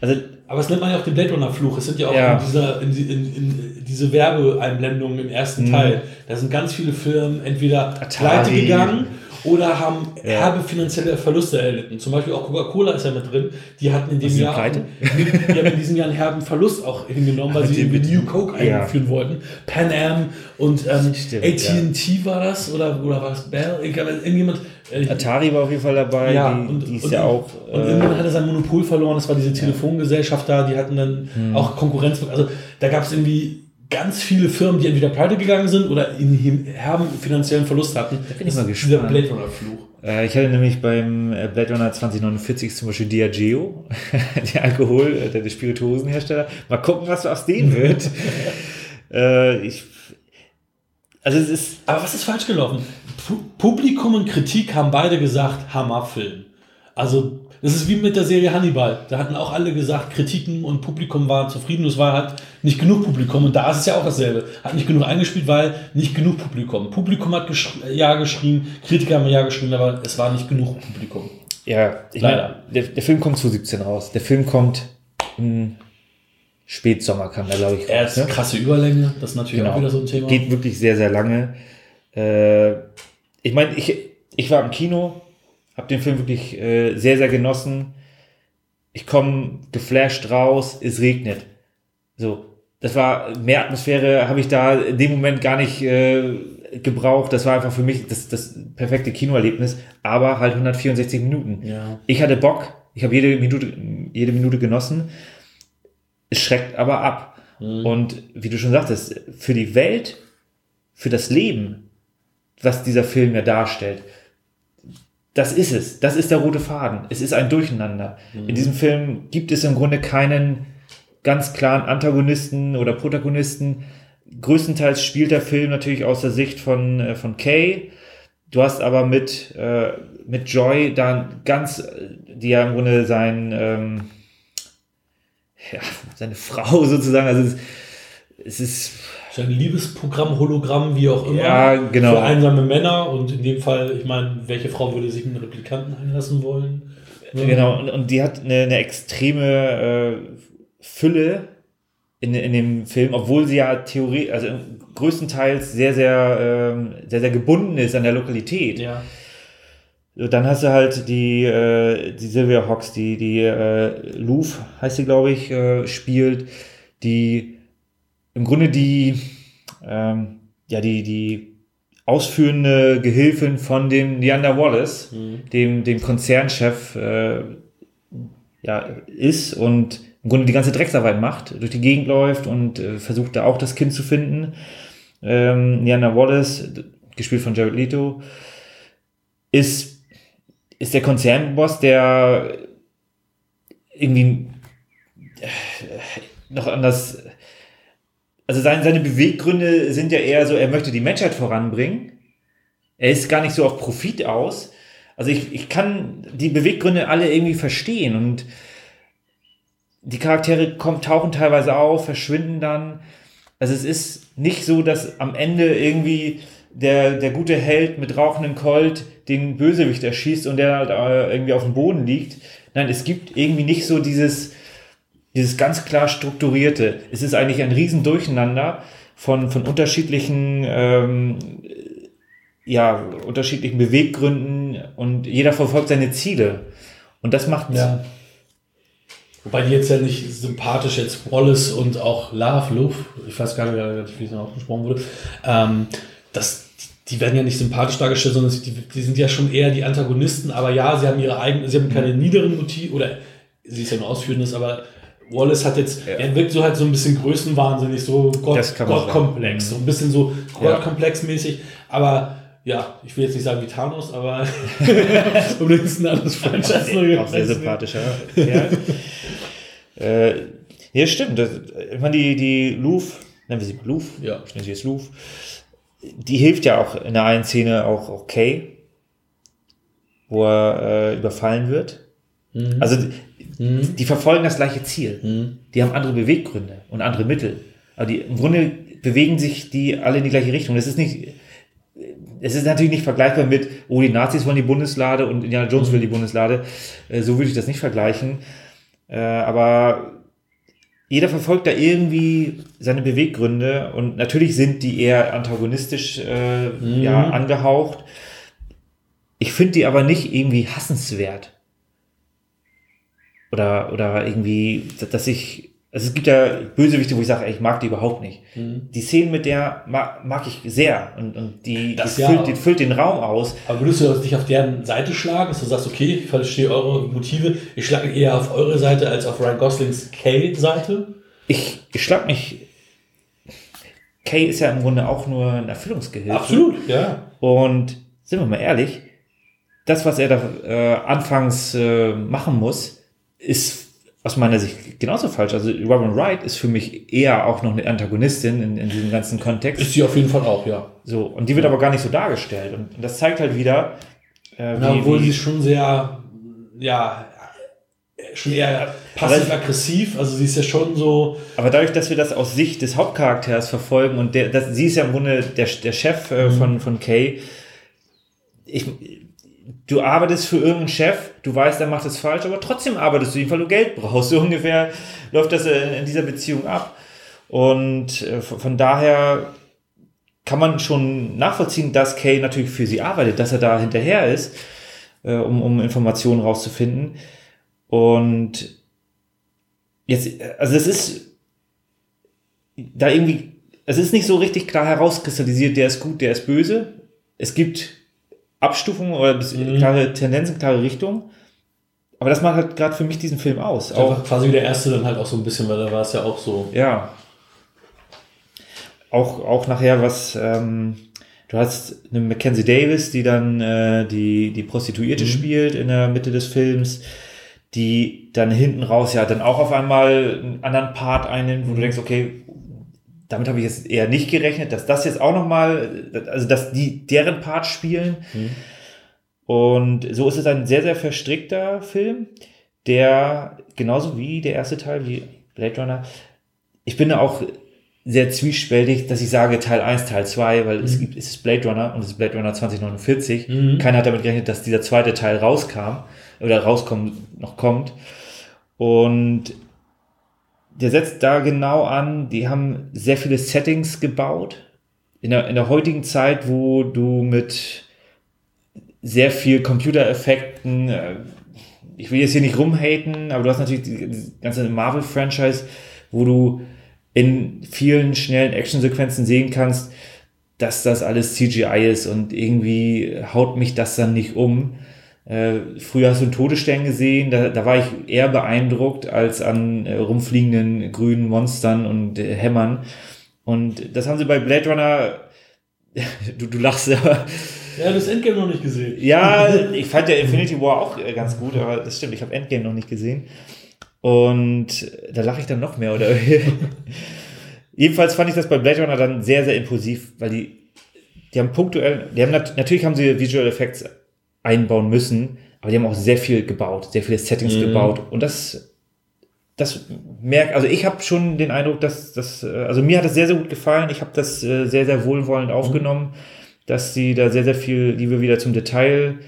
also Aber es nennt man ja auch den Blade Runner Fluch. Es sind ja auch Ja. In, dieser, in, in, in diese Werbeeinblendungen im ersten Mhm. Teil. Da sind ganz viele Firmen entweder pleite gegangen oder haben Ja. herbe finanzielle Verluste erlitten. Zum Beispiel auch Coca-Cola ist ja mit drin. Die hatten in dem Jahr pleite? die haben in diesem Jahr einen herben Verlust auch hingenommen, weil Mit sie irgendwie New Coke Ja. einführen wollten. Pan Am und ähm, AT&T war das oder, oder war es Bell? Irgendjemand Atari war auf jeden Fall dabei, ja, die, und, die ist und, ja auch. Und äh, irgendwann hat er sein Monopol verloren. Das war diese Telefongesellschaft da, die hatten dann Hm. auch Konkurrenz. Also da gab es irgendwie ganz viele Firmen, die entweder pleite gegangen sind oder in herben finanziellen Verlust hatten. Da bin ich mal Dieser gespannt. Blade Runner Fluch. Äh, ich hatte nämlich beim äh, Blade Runner 2049 zum Beispiel Diageo, der Alkohol, äh, der, der Spirituosenhersteller. Mal gucken, was aus dem wird. äh, ich, also es ist, Aber was ist falsch gelaufen? Pu Publikum und Kritik haben beide gesagt, Hammerfilm. Also das ist wie mit der Serie Hannibal. Da hatten auch alle gesagt, Kritiken und Publikum waren zufrieden. Es war halt nicht genug Publikum. Und da ist es ja auch dasselbe. Hat nicht genug eingespielt, weil nicht genug Publikum. Publikum hat geschri ja geschrien, Kritiker haben ja geschrien, aber es war nicht genug Publikum. Ja, ich Leider. Meine, der, der Film kommt 2017 raus. Der Film kommt im Spätsommer, kam da glaube ich. Er ist ne? krasse Überlänge, das ist natürlich genau. auch wieder so ein Thema. Geht wirklich sehr, sehr lange. Äh, ich meine, ich, ich war im Kino, habe den Film wirklich äh, sehr, sehr genossen. Ich komme geflasht raus, es regnet. So, das war mehr Atmosphäre, habe ich da in dem Moment gar nicht äh, gebraucht. Das war einfach für mich das, das perfekte Kinoerlebnis, aber halt 164 Minuten. Ja. Ich hatte Bock, ich habe jede Minute, jede Minute genossen. Es schreckt aber ab. Mhm. Und wie du schon sagtest, für die Welt, für das Leben, was dieser Film ja darstellt, das ist es. Das ist der rote Faden. Es ist ein Durcheinander. Mhm. In diesem Film gibt es im Grunde keinen ganz klaren Antagonisten oder Protagonisten. Größtenteils spielt der Film natürlich aus der Sicht von, äh, von Kay. Du hast aber mit, äh, mit Joy dann ganz, die ja im Grunde sein, ähm, ja, seine Frau sozusagen, also es, es ist ein Liebesprogramm, Hologramm, wie auch immer. Ja, genau. Für einsame Männer und in dem Fall, ich meine, welche Frau würde sich mit einem Replikanten einlassen wollen? Genau, und, und die hat eine, eine extreme äh, Fülle in, in dem Film, obwohl sie ja Theorie, also größtenteils sehr, sehr, äh, sehr, sehr gebunden ist an der Lokalität. Ja. Dann hast du halt die, äh, die Sylvia Hawks, die, die äh, Louvre, heißt sie, glaube ich, äh, spielt, die im Grunde die, ähm, ja, die, die ausführende Gehilfin von dem Neander Wallace, mhm. dem, dem Konzernchef, äh, ja, ist und im Grunde die ganze Drecksarbeit macht, durch die Gegend läuft und äh, versucht da auch das Kind zu finden. Ähm, Neander Wallace, gespielt von Jared Leto, ist, ist der Konzernboss, der irgendwie äh, noch anders also seine, seine Beweggründe sind ja eher so, er möchte die Menschheit voranbringen. Er ist gar nicht so auf Profit aus. Also ich, ich kann die Beweggründe alle irgendwie verstehen und die Charaktere kommen, tauchen teilweise auf, verschwinden dann. Also es ist nicht so, dass am Ende irgendwie der, der gute Held mit rauchendem Colt den Bösewicht erschießt und der halt äh, irgendwie auf dem Boden liegt. Nein, es gibt irgendwie nicht so dieses, dieses ganz klar strukturierte. Es ist eigentlich ein Riesendurcheinander von, von unterschiedlichen, ähm, ja, unterschiedlichen Beweggründen und jeder verfolgt seine Ziele. Und das macht. Ja. Wobei die jetzt ja nicht sympathisch jetzt Wallace und auch Love, Love, ich weiß gar nicht, wie es ausgesprochen wurde, ähm, das, die werden ja nicht sympathisch dargestellt, sondern die, die sind ja schon eher die Antagonisten, aber ja, sie haben ihre eigenen, sie haben keine niederen Motive, oder sie ist ja nur ausführendes, aber Wallace hat jetzt, ja. er wirkt so halt so ein bisschen größenwahnsinnig, so Gott, Gottkomplex, so ein bisschen so Gottkomplex-mäßig, aber ja, ich will jetzt nicht sagen wie Thanos, aber übrigens ein anderes Franchise. Auch sehr sympathischer. ja. äh, ja, stimmt. Das, ich meine, die, die Louvre, nennen wir sie Louvre, ja. ich nenne sie jetzt Louvre, die hilft ja auch in der einen Szene auch, auch Kay, wo er äh, überfallen wird. Mhm. Also Mhm. Die verfolgen das gleiche Ziel. Mhm. Die haben andere Beweggründe und andere Mittel. Aber die, im Grunde bewegen sich die alle in die gleiche Richtung. Das ist nicht, es ist natürlich nicht vergleichbar mit, oh, die Nazis wollen die Bundeslade und Indiana Jones mhm. will die Bundeslade. Äh, so würde ich das nicht vergleichen. Äh, aber jeder verfolgt da irgendwie seine Beweggründe und natürlich sind die eher antagonistisch äh, mhm. ja, angehaucht. Ich finde die aber nicht irgendwie hassenswert oder, oder irgendwie, dass ich, also es gibt ja Bösewichte, wo ich sage, ey, ich mag die überhaupt nicht. Mhm. Die Szenen mit der mag, mag ich sehr und, und die, die, ja, füllt, die füllt den Raum aus. Aber würdest du dich auf deren Seite schlagen, dass du sagst, okay, ich verstehe eure Motive, ich schlage eher auf eure Seite als auf Ryan Goslings Kay-Seite? Ich, ich schlag mich. Kay ist ja im Grunde auch nur ein Erfüllungsgehilfe. Absolut, ja. Und sind wir mal ehrlich, das, was er da äh, anfangs äh, machen muss, ist aus meiner Sicht genauso falsch. Also Robin Wright ist für mich eher auch noch eine Antagonistin in, in diesem ganzen Kontext. Ist sie auf jeden Fall auch, ja. So, und die wird aber gar nicht so dargestellt. Und das zeigt halt wieder, äh, wie, Na, obwohl sie schon sehr, ja, schon eher passiv-aggressiv. Also sie ist ja schon so. Aber dadurch, dass wir das aus Sicht des Hauptcharakters verfolgen und der, das, sie ist ja im Grunde der, der Chef äh, mhm. von, von Kay, ich, du arbeitest für irgendeinen Chef, du weißt, er macht es falsch, aber trotzdem arbeitest du weil du Geld brauchst. So ungefähr läuft das in dieser Beziehung ab. Und äh, von daher kann man schon nachvollziehen, dass Kay natürlich für sie arbeitet, dass er da hinterher ist, äh, um, um Informationen rauszufinden. Und jetzt, also es ist da irgendwie, es ist nicht so richtig klar herauskristallisiert, der ist gut, der ist böse. Es gibt Abstufungen oder mhm. klare Tendenzen, klare Richtung. Aber das macht halt gerade für mich diesen Film aus. Auch quasi der erste dann halt auch so ein bisschen, weil da war es ja auch so. Ja. Auch, auch nachher was, ähm, du hast eine Mackenzie Davis, die dann äh, die, die Prostituierte mhm. spielt in der Mitte des Films, die dann hinten raus ja dann auch auf einmal einen anderen Part einnimmt, wo mhm. du denkst, okay, damit habe ich jetzt eher nicht gerechnet, dass das jetzt auch nochmal, also dass die deren Part spielen. Mhm. Und so ist es ein sehr, sehr verstrickter Film, der genauso wie der erste Teil, wie Blade Runner, ich bin da auch sehr zwiespältig, dass ich sage Teil 1, Teil 2, weil mhm. es gibt, es ist Blade Runner und es ist Blade Runner 2049. Mhm. Keiner hat damit gerechnet, dass dieser zweite Teil rauskam oder rauskommen, noch kommt. Und der setzt da genau an, die haben sehr viele Settings gebaut. In der, in der heutigen Zeit, wo du mit sehr viel Computereffekten, äh, ich will jetzt hier nicht rumhaten, aber du hast natürlich die, die ganze Marvel-Franchise, wo du in vielen schnellen Actionsequenzen sehen kannst, dass das alles CGI ist und irgendwie haut mich das dann nicht um. Äh, früher hast du einen Todesstern gesehen, da, da war ich eher beeindruckt als an äh, rumfliegenden grünen Monstern und äh, Hämmern. Und das haben sie bei Blade Runner, du, du lachst ja. Ja, das Endgame noch nicht gesehen. Ja, ich fand ja Infinity War auch äh, ganz gut, aber das stimmt, ich habe Endgame noch nicht gesehen. Und da lache ich dann noch mehr, oder? Jedenfalls fand ich das bei Blade Runner dann sehr, sehr impulsiv, weil die, die haben punktuell, die haben natürlich haben sie Visual Effects einbauen müssen. Aber die haben auch sehr viel gebaut, sehr viele Settings mhm. gebaut. Und das, das merkt, also ich habe schon den Eindruck, dass das, äh, also mir hat es sehr, sehr gut gefallen. Ich habe das äh, sehr, sehr wohlwollend aufgenommen, mhm. dass sie da sehr, sehr viel Liebe wieder zum Detail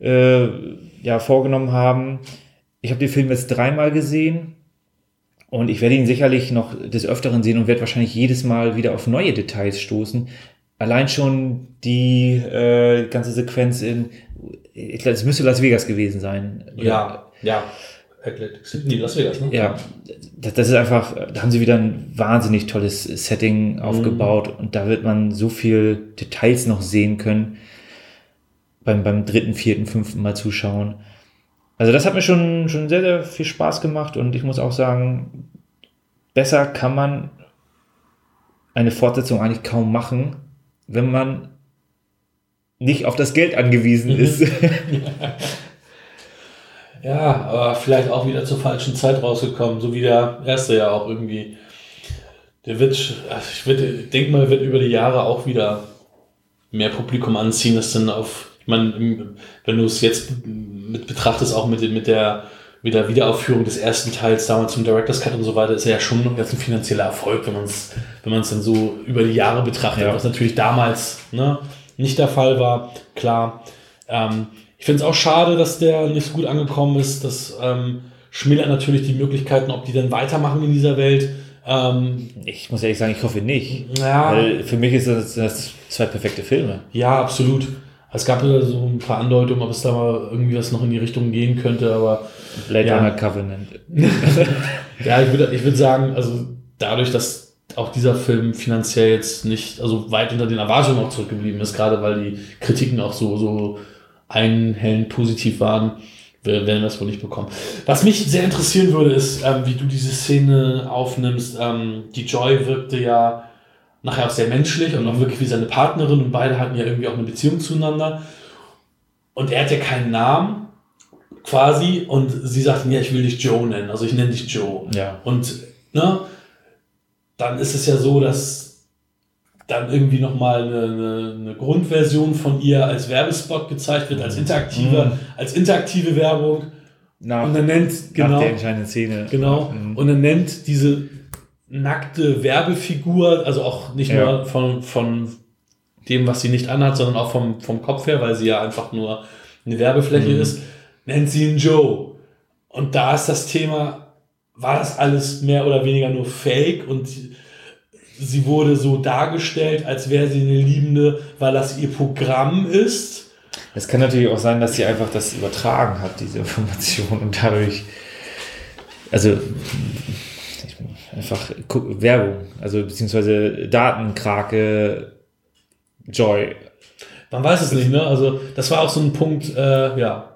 äh, ja, vorgenommen haben. Ich habe den Film jetzt dreimal gesehen. Und ich werde ihn sicherlich noch des Öfteren sehen und werde wahrscheinlich jedes Mal wieder auf neue Details stoßen. Allein schon die äh, ganze Sequenz in ich glaube, es müsste Las Vegas gewesen sein. Ja, ja. Atlantic City, Las Vegas, ne? Ja, das, das, ist einfach, da haben sie wieder ein wahnsinnig tolles Setting mhm. aufgebaut mhm. und da wird man so viel Details noch sehen können beim, beim dritten, vierten, fünften Mal zuschauen. Also das hat mir schon, schon sehr, sehr viel Spaß gemacht und ich muss auch sagen, besser kann man eine Fortsetzung eigentlich kaum machen, wenn man nicht auf das Geld angewiesen mhm. ist. ja, aber vielleicht auch wieder zur falschen Zeit rausgekommen, so wie der erste ja auch irgendwie. Der wird, ich würde, denke mal, wird über die Jahre auch wieder mehr Publikum anziehen, das dann auf, ich meine, wenn du es jetzt mit betrachtest, auch mit, mit der mit der Wiederaufführung des ersten Teils damals zum Director's Cut und so weiter, ist ja schon jetzt ein finanzieller Erfolg, wenn man es wenn dann so über die Jahre betrachtet, ja. was natürlich damals ne, nicht der Fall war, klar. Ähm, ich finde es auch schade, dass der nicht so gut angekommen ist. Das ähm, schmälert natürlich die Möglichkeiten, ob die dann weitermachen in dieser Welt. Ähm, ich muss ehrlich sagen, ich hoffe nicht. Ja. Weil für mich ist das, das zwei perfekte Filme. Ja, absolut. Es gab ja so ein paar Andeutungen, ob es da mal irgendwie was noch in die Richtung gehen könnte, aber. Blade Runner Covenant. ja, ich würde ich würd sagen, also dadurch, dass auch dieser Film finanziell jetzt nicht, also weit unter den Erwartungen auch zurückgeblieben ist, gerade weil die Kritiken auch so, so einhellend positiv waren, werden wir das wohl nicht bekommen. Was mich sehr interessieren würde, ist, ähm, wie du diese Szene aufnimmst. Ähm, die Joy wirkte ja nachher auch sehr menschlich und auch wirklich wie seine Partnerin und beide hatten ja irgendwie auch eine Beziehung zueinander. Und er hat ja keinen Namen quasi und sie sagten, ja, ich will dich Joe nennen, also ich nenne dich Joe. Ja. Und, ne, dann ist es ja so, dass dann irgendwie nochmal eine, eine, eine Grundversion von ihr als Werbespot gezeigt wird, als interaktive, mhm. als interaktive Werbung. nach, und er nennt, nach genau, der entscheidenden Szene. genau, Mhm. und er nennt diese nackte Werbefigur, also auch nicht Ja. nur von, von dem, was sie nicht anhat, sondern auch vom, vom Kopf her, weil sie ja einfach nur eine Werbefläche Mhm. ist, nennt sie ihn Joe. Und da ist das Thema, war das alles mehr oder weniger nur Fake und sie- wurde so dargestellt, als wäre sie eine Liebende, weil das ihr Programm ist. Es kann natürlich auch sein, dass sie einfach das übertragen hat, diese Information und dadurch, also einfach Werbung, also beziehungsweise Datenkrake, Joy. Man weiß es nicht, ne? Also das war auch so ein Punkt, äh, ja.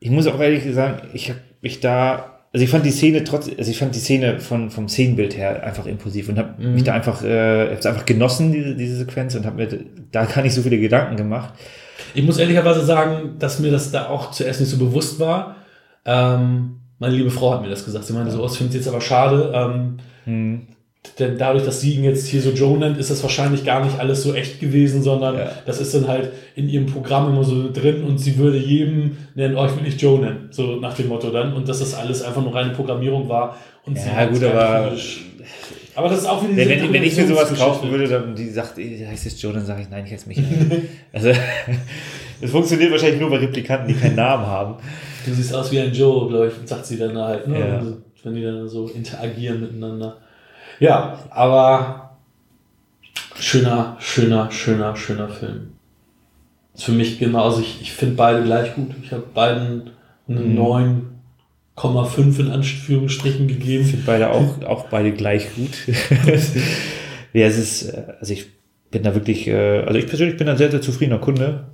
Ich muss auch ehrlich sagen, ich habe mich da, also ich fand die Szene trotz, also ich fand die Szene von, vom Szenenbild her einfach impulsiv und habe mich da einfach, äh, hab's einfach genossen, diese, diese Sequenz und habe mir da gar nicht so viele Gedanken gemacht. Ich muss ehrlicherweise sagen, dass mir das da auch zuerst nicht so bewusst war. Ähm, meine liebe Frau hat mir das gesagt. Sie meinte so, oh, das finde ich jetzt aber schade. Ähm, Hm. denn dadurch, dass sie ihn jetzt hier so Joe nennt, ist das wahrscheinlich gar nicht alles so echt gewesen, sondern Ja. das ist dann halt in ihrem Programm immer so drin und sie würde jedem nennen, oh, ich will nicht Joe nennen. So nach dem Motto dann. Und dass das alles einfach nur reine Programmierung war. Und Ja, sie gut, aber- Aber das ist auch wieder Wenn, diese wenn, wenn ich mir sowas kaufen würde, dann die sagt, heißt es Joe, dann sage ich, nein, ich heiße Michael. also, es funktioniert wahrscheinlich nur bei Replikanten, die keinen Namen haben. Du siehst aus wie ein Joe, glaube ich, sagt sie dann halt, ne? Ja. Also, wenn die dann so interagieren miteinander. Ja, aber schöner, schöner, schöner, schöner Film. Ist für mich genauso, ich, ich finde beide gleich gut. Ich habe beiden eine Mhm. 9,5 in Anführungsstrichen gegeben. Ich finde beide auch, auch beide gleich gut. ja, es ist, also ich bin da wirklich, äh, also ich persönlich bin ein sehr, sehr zufriedener Kunde.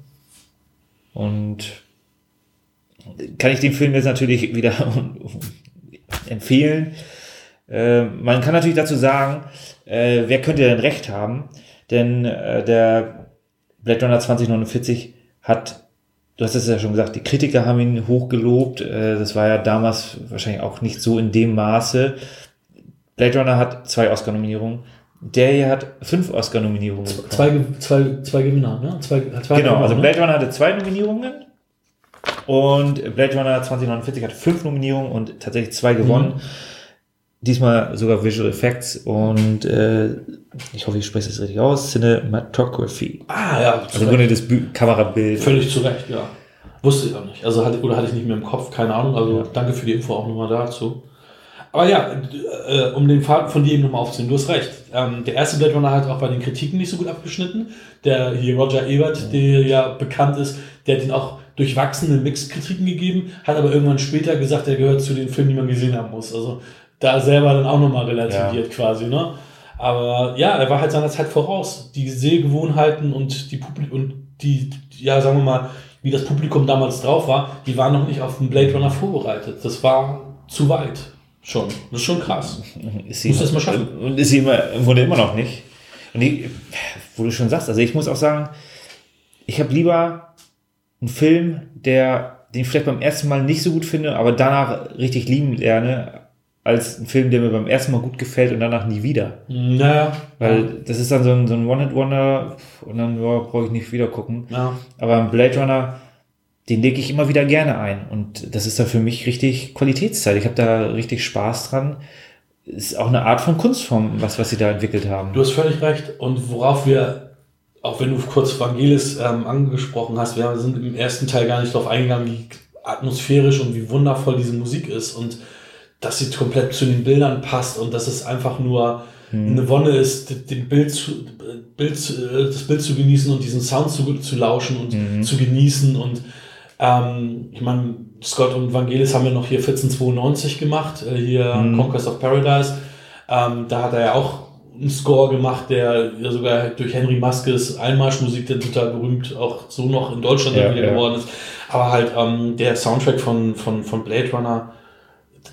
Und kann ich den Film jetzt natürlich wieder empfehlen. Äh, man kann natürlich dazu sagen, äh, wer könnte denn recht haben? Denn äh, der Blade Runner 2049 hat, du hast es ja schon gesagt, die Kritiker haben ihn hochgelobt. Äh, das war ja damals wahrscheinlich auch nicht so in dem Maße. Blade Runner hat zwei Oscar-Nominierungen. Der hier hat fünf Oscar-Nominierungen. Zwei, zwei, zwei Gewinner, ne? Zwei, zwei Genau, also ne? Blade Runner hatte zwei Nominierungen und Blade Runner 2049 hat fünf Nominierungen und tatsächlich zwei gewonnen. Diesmal sogar Visual Effects und äh, ich hoffe, ich spreche es richtig aus, Cinematography. Ah, ja. Also im Grunde das Bü- Kamerabild. Völlig zu Recht, ja. Wusste ich auch nicht. Also hatte, oder hatte ich nicht mehr im Kopf, keine Ahnung. Also Ja. danke für die Info auch nochmal dazu. Aber ja, äh, um den Faden von dir eben nochmal aufzunehmen, du hast recht. Ähm, der erste Blade Runner hat auch bei den Kritiken nicht so gut abgeschnitten. Der hier Roger Ebert, der ja bekannt ist, der hat den auch durchwachsene Mixed-Kritiken gegeben, hat aber irgendwann später gesagt, er gehört zu den Filmen, die man gesehen haben muss. Also da selber dann auch nochmal relativiert quasi, ne? Aber ja, er war halt seiner Zeit voraus. Die Sehgewohnheiten und die Publik und die, ja, sagen wir mal, wie das Publikum damals drauf war, die waren noch nicht auf den Blade Runner vorbereitet. Das war zu weit. Schon. Das ist schon krass. Ist Muss das mal schaffen. Und ist sie immer, im Grunde immer noch nicht. Und die, wo du schon sagst, also ich muss auch sagen, ich habe lieber einen Film, der, den ich vielleicht beim ersten Mal nicht so gut finde, aber danach richtig lieben lerne, als ein Film, der mir beim ersten Mal gut gefällt und danach nie wieder. Naja. Weil das ist dann so ein, so ein One-Hit-Wonder und dann ja, brauche ich nicht wieder gucken. Ja. Aber ein Blade Runner, den lege ich immer wieder gerne ein. Und das ist dann für mich richtig Qualitätszeit. Ich habe da richtig Spaß dran. Ist auch eine Art von Kunstform, was, was sie da entwickelt haben. Du hast völlig recht. Und worauf wir, auch wenn du kurz Vangelis ähm, angesprochen hast, wir sind im ersten Teil gar nicht darauf eingegangen, wie atmosphärisch und wie wundervoll diese Musik ist und dass sie komplett zu den Bildern passt und dass es einfach nur eine Wonne ist, den Bild zu, Bild, äh, das Bild zu genießen und diesen Sound zu, zu lauschen und zu genießen. Und ähm, ich meine, Scott und Vangelis haben ja noch hier 1492 gemacht, äh, hier Conquest of Paradise. Ähm, da hat er ja auch einen Score gemacht, der ja sogar durch Henry Maskes Einmarschmusik, der total berühmt auch so noch in Deutschland Ja, wieder ja. geworden ist. Aber halt ähm, der Soundtrack von, von, von Blade Runner,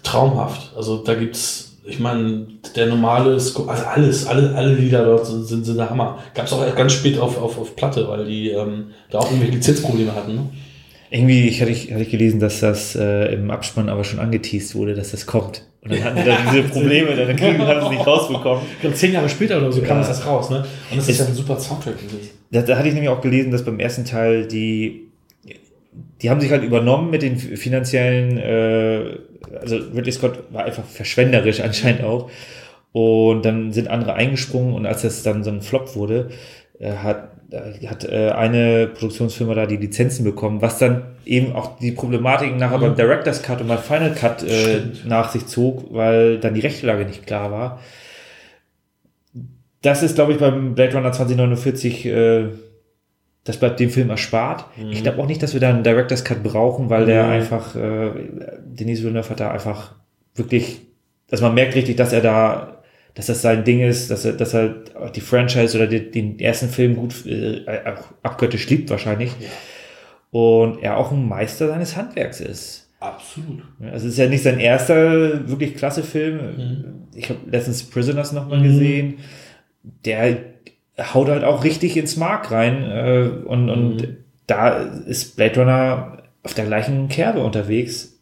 traumhaft. Also da gibt's, ich meine, der normale Score, also alles, alle, alle Lieder dort sind, sind, sind der Hammer. Gab's auch ganz spät auf, auf, auf Platte, weil die ähm, da auch irgendwelche Lizenzprobleme hatten. Ne? Irgendwie ich, hatte, ich, hatte ich gelesen, dass das äh, im Abspann aber schon angeteased wurde, dass das kommt. Und dann hatten sie dann diese Probleme, dann kriegen, haben sie es nicht rausbekommen. Ich glaube, zehn Jahre später oder so kam Ja. das raus, ne? Und das ist ja ein super Soundtrack gewesen. Da, da hatte ich nämlich auch gelesen, dass beim ersten Teil die, die haben sich halt übernommen mit den finanziellen, äh, also Ridley Scott war einfach verschwenderisch anscheinend auch. Und dann sind andere eingesprungen und als das dann so ein Flop wurde, äh, hat, hat äh, eine Produktionsfirma da die Lizenzen bekommen, was dann eben auch die Problematik nachher mhm. beim Director's Cut und beim Final Cut äh, nach sich zog, weil dann die Rechtlage nicht klar war. Das ist, glaube ich, beim Blade Runner 2049 äh, das bleibt dem Film erspart. Mhm. Ich glaube auch nicht, dass wir da einen Director's Cut brauchen, weil der mhm. einfach, äh, Denis Villeneuve hat da einfach wirklich, also man merkt richtig, dass er da, dass das sein Ding ist, dass er, dass er die Franchise oder die, den ersten Film gut äh, auch abgöttisch liebt wahrscheinlich. Ja. Und er auch ein Meister seines Handwerks ist. Absolut. Also es ist ja nicht sein erster wirklich klasse Film. Mhm. Ich habe letztens Prisoners nochmal mhm. gesehen. Der haut halt auch richtig ins Mark rein. Äh, und, und mhm. da ist Blade Runner auf der gleichen Kerbe unterwegs.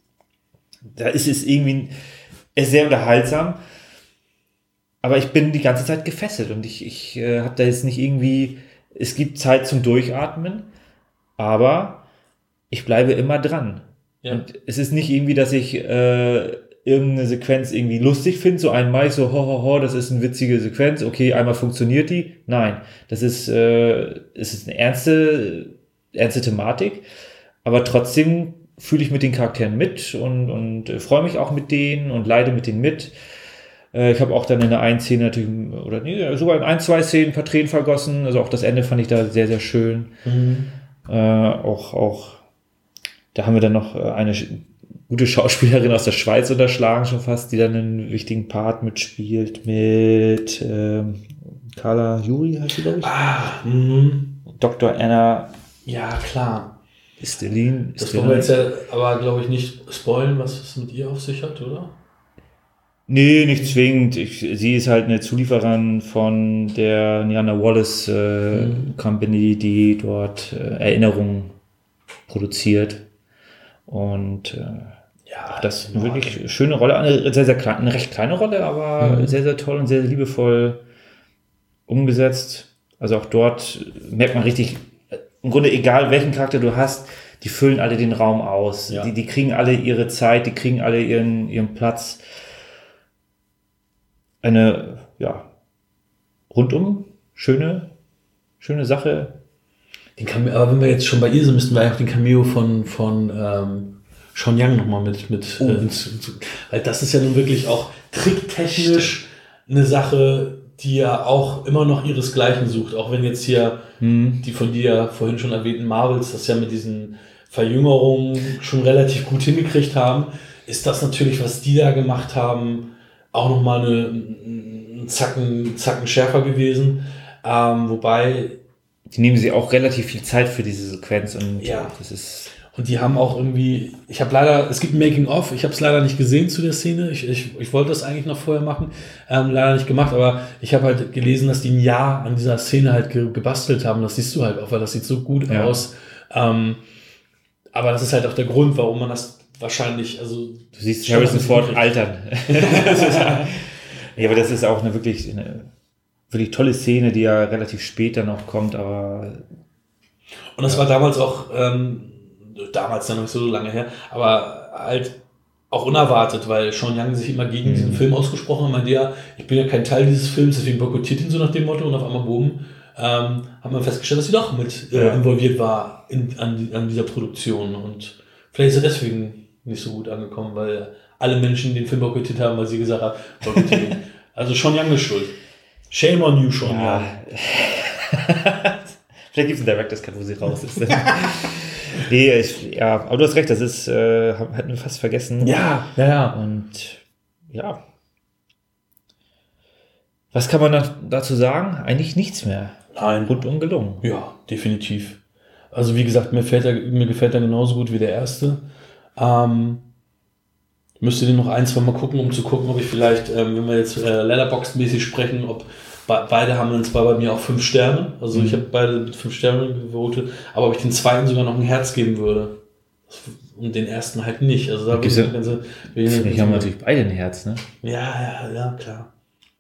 Da ist es irgendwie sehr unterhaltsam. Aber ich bin die ganze Zeit gefesselt und ich, ich äh, habe da jetzt nicht irgendwie, es gibt Zeit zum Durchatmen, aber ich bleibe immer dran. Ja. Und es ist nicht irgendwie, dass ich äh, irgendeine Sequenz irgendwie lustig finde, so einmal ich so, ho, ho, ho, das ist eine witzige Sequenz, okay, einmal funktioniert die. Nein, das ist, äh, es ist eine ernste, ernste Thematik, aber trotzdem fühle ich mit den Charakteren mit und, und äh, freue mich auch mit denen und leide mit denen mit. Äh, ich habe auch dann in der einen Szene natürlich, oder nee, sogar in ein, zwei Szenen ein paar Tränen vergossen. Also auch das Ende fand ich da sehr, sehr schön. Mhm. Äh, auch, auch, da haben wir dann noch äh, eine gute Schauspielerin aus der Schweiz unterschlagen schon fast, die dann einen wichtigen Part mitspielt mit ähm, Carla Juri heißt sie, glaube ich. Ah, mhm. Dr. Anna. Ja, klar. Estelin. Das wollen wir jetzt ja aber, glaube ich, nicht spoilen, was es mit ihr auf sich hat, oder? Nee, nicht zwingend. Ich, sie ist halt eine Zuliefererin von der Niana Wallace äh, mhm. Company, die dort äh, Erinnerungen produziert. Und äh, ja, das ist eine wirklich schöne Rolle, eine sehr, sehr kleine, eine recht kleine Rolle, aber mhm. sehr, sehr toll und sehr, sehr liebevoll umgesetzt. Also auch dort merkt man richtig, im Grunde egal welchen Charakter du hast, die füllen alle den Raum aus. Ja. Die, die kriegen alle ihre Zeit, die kriegen alle ihren, ihren Platz. Eine, ja, rundum schöne, schöne Sache. Den Cameo, aber wenn wir jetzt schon bei ihr sind, müssten wir auch den Cameo von, von ähm, Sean Young nochmal mit, mit oh. äh, weil das ist ja nun wirklich auch tricktechnisch eine Sache, die ja auch immer noch ihresgleichen sucht, auch wenn jetzt hier hm. die von dir vorhin schon erwähnten Marvels das ja mit diesen Verjüngerungen schon relativ gut hingekriegt haben, ist das natürlich, was die da gemacht haben, auch nochmal eine, ein Zacken, Zacken schärfer gewesen. Ähm, wobei. Die nehmen sie auch relativ viel Zeit für diese Sequenz und ja. das ist und die haben auch irgendwie, ich habe leider, es gibt ein Making-of, ich habe es leider nicht gesehen zu der Szene. Ich, ich, ich wollte das eigentlich noch vorher machen, ähm, leider nicht gemacht, aber ich habe halt gelesen, dass die ein Jahr an dieser Szene halt ge gebastelt haben. Das siehst du halt auch, weil das sieht so gut ja. aus. Ähm, aber das ist halt auch der Grund, warum man das wahrscheinlich, also. Du siehst Harrison Ford altern. ja, aber das ist auch eine wirklich, eine wirklich tolle Szene, die ja relativ später noch kommt, aber. Und das ja. war damals auch, ähm, damals ja noch nicht so lange her, aber halt auch unerwartet, weil Sean Young sich immer gegen mhm. diesen Film ausgesprochen hat, meinte ja, ich bin ja kein Teil dieses Films, deswegen boykottiert ihn so nach dem Motto und auf einmal boom, ähm, haben wir festgestellt, dass sie doch mit äh, involviert war in, an, an dieser Produktion und vielleicht ist er deswegen nicht so gut angekommen, weil alle Menschen den Film boykottiert haben, weil sie gesagt haben, boykottiert. Also Sean Young ist schuld. Shame on you, Sean ja. Young. vielleicht gibt es einen Director's Cut, wo sie raus ist. nee, ich, ja, aber du hast recht, das ist, äh, hatten wir fast vergessen. Ja, ja, ja. Und ja. Was kann man dazu sagen? Eigentlich nichts mehr. Nein. Rundum gelungen. Ja, definitiv. Also wie gesagt, mir, fällt er, mir gefällt er genauso gut wie der erste. Ähm, müsste den noch ein, zwei Mal gucken, um zu gucken, ob ich vielleicht, ähm, wenn wir jetzt äh, Letterboxd-mäßig sprechen, ob beide haben dann zwar bei mir auch fünf Sterne, also mhm. ich habe beide mit fünf Sternen gewotet, aber ob ich den zweiten sogar noch ein Herz geben würde. Und den ersten halt nicht. Also da okay, so, ganze, ich haben natürlich beide ein Herz, ne? Ja, ja, ja, klar.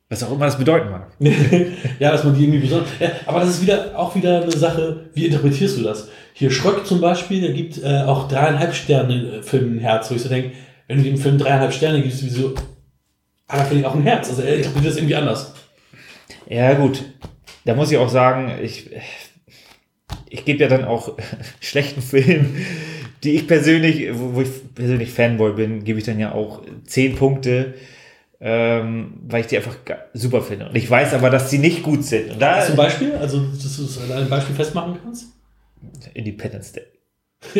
Was auch immer das bedeuten mag. ja, dass man die irgendwie besonders. Ja, aber das ist wieder auch wieder eine Sache, wie interpretierst du das? Hier Schröck zum Beispiel, der gibt äh, auch dreieinhalb Sterne Film ein Herz, wo ich so denke, wenn du dem Film dreieinhalb Sterne gibst, wieso. Ah, da finde ich auch ein Herz. Also er interpretiert das irgendwie anders. Ja, gut. Da muss ich auch sagen, ich, ich gebe ja dann auch schlechten Filmen, die ich persönlich, wo ich persönlich Fanboy bin, gebe ich dann ja auch zehn Punkte ähm, weil ich die einfach super finde. Und ich weiß aber, dass sie nicht gut sind. Und da, Zum Beispiel? Also, dass du es an einem Beispiel festmachen kannst? Independence Day.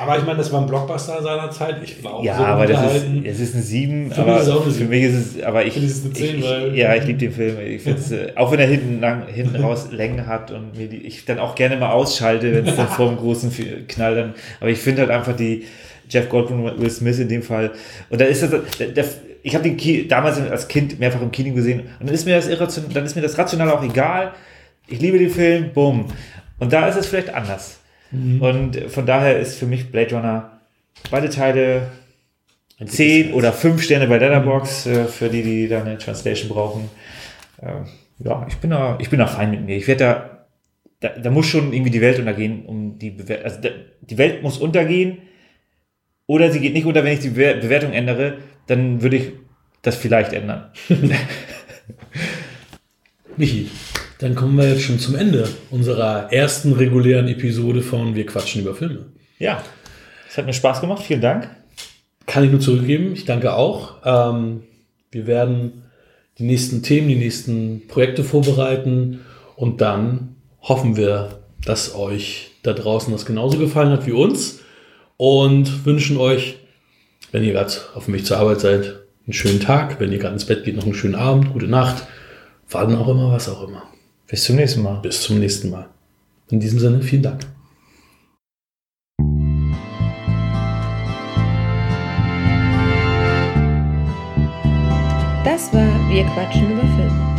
aber ich meine, das war ein Blockbuster seiner Zeit. Ich war auch ja, so aber das ist, es ist ein 7. Für aber mich ist auch eine 7. Für mich ist es, aber ich, ich, es eine 10, ich, weil ja, ich liebe den Film. Ich äh, auch wenn er hinten, lang, hinten raus Längen hat und mir die, ich dann auch gerne mal ausschalte, wenn es dann vor dem großen Knall dann, aber ich finde halt einfach die, Jeff Goldblum und Will Smith in dem Fall. Und da ist das, der, der, ich habe den Key, damals als Kind mehrfach im Kino gesehen und dann ist mir das irration, dann ist mir das rational auch egal. Ich liebe den Film, bumm. Und da ist es vielleicht anders. Mhm. Und von daher ist für mich Blade Runner beide Teile 10 oder 5 Sterne bei Letterbox mhm. für die, die da eine Translation brauchen. Ähm, ja, ich bin da, ich bin da fein mit mir. Ich werde da, da, da muss schon irgendwie die Welt untergehen, um die Bewertung, also die Welt muss untergehen, oder sie geht nicht unter, wenn ich die Bewertung ändere, dann würde ich das vielleicht ändern. Michi, dann kommen wir jetzt schon zum Ende unserer ersten regulären Episode von Wir quatschen über Filme. Ja, es hat mir Spaß gemacht. Vielen Dank. Kann ich nur zurückgeben. Ich danke auch. Ähm, wir werden die nächsten Themen, die nächsten Projekte vorbereiten und dann hoffen wir, dass euch da draußen das genauso gefallen hat wie uns und wünschen euch, wenn ihr gerade auf dem Weg zur Arbeit seid, einen schönen Tag. Wenn ihr gerade ins Bett geht, noch einen schönen Abend, gute Nacht. Wann auch immer, was auch immer. Bis zum nächsten Mal. Bis zum nächsten Mal. In diesem Sinne, vielen Dank. Das war Wir quatschen über Film.